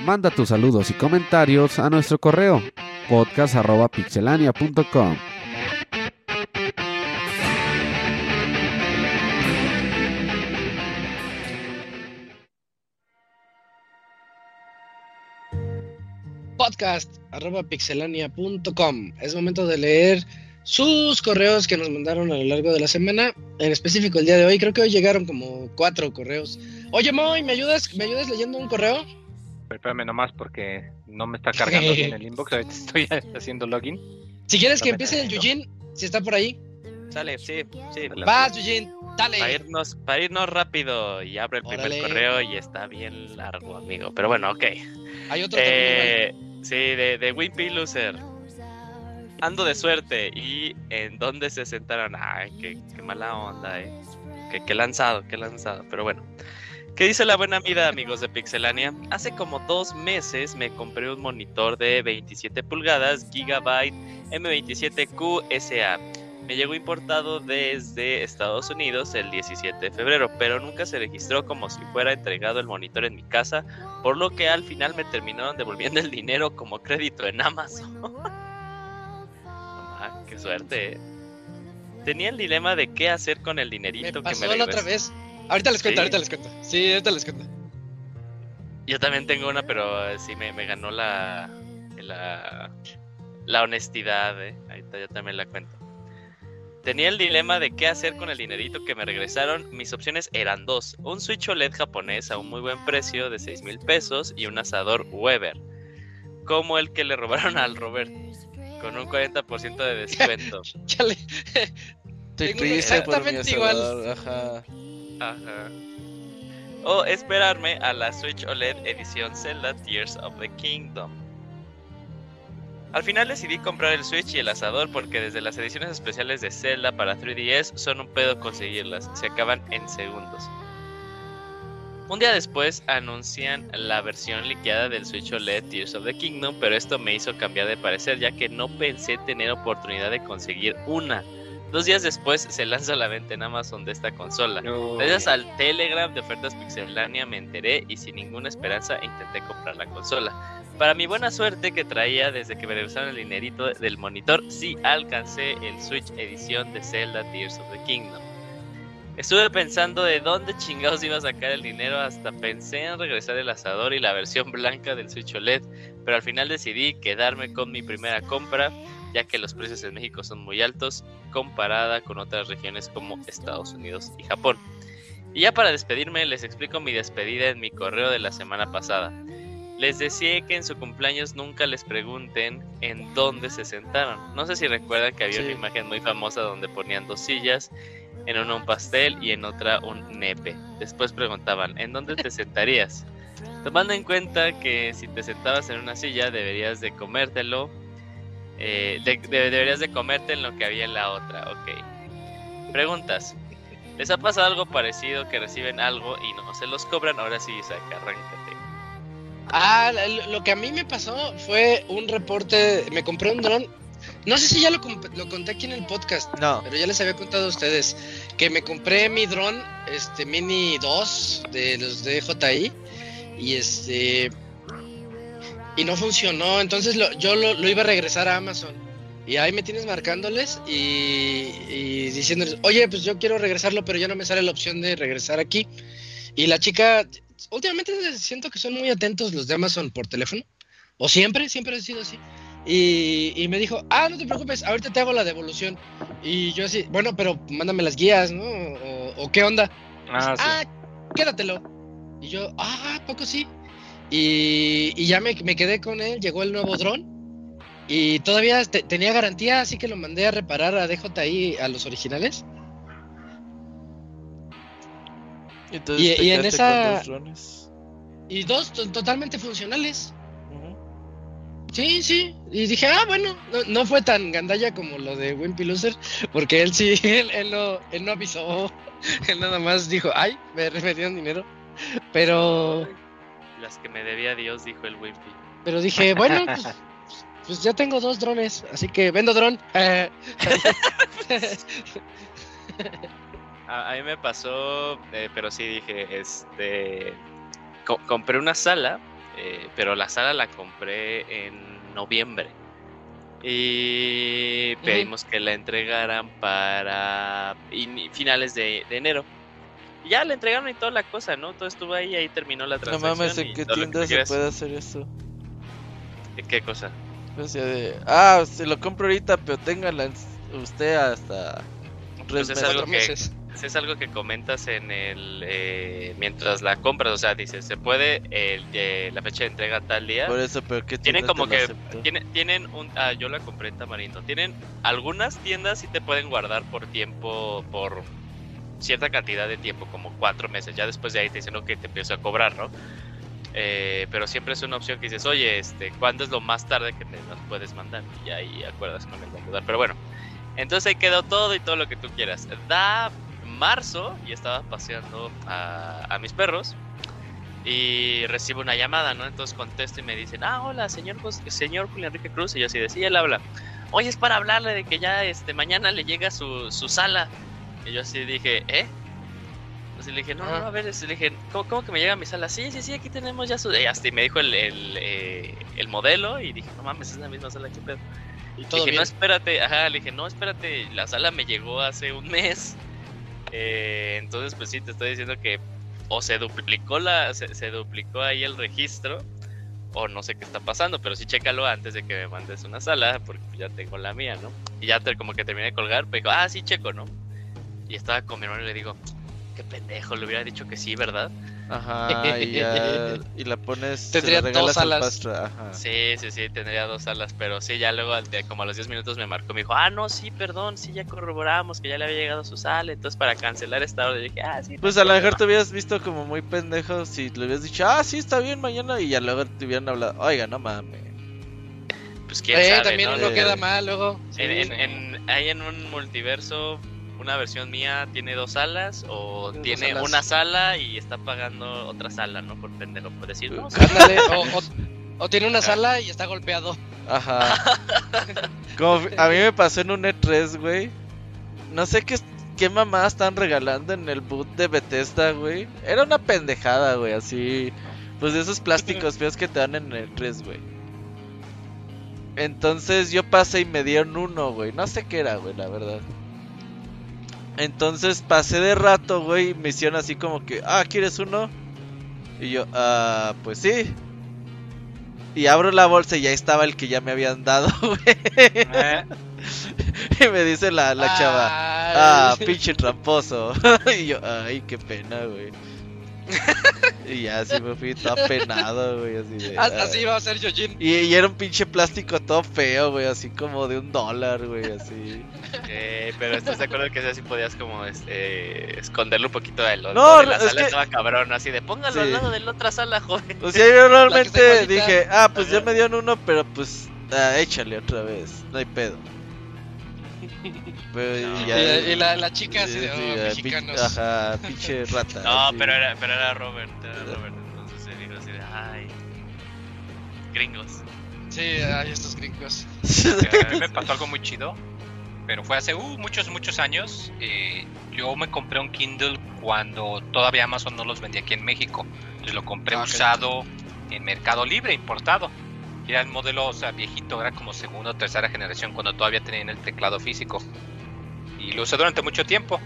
Manda tus saludos y comentarios a nuestro correo podcast.pixelania.com. podcast arroba pixelania.com. Es momento de leer sus correos que nos mandaron a lo largo de la semana. En específico el día de hoy. Creo que hoy llegaron como cuatro correos. Oye, Moy, ¿me ayudas, ¿me ayudas leyendo un correo? Pero espérame nomás porque no me está cargando bien el inbox. Ahorita estoy haciendo login. Si quieres que empiece el. Yujin, si está por ahí. Sale, sí, sí. Vas, Yujin, dale. Para irnos, para irnos rápido y abro el primer Órale. correo y está bien largo, amigo. Pero bueno, ok. Hay otro también Eh, sí, de, de Wimpy Loser. Ando de suerte. ¿Y en dónde se sentaron? Ay, qué, qué mala onda, eh. Qué, qué lanzado, qué lanzado. Pero bueno. ¿Qué dice la buena vida, amigos de Pixelania? Hace como dos meses me compré un monitor de 27 pulgadas Gigabyte M27Q SA. Me llegó importado desde Estados Unidos el 17 de febrero, pero nunca se registró como si fuera entregado el monitor en mi casa, por lo que al final me terminaron devolviendo el dinero como crédito en Amazon. Ah, qué suerte. eh. Tenía el dilema de qué hacer con el Me dinerito que pasó me la otra vez. Ahorita les cuento, Sí. ahorita les cuento. Sí, ahorita les cuento. Yo también tengo una, pero eh, sí me, me ganó la, la la honestidad, eh. Ahorita yo también la cuento. Tenía el dilema de qué hacer con el dinerito que me regresaron. Mis opciones eran dos: un Switch OLED japonés a un muy buen precio de 6 mil pesos y un asador Weber, como el que le robaron al Robert, con un 40% de descuento. Chale. Estoy por mi exactamente igual. asador, Ajá. Ajá. O esperarme a la Switch OLED edición Zelda Tears of the Kingdom. Al final decidí comprar el Switch y el asador porque desde las ediciones especiales de Zelda para 3DS son un pedo conseguirlas, se acaban en segundos. Un día después anuncian la versión liqueada del Switch OLED Tears of the Kingdom, pero esto me hizo cambiar de parecer ya que no pensé tener oportunidad de conseguir una. Dos días después se lanza a la venta en Amazon de esta consola. Gracias al Telegram de ofertas Pixelania me enteré y sin ninguna esperanza intenté comprar la consola. Para mi buena suerte que traía desde que me regresaron el dinerito del monitor, sí alcancé el Switch edición de Zelda Tears of the Kingdom. Estuve pensando de dónde chingados iba a sacar el dinero, hasta pensé en regresar el asador y la versión blanca del Switch OLED, pero al final decidí quedarme con mi primera compra, ya que los precios en México son muy altos comparada con otras regiones como Estados Unidos y Japón. Y ya para despedirme les explico mi despedida en mi correo de la semana pasada. Les decía que en su cumpleaños nunca les pregunten en dónde se sentaron. No sé si recuerdan que había Sí. una imagen muy famosa donde ponían dos sillas, en una un pastel y en otra un nepe. Después preguntaban, ¿en dónde te sentarías? Tomando en cuenta que si te sentabas en una silla deberías de comértelo, eh, de- de- deberías de comerte en lo que había en la otra, ok. Preguntas. ¿Les ha pasado algo parecido que reciben algo y no se los cobran? Ahora sí, Isaac, arráncate. Ah, lo que a mí me pasó fue un reporte. Me compré un dron. No sé si ya lo, comp- lo conté aquí en el podcast, No. pero ya les había contado a ustedes que me compré mi dron este Mini 2 de los de DJI y este y no funcionó, entonces lo- yo lo, lo iba a regresar a Amazon y ahí me tienes marcándoles y, y diciéndoles, oye, pues yo quiero regresarlo, pero ya no me sale la opción de regresar aquí. Y la chica, últimamente siento que son muy atentos los de Amazon por teléfono, o siempre, siempre ha sido así. Y, y me dijo, ah, no te preocupes, ahorita te hago la devolución. Y yo así, bueno, pero mándame las guías, ¿no? O, o qué onda. Ah, sí. Ah, quédatelo. Y yo, ah, ¿a poco sí. Y, y ya me, me quedé con él, llegó el nuevo dron. Y todavía te- tenía garantía, así que lo mandé a reparar a DJI a los originales. Entonces Y- te y en esa- con dos drones. Y dos to- totalmente funcionales. Sí, sí. Y dije, ah, bueno, no, no fue tan gandalla como lo de Wimpy Loser, porque él sí, él, él no, él no avisó. Él nada más dijo, ay, me, me dieron dinero. Pero, Las que me debía Dios, dijo el Wimpy. pero dije, bueno, pues, pues ya tengo dos drones, así que vendo dron. A, a mí me pasó, eh, pero sí dije, este, co- compré una sala, eh, pero la sala la compré en noviembre. Y pedimos que la entregaran para finales de, de enero. Y ya la entregaron y toda la cosa, ¿no? Todo estuvo ahí, ahí terminó la No transacción. mames, y ¿en qué lo que tienda se puede hacer eso? ¿Qué cosa? O sea, de, ah, se lo compro ahorita, pero téngala en- usted hasta Pues es algo que- meses. Es algo que comentas en el eh, mientras la compras, o sea, dices, se puede el, eh, la fecha de entrega tal día. Por eso, pero ¿qué Tienen tienda como que tienen, tienen un ah, yo la compré en Tamarindo. Tienen algunas tiendas sí te pueden guardar por tiempo por cierta cantidad de tiempo, como cuatro meses. Ya después de ahí te dicen que te empiezo a cobrar, ¿no? Eh, pero siempre es una opción que dices, oye, este, ¿cuándo es lo más tarde que te nos puedes mandar? Y ahí acuerdas con el vendedor. Pero bueno, entonces ahí quedó todo y todo lo que tú quieras. Da marzo y estaba paseando a, mis perros y recibo una llamada, ¿no? Entonces contesto y me dicen, ah, hola, señor, Jos- señor Julián Enrique Cruz. Y yo así de, sí, él habla. Oye, es para hablarle de que ya este, mañana le llega su, su sala. Y yo así dije, ¿eh? Así le dije, no, no, no, a ver, le dije, ¿cómo, cómo que me llega mi sala? Sí, sí, sí, aquí tenemos ya su... Y hasta y me dijo el, el, eh, el modelo y dije, no mames, es la misma sala, qué pedo. Y todo dije, bien. no, espérate, ajá, le dije, no, espérate, la sala me llegó hace un mes. Eh, entonces, pues sí, te estoy diciendo que o se duplicó la, se, se duplicó ahí el registro, o no sé qué está pasando, pero sí chécalo antes de que me mandes una sala, porque ya tengo la mía, ¿no? Y ya te- como que terminé de colgar, me dijo, ah, sí, checo, ¿no? Y estaba con mi hermano y le digo, qué pendejo, le hubiera dicho que sí, ¿verdad? Ajá, y ya. Y la pones. se la Tendría regalas dos al alas. Ajá. Sí, sí, sí, tendría dos salas, pero sí, ya luego, como a los 10 minutos me marcó, me dijo, ah, no, sí, perdón, sí, ya corroboramos que ya le había llegado su sala, entonces para cancelar esta orden, dije, ah, sí. Pues a lo mejor problema". te hubieras visto como muy pendejo si le hubieras dicho, ah, sí, está bien mañana. Y ya luego te hubieran hablado, oiga, no mames. Pues quién Eh, sabe, también ¿no? uno Eh, queda mal luego. En, en- Sí. en- hay en un multiverso, una versión mía tiene dos salas, o Tiene dos tiene salas. una sala y está pagando otra sala, ¿no? Por pendejo, por decir, no, sí, Ándale, o, o- o tiene una sala y está golpeado. Ajá. Como a mí me pasó en un E3, güey. No sé qué, qué mamá están regalando en el boot de Bethesda, güey. Era una pendejada, güey, así. Pues de esos plásticos feos que te dan en el 3, güey. Entonces yo pasé y me dieron uno, güey. No sé qué era, güey, la verdad. Entonces pasé de rato, güey, me hicieron así como que, ah, ¿quieres uno? Y yo, ah, pues sí. Y abro la bolsa y ahí estaba el que ya me habían dado, güey. Eh, Y me dice la, la chava, ah, pinche tramposo. y yo, ay, qué pena, güey. y ya así me fui todo apenado, güey, así de... Así va a ser Yojin. Y, y era un pinche plástico todo feo, güey, así como de un dólar, güey, así. Eh, pero estás de acuerdo que así podías como este, esconderlo un poquito de lo No, de la es sala que- estaba cabrón, así de póngalo Sí. al lado de la otra sala, joven. O sea, yo realmente dije, ah, pues ya me dieron uno, pero pues ah, échale otra vez, no hay pedo. Pero No. y Y, ya, y la, la chica así de, oh, mexicanos. Ajá, pinche rata. No, así. pero era, pero era Robert, era Robert, entonces se dijo así de, ay, gringos. Sí, ay, estos gringos. a mí me pasó algo muy chido, pero fue hace uh, muchos, muchos años. eh, yo me compré un Kindle cuando todavía Amazon no los vendía aquí en México. Entonces lo compré Ah, usado en Mercado Libre, importado. Era el modelo, o sea, viejito, era como segunda o tercera generación cuando todavía tenían el teclado físico. Y lo usé durante mucho tiempo.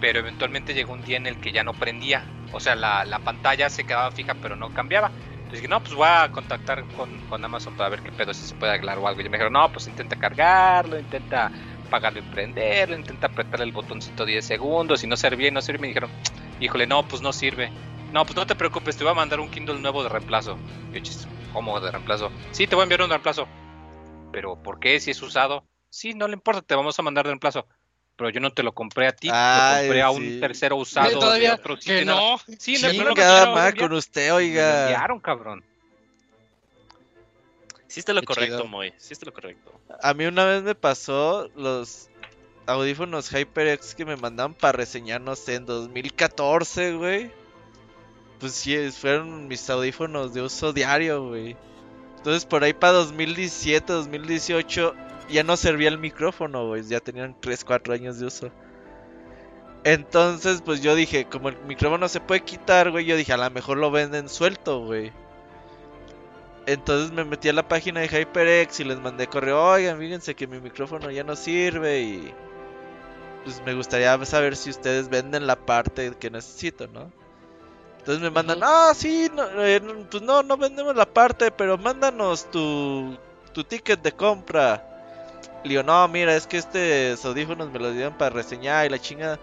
Pero eventualmente llegó un día en el que ya no prendía. O sea, la, la pantalla se quedaba fija pero no cambiaba. Entonces dije, no, pues voy a contactar con, con Amazon para ver qué pedo, si se puede arreglar o algo. Y me dijeron, no, pues intenta cargarlo, intenta apagarlo y prenderlo, intenta apretar el botoncito 10 segundos. Y no servía, y no sirve. Me dijeron, híjole, no, pues no sirve. No, pues no te preocupes, te voy a mandar un Kindle nuevo de reemplazo. Yo, "Chis, ¿cómo de reemplazo? Sí, te voy a enviar un reemplazo. ¿Pero por qué? Si es usado. Sí, no le importa, te vamos a mandar de reemplazo. pero yo no te lo compré a ti, Ay, lo compré a un sí. tercero usado. de todavía otro sitio que no. Sí, no me madre enviaron. con usted, Me oiga. enviaron, cabrón. Hiciste lo Qué correcto, chido. Moy. Hiciste lo correcto. A mí una vez me pasó los audífonos HyperX que me mandaban para reseñar, no sé, en 2014, güey. Pues sí, fueron mis audífonos de uso diario, güey. Entonces por ahí para 2017, 2018 ya no servía el micrófono, güey. Ya tenían 3, 4 años de uso. Entonces, pues yo dije, como el micrófono se puede quitar, güey, yo dije, a lo mejor lo venden suelto, güey. Entonces me metí a la página de HyperX y les mandé correo, oigan, fíjense que mi micrófono ya no sirve y pues me gustaría saber si ustedes venden la parte que necesito, ¿no? Entonces me mandan, ah, sí, no, eh, no, pues no, no vendemos la parte, pero mándanos tu, tu ticket de compra. Le digo, no, mira, es que estos audífonos me los dieron para reseñar y la chingada.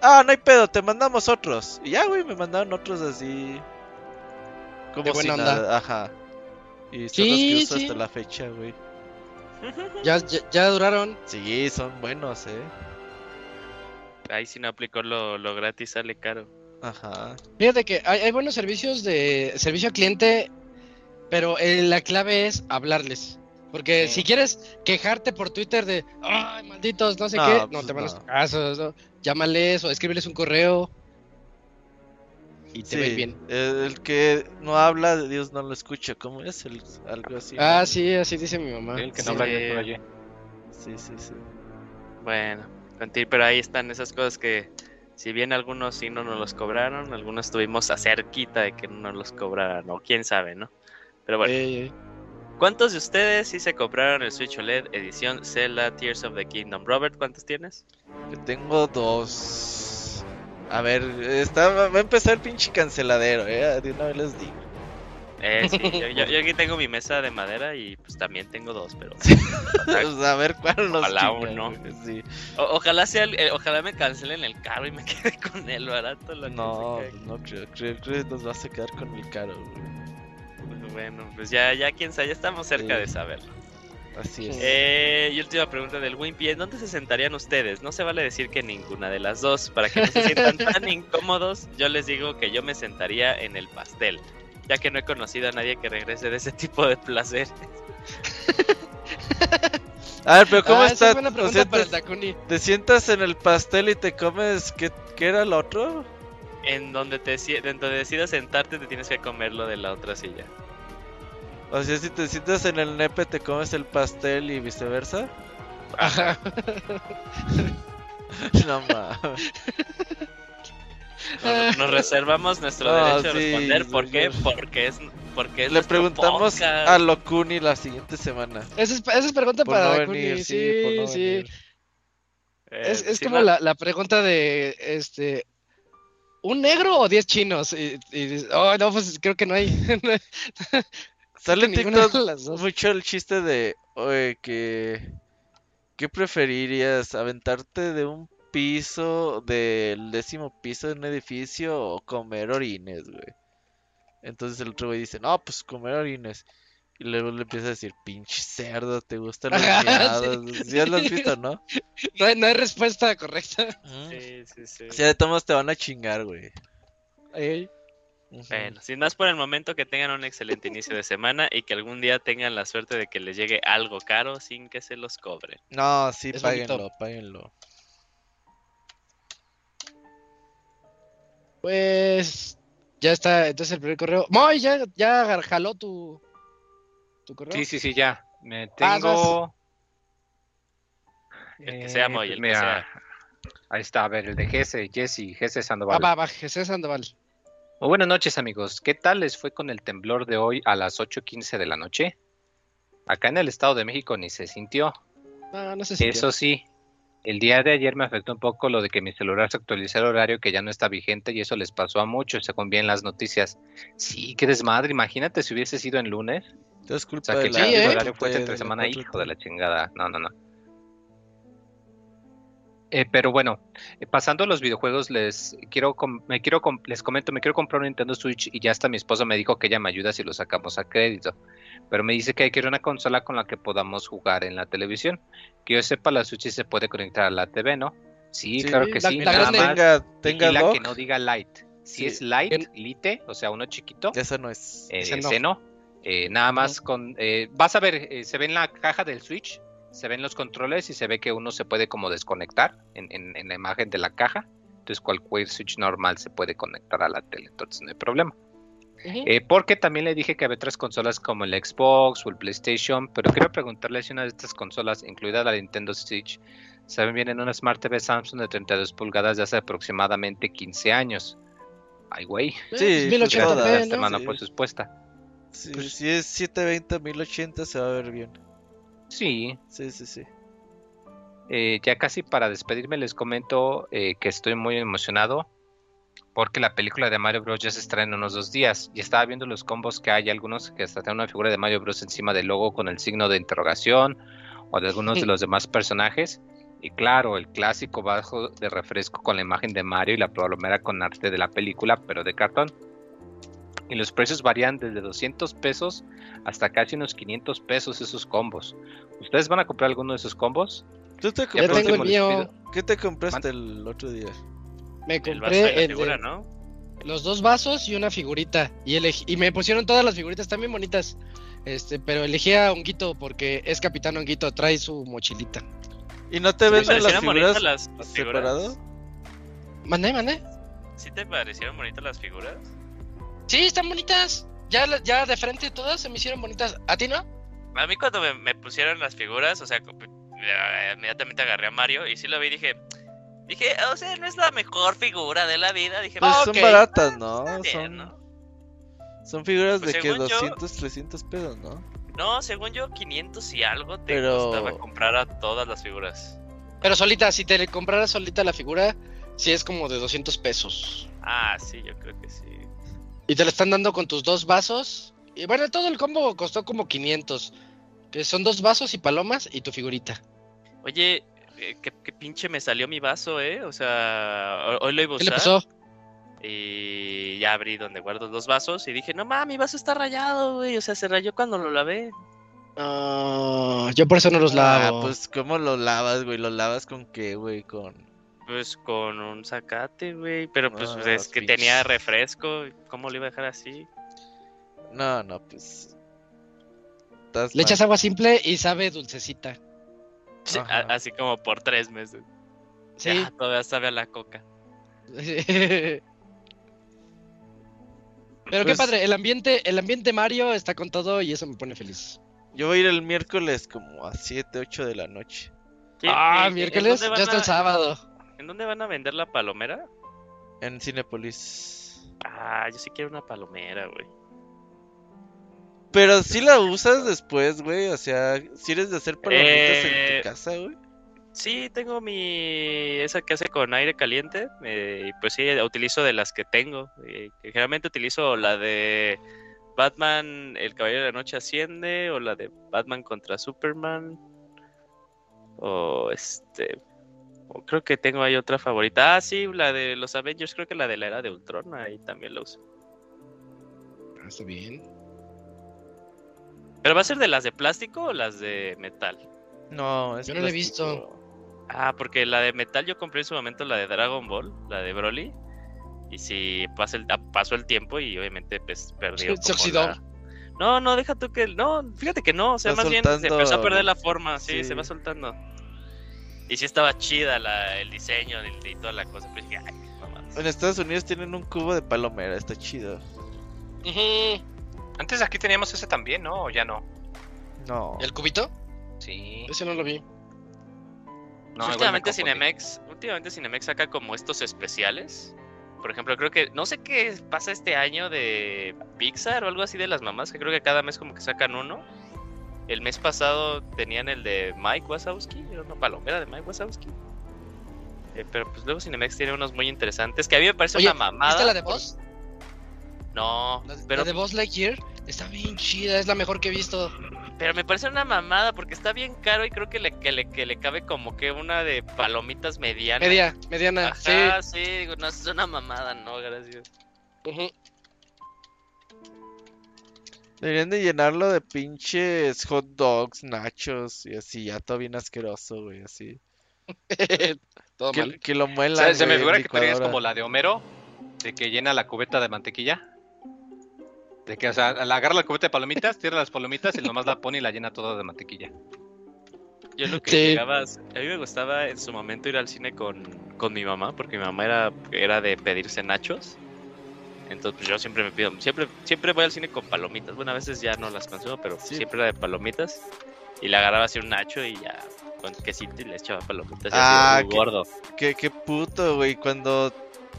Ah, no hay pedo, te mandamos otros. Y ya, güey, me mandaron otros así. Como De si buena nada, onda. ajá. Y son Sí, los que uso sí. hasta la fecha, güey. Ya, ya, ya duraron. Sí, son buenos, eh. Ahí si no aplicó lo, lo gratis sale caro. Ajá. Fíjate que hay, hay buenos servicios de servicio al cliente, pero eh, la clave es hablarles. Porque Sí. si quieres quejarte por Twitter de, ay, malditos, no sé No, qué, no pues te van a no. hacer caso, ¿no? llámales o escríbeles un correo y te Sí, bien. El, el que no habla, Dios no lo escucha. ¿Cómo es? El, algo así. Ah, ¿no? sí, así dice mi mamá. El que Sí. no habla allí. Sí, sí, sí. Bueno, pero ahí están esas cosas que, si bien algunos sí no nos los cobraron, algunos estuvimos a cerquita de que no nos los cobraran, o quién sabe, ¿no? Pero bueno, Eh, ¿cuántos de ustedes sí se compraron el Switch OLED edición Zelda Tears of the Kingdom? Robert, ¿cuántos tienes? Yo tengo dos. A ver, está, va a empezar el pinche canceladero, eh. De una vez les digo. Eh, sí, yo, yo- yo aquí tengo mi mesa de madera y pues también tengo dos, pero Pues, a ver cuál nos Ojalá uno. güey, Sí. o- ojalá sea, el- eh, ojalá me cancelen el carro y me quede con el barato. lo que No, se cae. no creo, creo, creo que nos vas a quedar con el caro, güey. Pues bueno, pues ya, ya quién sabe, ya estamos cerca Sí. de saberlo. Así es. Eh, y última pregunta del Wimpy, ¿en dónde se sentarían ustedes? No se vale decir que ninguna de las dos, para que no se sientan tan incómodos, yo les digo que yo me sentaría en el pastel, ya que no he conocido a nadie que regrese de ese tipo de placer. A ver, pero ¿cómo ah, esa está? es buena ¿Te pregunta para el sientas, Takuni. te sientas en el pastel y te comes. ¿Qué, qué era el otro? En donde te si- en donde decidas sentarte te tienes que comer lo de la otra silla. O sea, si te sientas en el nepe, te comes el pastel y viceversa. Ajá. No mames. Nos, nos reservamos nuestro No, derecho a sí, responder, ¿por sí, qué? sí. Porque es porque es Le preguntamos podcast. a Locuni la siguiente semana. Esa es, esa es pregunta Por para no venir, sí, sí, por no sí. Eh, Es, es como la, la pregunta de, este, ¿un negro o 10 chinos? Y, y dices, oh, no, pues creo que no hay. Sale en TikTok mucho el chiste de, oye, que... ¿Qué preferirías? ¿Aventarte de un piso, del décimo piso de un edificio o comer orines, güey? Entonces el otro güey dice, no, pues comer orines. Y luego le empieza a decir, pinche cerdo, ¿te gustan los Ajá, miados? Sí. ya lo has visto, ¿no? no, hay, no hay respuesta correcta. Ujú. Sí, sí, sí. O sea, de todos te van a chingar, güey. Ey. Ujú. Bueno, sin más por el momento, que tengan un excelente inicio de semana y que algún día tengan la suerte de que les llegue algo caro sin que se los cobren. No, sí, Es páguenlo, bonito. páguenlo. Pues ya está, entonces el primer correo. Moy, ya, ya jaló tu, tu correo. Sí, sí, sí, ya. Me Ah, tengo. El que sea, Eh, Moy, el que mira, sea. Ahí está, a ver, el de Jesse, Jesse, Jesse Ah, Sandoval. va, va, Jesús Sandoval. Muy buenas noches, amigos. ¿Qué tal les fue con el temblor de hoy a las 8:15 de la noche? Acá en el Estado de México ni se sintió. No, no sé si. Eso sí, el día de ayer me afectó un poco lo de que mi celular se actualizó el horario que ya no está vigente y eso les pasó a muchos, según bien las noticias. Sí, qué desmadre. Imagínate si hubiese sido en lunes. Es O culpa sea, que de el horario fuese entre la semana, hijo de la chingada. No, no, no. Eh, pero bueno, eh, pasando a los videojuegos, les quiero, me quiero, com- les comento, me quiero comprar un Nintendo Switch y ya hasta mi esposa me dijo que ella me ayuda si lo sacamos a crédito. Pero me dice que quiere una consola con la que podamos jugar en la televisión. Que yo sepa, la Switch se puede conectar a la TV, ¿no? Sí, Sí, claro que la- sí. la nada más tenga, tenga vigila dock, que no diga light. Si Sí. es light, lite, o sea, uno chiquito, esa no es. eh, Ese no. ese no. Eh, nada más con... eh, vas a ver, se ve en la caja del Switch, se ven los controles y se ve que uno se puede como desconectar en, en- en la imagen de la caja. Entonces cualquier Switch normal se puede conectar a la tele, entonces no hay problema. Eh, porque también le dije que había otras consolas como el Xbox o el PlayStation, pero quiero preguntarle si una de estas consolas, incluida la Nintendo Switch, saben bien en una Smart TV Samsung de 32 pulgadas de hace aproximadamente 15 años. Ay, güey, Sí, 1080p, todas, ¿no? esta mano Sí. pues expuesta. Si, Pues- si es 720 1080 se va a ver bien. Sí, Sí, sí, sí. eh, ya casi para despedirme les comento eh, que estoy muy emocionado porque la película de Mario Bros. ya se estrena en unos dos días y estaba viendo los combos que hay, algunos que hasta tienen una figura de Mario Bros. encima del logo con el signo de interrogación o de algunos de los demás personajes. Y claro, el clásico bajo de refresco con la imagen de Mario y la palomera con arte de la película, pero de cartón. Y los precios varían desde 200 pesos hasta casi unos 500 pesos esos combos. ¿Ustedes van a comprar alguno de esos combos? ¿Tú te Ya tengo el mío. ¿Qué te compraste el otro día? Me El vaso de compré la el figura, ¿no? los dos vasos y una figurita. Y, elegí- y me pusieron todas las figuritas, están bien bonitas. Este, pero elegí a Honguito porque es Capitán Honguito, trae su mochilita. ¿Y no te ¿Sí te venden las figuras las, figuras? separado? ¿Mandé, mandé? ¿Sí te parecieron bonitas las figuras? Sí, están bonitas. Ya, ya de frente todas se me hicieron bonitas. ¿A ti no? A mí cuando me, me pusieron las figuras, o sea, inmediatamente agarré a Mario y sí lo vi y dije, dije, o sea, no es la mejor figura de la vida. Dije, Pues Ah, son baratas, ¿no? Bien, Son, ¿no? son figuras Pues de que según yo- 200, 300 pesos, ¿no? No, según yo, 500 y algo te Pero- costaba comprar a todas las figuras. Pero solita, si te le compraras solita la figura, sí es como de 200 pesos. Ah, sí, yo creo que sí. Y te la están dando con tus dos vasos. Y bueno, todo el combo costó como 500. Que son dos vasos y palomas y tu figurita. Oye, eh, ¿qué, qué pinche me salió mi vaso, ¿eh? O sea, ho- hoy lo iba a ¿Qué le usar pasó? y ya abrí donde guardo los vasos y dije, no mames, mi vaso está rayado, güey. O sea, se rayó cuando lo lavé. Ah, yo por eso no los Ah, lavo. pues ¿cómo lo lavas, güey? ¿Lo lavas con qué, güey? Con... Pues con un zacate, güey. Pero pues Ah, es que pinche. tenía refresco. ¿Cómo lo iba a dejar así? No, no, pues... Estás Le mal. echas agua simple y sabe dulcecita. Sí, a- así como por tres meses. Sí. Ya, todavía sabe a la coca. Pero qué Pues- padre, el ambiente, el ambiente Mario está con todo y eso me pone feliz. Yo voy a ir el miércoles como a 7, 8 de la noche. ¿Qué- ah, miércoles, ya está a- el sábado. ¿En dónde van a vender la palomera? En Cinepolis. Ah, yo sí quiero una palomera, güey. Pero si la usas después, güey. O sea, si eres de hacer palomitas en Eh, tu casa, güey. Sí, tengo mi. Esa que hace con aire caliente. eh, y pues sí, utilizo de las que tengo. eh, generalmente utilizo la de Batman, El Caballero de la Noche Asciende. O la de Batman contra Superman. O este. Creo que tengo ahí otra favorita. Ah, sí, la de los Avengers. Creo que la de la era de Ultron. Ahí también la uso. Ah, Está bien. ¿Pero va a ser de las de plástico o las de metal? No, es Yo no la he plástico. Ah, porque la de metal yo compré en su momento la de Dragon Ball, la de Broly. Y si pasa el, ah, pasó el tiempo y obviamente pues perdió. Se oxidó. la- No, no, deja tú que. No, fíjate que no. O sea, Va más bien se empezó a perder la forma. Sí, sí. se va soltando. Y sí estaba chida la, el diseño y, y toda la cosa. Pero dije, ay, mamadas. En Estados Unidos tienen un cubo de palomera, está chido. Antes aquí teníamos ese también, ¿no? ¿O ya no? No. ¿El cubito? Sí. Ese no lo vi. No, últimamente. Cinemex, últimamente Cinemex saca como estos especiales. Por ejemplo, creo que no sé qué pasa este año de Pixar o algo así de las mamás, que creo que cada mes como que sacan uno. El mes pasado tenían el de Mike Wazowski, era una palomera de Mike Wazowski. Eh, pero pues luego Cinemex tiene unos muy interesantes que a mí me parece Oye, una mamada. ¿viste la de por- Buzz? No, La, la pero, de Buzz Lightyear está bien chida, es la mejor que he visto. pero me parece una mamada porque está bien caro y creo que le, que le, que le cabe como que una de palomitas medianas. Media, mediana, Ajá, sí, digo, no, es una mamada, no, gracias. sí. Deberían de llenarlo de pinches hot dogs, nachos y así, ya todo bien asqueroso, güey, así. todo Que, mal. que lo O muelan. sea, se me figura que licuadora. como la de Homero, de que llena la cubeta de mantequilla. De que, o sea, la agarra la cubeta de palomitas, tira las palomitas y nomás la pone y la llena toda de mantequilla. Yo lo que Sí. llegaba, a mí me gustaba en su momento ir al cine con, con mi mamá, porque mi mamá era, era de pedirse nachos. Entonces pues, yo siempre me pido, siempre, siempre voy al cine con palomitas. Bueno, a veces ya no las consumo, pero Sí. siempre era de palomitas. Y le agarraba así un nacho y ya con quesito y le echaba palomitas. Y Ah, así, uh, qué- gordo. Qué, qué puto, güey. Cuando.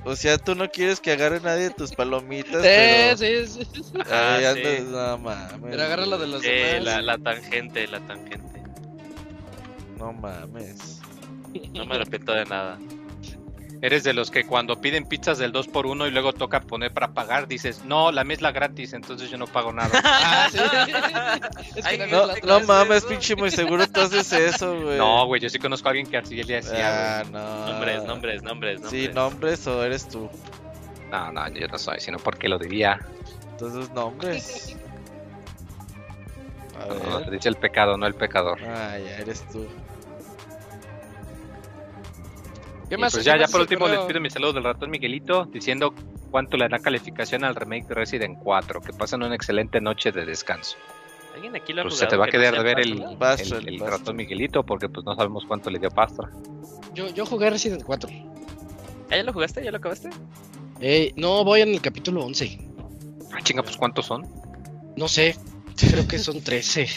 O sea, tú no quieres que agarre nadie tus palomitas. Eh, pero... sí, sí. Ah, Ahí sí. andas, no mames. Pero agarra lo de los Sí, demás. la, la tangente, la tangente. No mames. No me arrepiento de nada. Eres de los que cuando piden pizzas del 2x1 y luego toca poner para pagar, dices, no, la mezcla gratis, entonces yo no pago nada. Ah, sí. Es que Ay, la no, No, no mames, eso? pinche, muy seguro tú haces eso, güey. No, güey, yo sí conozco a alguien que así le hacía, Ah, no. Nombres, nombres, nombres, nombres. Sí, nombres o eres tú. No, no, yo no soy, sino porque lo diría. Entonces, nombres. A No, ver. dice el pecado, no el pecador. Ah, ya eres tú. ¿Qué más? pues ¿Qué ya, ya más por último les pido mi saludo del ratón Miguelito diciendo cuánto le da calificación al remake de Resident 4. Que pasen una excelente noche de descanso. ¿Alguien aquí lo ha Pues se te va a no quedar de ver el, ratón Miguelito porque pues no sabemos cuánto le dio Pastra. Yo, yo jugué Resident 4. ¿Ah, ¿Ya lo jugaste? ¿Ya lo acabaste? Eh, no, voy en el capítulo 11. Ah, chinga, pues cuántos son. No sé, creo que son 13.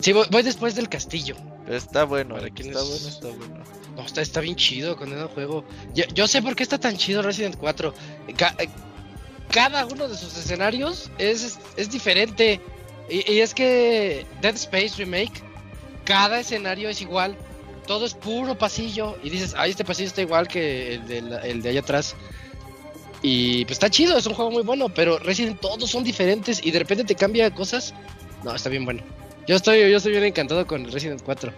Sí, voy, voy después del castillo. Pero está bueno, Para está bueno, está bueno. No, está, está bien chido con el juego. Yo, yo sé por qué está tan chido Resident 4. Ca- eh, cada uno de sus escenarios es, es diferente. Y, y es que Dead Space Remake, cada escenario es igual. Todo es puro pasillo. Y dices, ay, este pasillo está igual que el de, la- el de allá atrás. Y pues está chido, es un juego muy bueno. Pero Resident todos son diferentes y de repente te cambia cosas. No, está bien bueno. Yo estoy, yo estoy bien encantado con Resident 4.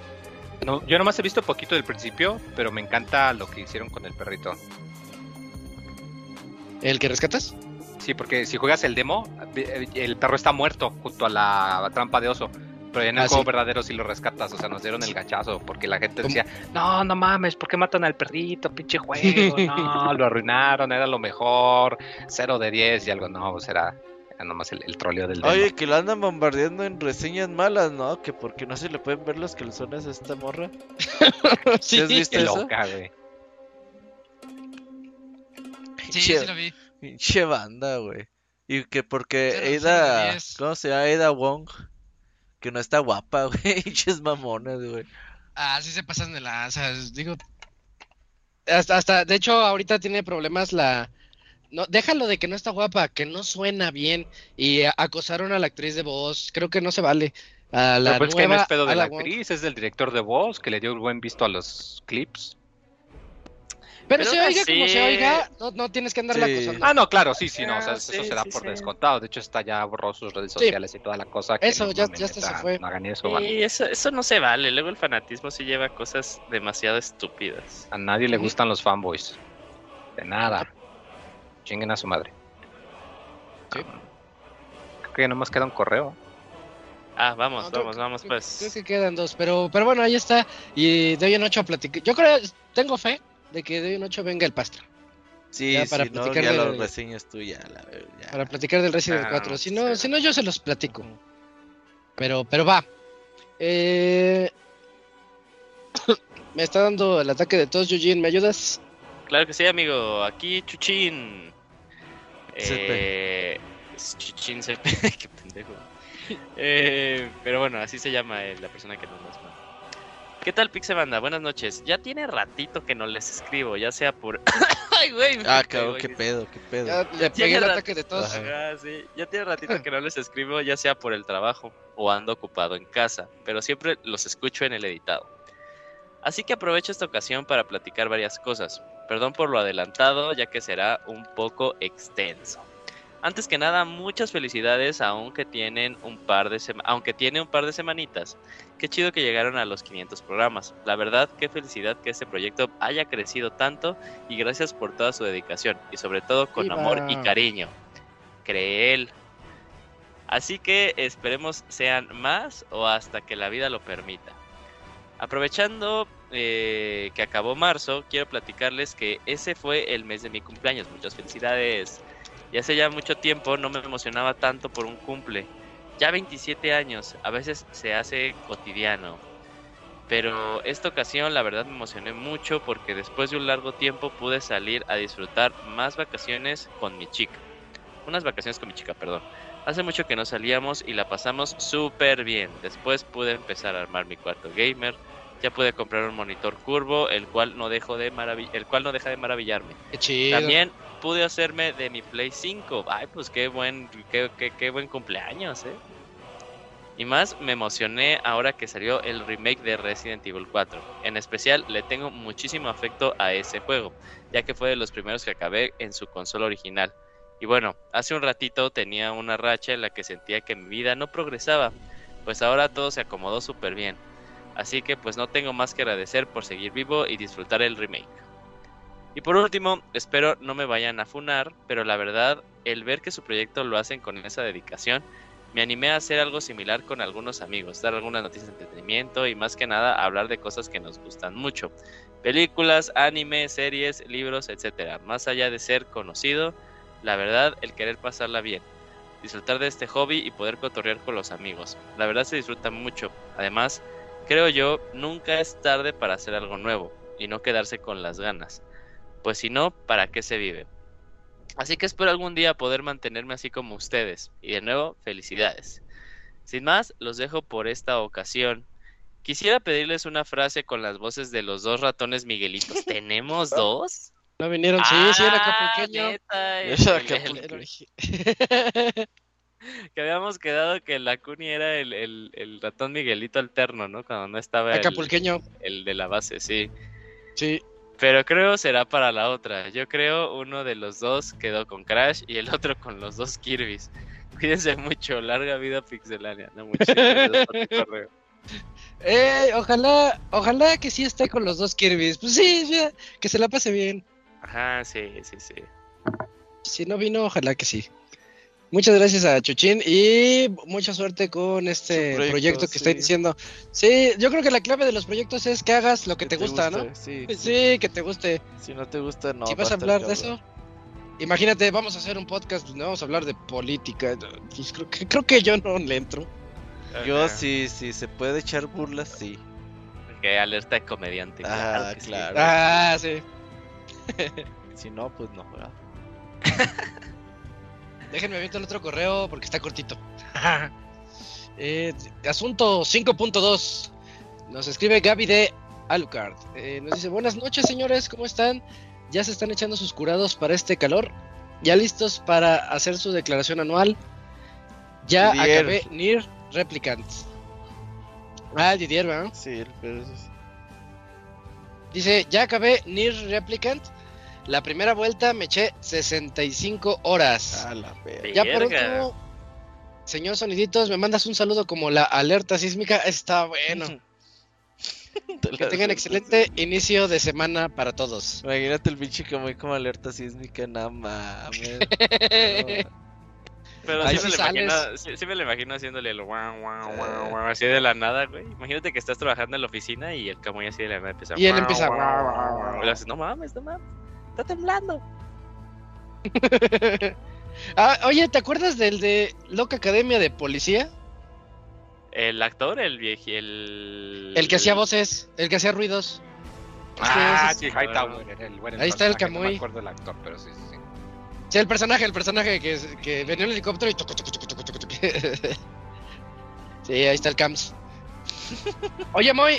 No, yo nomás he visto poquito del principio, pero me encanta lo que hicieron con el perrito. ¿El que rescatas? Sí, porque si juegas el demo, el perro está muerto junto a la trampa de oso. Pero en el Ah, juego sí. verdadero sí lo rescatas, o sea, nos dieron el gachazo, porque la gente decía, no, no mames, ¿por qué matan al perrito? Pinche juego, no, lo arruinaron, era lo mejor, 0 de 10 y algo, no, pues era, nomás el, el troleo del demo. Oye, que lo andan bombardeando en reseñas malas, ¿no? Que porque no se le pueden ver los calzones a esta morra. ¿Sí has visto eso? loca, güey. Sí, Che- sí lo vi. Pinche banda, güey. Y que porque diez. ¿cómo se llama? Ada Wong, que no está guapa, güey. Pinches mamonas, güey. Ah, sí se pasan de lanzas, digo. Hasta, hasta, de hecho, ahorita tiene problemas la. No, déjalo de que no está guapa, que no suena bien. Y acosaron a la actriz de voz. Creo que no se vale. A la Pero pues que no nueva es pedo de la actriz, es del director de voz, que le dio el buen visto a los clips. Pero, Pero se oiga como se oiga, no, no tienes que andarla Sí. acosando. Ah, no, claro, sí, sí, no, o sea, Ah, eso sí, se da sí, por sí. descontado. De hecho, está ya borró sus redes Sí. sociales y toda la cosa. que Eso, no ya- ya se fue. No hagan eso, vale. Y eso, eso no se vale. Luego el fanatismo sí lleva cosas demasiado estúpidas. A nadie le gustan los fanboys. De nada. Chinguen a su madre. Sí. Creo que ya nomás queda un correo. Ah, vamos, No, creo- vamos, vamos, creo- pues. Creo que quedan dos, pero, pero bueno, ahí está. Y de hoy en ocho a platicar. Yo creo, tengo fe de que de hoy en ocho venga el pastra. Sí, Ya, para si no, platicar ya de- lo reseñas tú ya, la ver- ya. Para platicar del Resident Ah, 4. Si no, sí. si no, yo se los platico. Pero, pero va. Eh... Me está dando el ataque de todos, Eugene. ¿Me ayudas? Claro que sí, amigo. Aquí Chuchín. Eh, es Chuchín CP. Qué pendejo. Eh, pero bueno, así se llama eh, la persona que nos manda. ¿Qué tal, Pixebanda? Buenas noches. Ya tiene ratito que no les escribo, ya sea por. ¡Ay, güey! Ah, cabrón, qué pedo, qué pedo. Ya le pegué tiene el ataque de todos. Ajá, sí. Ya tiene ratito que no les escribo, ya sea por el trabajo o ando ocupado en casa, pero siempre los escucho en el editado. Así que aprovecho esta ocasión para platicar varias cosas. Perdón por lo adelantado, ya que será un poco extenso. Antes que nada, muchas felicidades aunque tienen un par de aunque tiene un par de semanitas. Qué chido que llegaron a los 500 programas. La verdad, qué felicidad que este proyecto haya crecido tanto y gracias por toda su dedicación y sobre todo con amor y cariño. Creel. Así que esperemos sean más o hasta que la vida lo permita. Aprovechando eh, que acabó marzo, quiero platicarles que ese fue el mes de mi cumpleaños. Muchas felicidades. Y hace ya mucho tiempo no me emocionaba tanto por un cumple. Ya 27 años, a veces se hace cotidiano. Pero esta ocasión la verdad me emocioné mucho porque después de un largo tiempo pude salir a disfrutar más vacaciones con mi chica. Unas vacaciones con mi chica, perdón. Hace mucho que no salíamos y la pasamos súper bien. Después pude empezar a armar mi cuarto gamer. Ya pude comprar un monitor curvo, el cual no, dejo de el cual no deja de maravillarme. Qué chido. También pude hacerme de mi Play 5. Ay, pues qué buen, qué, qué- qué buen cumpleaños, eh. Y más me emocioné ahora que salió el remake de Resident Evil 4. En especial le tengo muchísimo afecto a ese juego, ya que fue de los primeros que acabé en su consola original. Y bueno, hace un ratito tenía una racha en la que sentía que mi vida no progresaba, pues ahora todo se acomodó súper bien. Así que pues no tengo más que agradecer por seguir vivo y disfrutar el remake. Y por último, espero no me vayan a funar, pero la verdad, el ver que su proyecto lo hacen con esa dedicación, me animé a hacer algo similar con algunos amigos, dar algunas noticias de entretenimiento y más que nada hablar de cosas que nos gustan mucho. Películas, anime, series, libros, etc. Más allá de ser conocido, la verdad, el querer pasarla bien. Disfrutar de este hobby y poder cotorrear con los amigos. La verdad se disfruta mucho. Además, creo yo, nunca es tarde para hacer algo nuevo y no quedarse con las ganas. Pues si no, ¿para qué se vive? Así que espero algún día poder mantenerme así como ustedes. Y de nuevo, felicidades. Sin más, los dejo por esta ocasión. Quisiera pedirles una frase con las voces de los dos ratones Miguelitos. ¿Tenemos dos? No vinieron, sí, sí, acapulqueño. Ah, neta, Ese el-. El que habíamos quedado que la Cuni era el, el- el ratón Miguelito alterno, ¿no? Cuando no estaba el, Acapulqueño, el de la base, sí. sí. Pero creo será para la otra. Yo creo uno de los dos quedó con Crash y el otro con los dos Kirby's. Cuídense mucho, larga vida Pixelania. No, correo. Eh, ojalá, ojalá que sí esté con los dos Kirby's. Pues sí, ya, que se la pase bien. Ajá, sí, sí, sí. Si no vino, ojalá que sí. Muchas gracias a Chuchín y mucha suerte con este proyecto, proyecto, que está sí. diciendo. Sí, yo creo que la clave de los proyectos es que hagas lo que, te, gusta, ¿no? Sí, Sí, que te guste. Si no te gusta, no. si va vas a hablar de eso, imagínate, vamos a hacer un podcast donde vamos a hablar de política. Pues creo que, creo que yo no le entro. Yo Ajá. sí, sí, se puede echar burlas, sí. Que alerta de comediante. Ah, sí. claro. Ah, sí. Si no, pues no. Déjenme abierto el otro correo porque está cortito. Eh, asunto 5.2. Nos escribe Gaby de Alucard. Eh, nos dice, buenas noches señores, ¿cómo están? ¿Ya se están echando sus curados para este calor? ¿Ya listos para hacer su declaración anual? Ya Didier. acabé Nier Replicant. Ah, Didier, ¿verdad? Sí, el pero es- Dice, ya acabé Nier Replicant. La primera vuelta me eché 65 horas. A la. Ya por último, señor Soniditos, me mandas un saludo como la alerta sísmica. Está bueno. Que tengan excelente inicio de semana para todos. Imagínate el pinche como como alerta sísmica, nada mames. Pero sí, me imagino, sí, sí me lo imagino haciéndole el guau, guau, guau, guau, así de la nada, güey. Imagínate que estás trabajando en la oficina y el camoy así de la nada empieza. Y él empieza, guau, guau, guau, no mames, no mames. Está temblando. ah, oye, ¿te acuerdas del de Loca Academia de Policía? El actor, el viejo, el... El que hacía voces, el que hacía ruidos. Ah, sí, es- Hightower era el bueno. Ahí está el personaje, No Camuy. me acuerdo del actor, pero sí, sí, sí. Sí, el personaje, el personaje que, que venía en el helicóptero y... tucu, tucu, tucu. Sí, ahí está el Cams. Oye, Moy,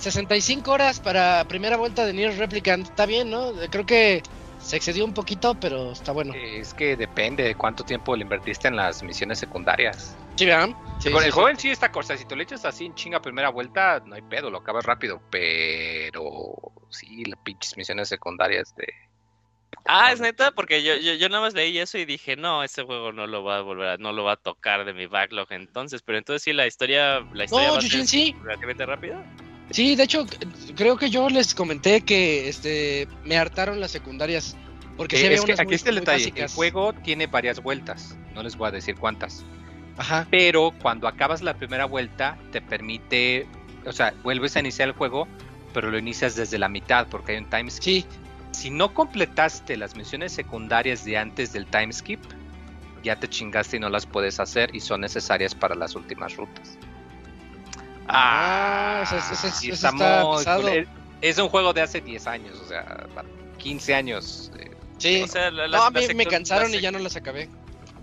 65 horas para primera vuelta de Nier Replicant. Está bien, ¿no? Creo que se excedió un poquito, pero está bueno. Es que depende de cuánto tiempo le invertiste en las misiones secundarias. ¿Sí, vean? Sí, Con sí, el sí. juego en sí esta cosa, si tú le echas así en chinga primera vuelta, no hay pedo, lo acabas rápido, pero sí, las pinches misiones secundarias de... Ah, es neta, porque yo, yo, yo nada más leí eso y dije, no, ese juego no lo va a volver a, no lo va a tocar de mi backlog entonces, pero entonces sí, la historia, la historia No, va a ser sí. relativamente rápida. Sí, de hecho, creo que yo les comenté que este me hartaron las secundarias. Porque Eh, había es que aquí muy- está el detalle, básicas. el juego tiene varias vueltas, no les voy a decir cuántas, Ajá. pero cuando acabas la primera vuelta te permite o sea, vuelves a iniciar el juego, pero lo inicias desde la mitad porque hay un time skip. Sí, Si no completaste las misiones secundarias de antes del time skip, ya te chingaste y no las puedes hacer y son necesarias para las últimas rutas. Ah, eso- eso- eso- sí eso está está muy pesado. cool. Es, es un juego de hace 10 años, o sea, 15 años. eh, sí. O sea, la- no, a mí me cansaron y ya no las acabé.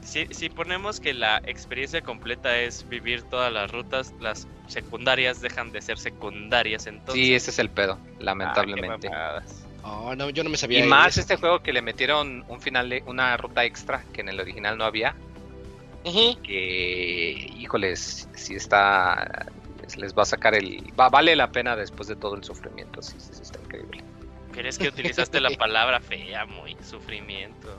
Si, si ponemos que la experiencia completa es vivir todas las rutas, las secundarias dejan de ser secundarias entonces. sí, ese es el pedo, Ah, lamentablemente. qué mamadas. Oh, no, yo no me sabía. y más este juego que le metieron un final, de- una ruta extra que en el original no había. Que híjoles si está les, les va a sacar el va, vale la pena después de todo el sufrimiento sí, sí, sí, está increíble Pero es que utilizaste la palabra fea, muy sufrimiento.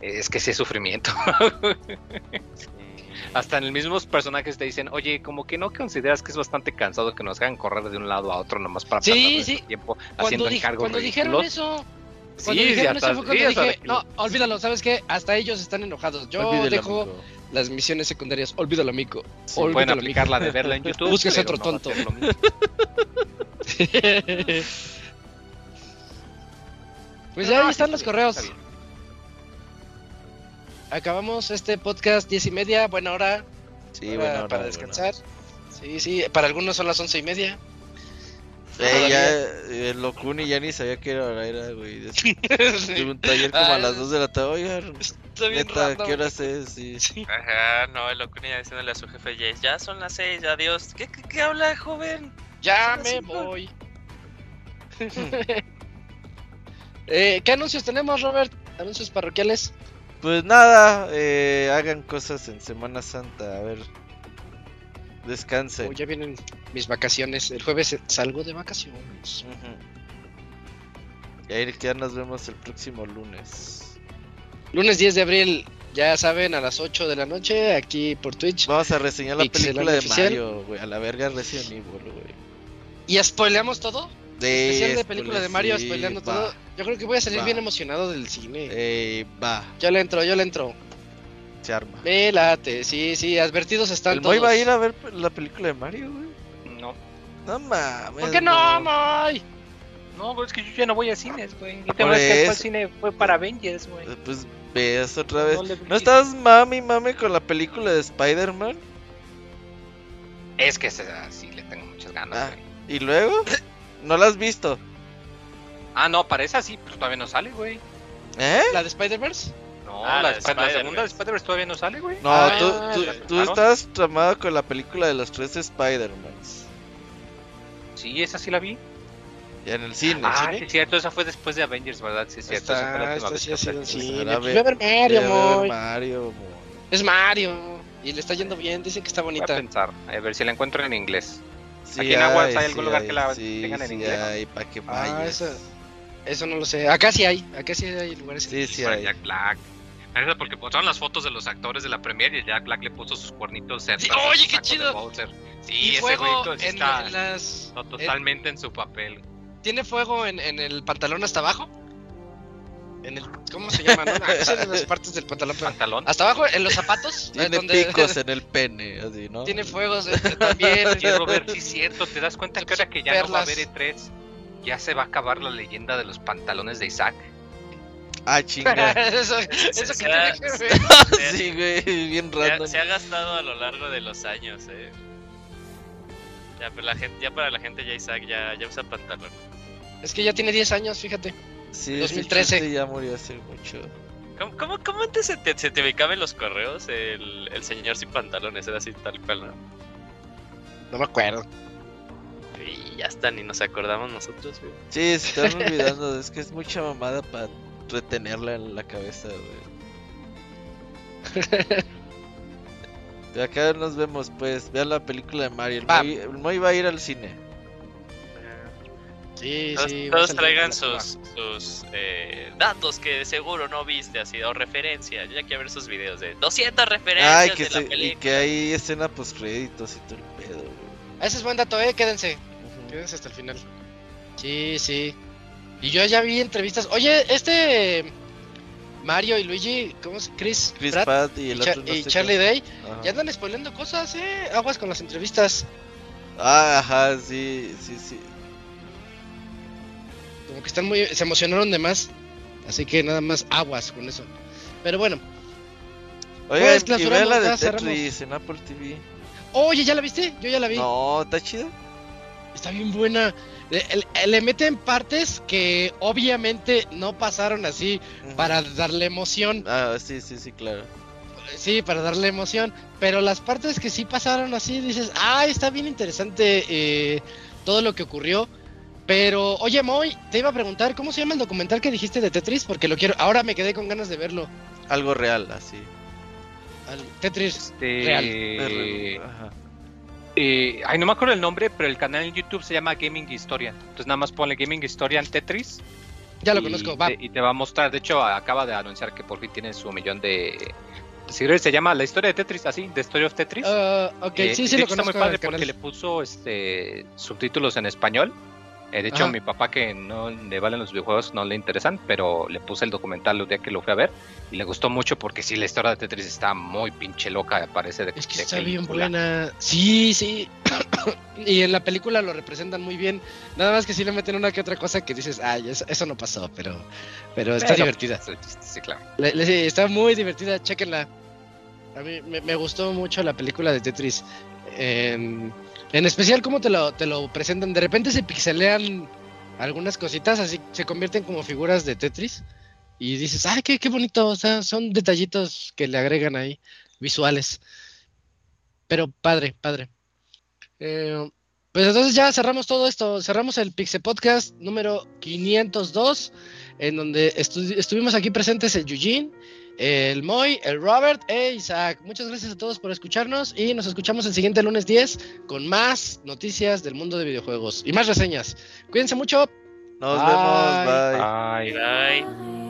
es que sí es sufrimiento Sí. hasta en el mismos personajes te dicen oye como que no consideras que es bastante cansado que nos hagan correr de un lado a otro nomás para Sí, sí. tiempo Cuando, haciendo di- encargos cuando dijeron eso, cuando sí, dijeron eso fue cuando sí, hasta dije, no, olvídalo, ¿sabes qué? Hasta ellos están enojados. Yo Olvídelo, dejo amigo. Las misiones secundarias, olvídalo, amigo. Sí, pueden olvídalo, aplicar amigo. la de verla en YouTube Busques otro no tonto. pues No, ya ahí sí, están está los bien, correos. está. Acabamos este podcast diez y media, buena hora, Sí, hora bueno, para descansar. Sí, sí, para algunos son las once y media. Eh, ya, eh, Locuni ya ni sabía que hora era, güey. Tuve un taller como a las 2 de la tarde. Oigan, Está bien neta, random. ¿qué horas es? Sí. Ajá, no, el Okunia diciéndole a su jefe Jace, ya son las seis, adiós. ¿Qué, qué, qué habla, joven? Ya me cinco. voy. Eh, ¿Qué anuncios tenemos, Robert? Anuncios parroquiales. Pues nada, eh, hagan cosas en Semana Santa, a ver. Descansen. Oh, ya vienen mis vacaciones. El jueves salgo de vacaciones. Y ahí ya nos vemos el próximo lunes. Lunes 10 de abril, ya saben, a las 8 de la noche, aquí por Twitch. Vamos a reseñar la Pixel película de oficial. Mario, güey. A la verga Resident Evil, güey. ¿Y spoileamos todo? De Especial de película de Mario, sí, spoileando va. todo. Yo creo que voy a salir va. bien emocionado del cine. Eh, va, Yo le entro, yo le entro. se arma. Me late, sí, sí, advertidos están El Moy todos. va a ir a ver la película de Mario, güey. no No mames. ¿Por qué no, Moy? no güey, es que yo ya no voy a cines güey yo Por tengo que al eso. cine fue para Avengers güey Eh, Pues veas otra vez. No le- ¿No estás mami mami con la película de Spider-Man? es que esa sí le tengo muchas ganas Ah. güey ¿Y luego? ¿No la has visto? ah no para esa sí pero todavía no sale güey ¿Eh? ¿La de Spider-Verse? no Ah, la, la de la segunda de Spider-Man todavía no sale güey No, Ah, tú, tú estás tramado con la película de los tres Spider-Mans. sí esa sí la vi Ya en el cine. ah ¿sí? sí es cierto esa fue después de Avengers verdad sí es cierto esa fue la Está, última está, vez sí ha sido en cine. ve- a ver Mario, Moy. Mario, mo. Es Mario. Y le está yendo bien, dicen que está voy a bonita. pensar a ver si la encuentro en inglés Sí Aquí en Aguas hay sí algún lugar que la sí, tengan en sí inglés, ¿no? hay, para que Ah, vayas. eso, eso no lo sé. Acá sí hay, acá sí hay lugares. Sí, sí Para hay. Jack Black. Eso porque mostraron las fotos de los actores de la premier y Jack Black le puso sus cuernitos cerca. Sí, oye, qué chido. Sí, y ese pues, en, está en las. no, totalmente en su papel. ¿Tiene fuego en, en el pantalón hasta abajo? En el, ¿Cómo se llama? No, no, es en las partes del pantalón. Pantalón. Hasta abajo, en los zapatos. eh, Tiene donde- picos en el pene, así, ¿no? Tiene fuegos eh, también. Oye, Robert, sí es cierto. ¿Te das cuenta que ahora que ya no va a haber Perlas. E3, ya se va a acabar la leyenda de los pantalones de Isaac? Ah, chinga. eso eso que tiene que ver. se- sí, güey, bien random. se ha gastado a lo largo de los años, eh. Ya, pero la gente, ya para la gente ya Isaac ya, ya usa pantalón. Es que ya tiene 10 años, fíjate. Sí, ese 2013. chiste ya murió hace mucho. ¿Cómo, cómo, cómo antes se te, se te ubicaba en los correos el, el señor sin pantalones? Era así tal cual, ¿no? No me acuerdo. Y ya está, ni nos acordamos nosotros, güey. Sí, se están olvidando. Es que es mucha mamada para retenerla en la cabeza, güey. De acá nos vemos, pues. Vean la película de Mario. El Va. Moy, el Moy va a ir al cine. Sí, Todos, sí. todos traigan sus, sus eh, datos que de seguro no viste, así, o referencias. Yo ya quiero ver sus videos de 200 referencias Ay, que de se, la y película. que hay escena post créditos y todo el pedo, güey. Ese es buen dato, eh. Quédense. Quédense hasta el final. Sí, sí. Y yo ya vi entrevistas. Oye, este. Mario y Luigi, ¿cómo se Chris, Chris Pratt Pratt y el otro no y Charlie Day Ajá. ya andan spoileando cosas, eh. Aguas con las entrevistas. Ah, ajá, sí, sí, sí. Como que están muy. Se emocionaron de más. Así que nada más aguas con eso. Pero bueno. Oiga, Pues, y vean la de. Tetris en Apple TV. Oye, ¿ya la viste? Yo ya la vi. No, ¿está chida? Está bien buena. Le, le- le meten partes que obviamente no pasaron así para darle emoción. Ah, sí, sí, sí, claro. Sí, para darle emoción. Pero las partes que sí pasaron así, dices, ah, está bien interesante eh, todo lo que ocurrió. Pero, oye, Moy, te iba a preguntar, ¿cómo se llama el documental que dijiste de Tetris? Porque lo quiero. Ahora me quedé con ganas de verlo. Algo real, así. Al Tetris. Este, Real. Ajá. eh, ay, no me acuerdo el nombre, pero el canal en YouTube se llama Gaming Historian. Entonces nada más ponle Gaming Historian Tetris. Ya lo y conozco, va. te- y te va a mostrar. De hecho, acaba de anunciar que por fin tiene su millón de seguidores. Se llama La Historia de Tetris, así, The Story of Tetris. Ah, ok, Eh, sí, sí de lo hecho está conozco. muy padre porque le puso este subtítulos en español. Eh, de hecho, Ajá. mi papá que no le valen los videojuegos no le interesan, pero le puse el documental el día que lo fui a ver y le gustó mucho porque sí, la historia de Tetris está muy pinche loca, parece de Es que de está bien buena. Sí, sí. y en la película lo representan muy bien. Nada más que sí le meten una que otra cosa que dices, ay, eso, eso no pasó, pero, pero está Pero, divertida. Sí, claro. Le- le- sí, está muy divertida, chequenla. A mí me, me gustó mucho la película de Tetris. En, en especial cómo te lo, te lo presentan. De repente se pixelean algunas cositas, así se convierten como figuras de Tetris. Y dices, ay, qué, qué bonito. O sea, son detallitos que le agregan ahí, visuales. Pero padre, padre. Eh, pues entonces ya cerramos todo esto. Cerramos el Pixel Podcast número 502 en donde estu- estuvimos aquí presentes el Eugene, el Moy, el Robert e Isaac. Muchas gracias a todos por escucharnos y nos escuchamos el siguiente lunes 10 con más noticias del mundo de videojuegos y más reseñas. Cuídense mucho. Nos Bye. vemos, bye. Ay. Bye.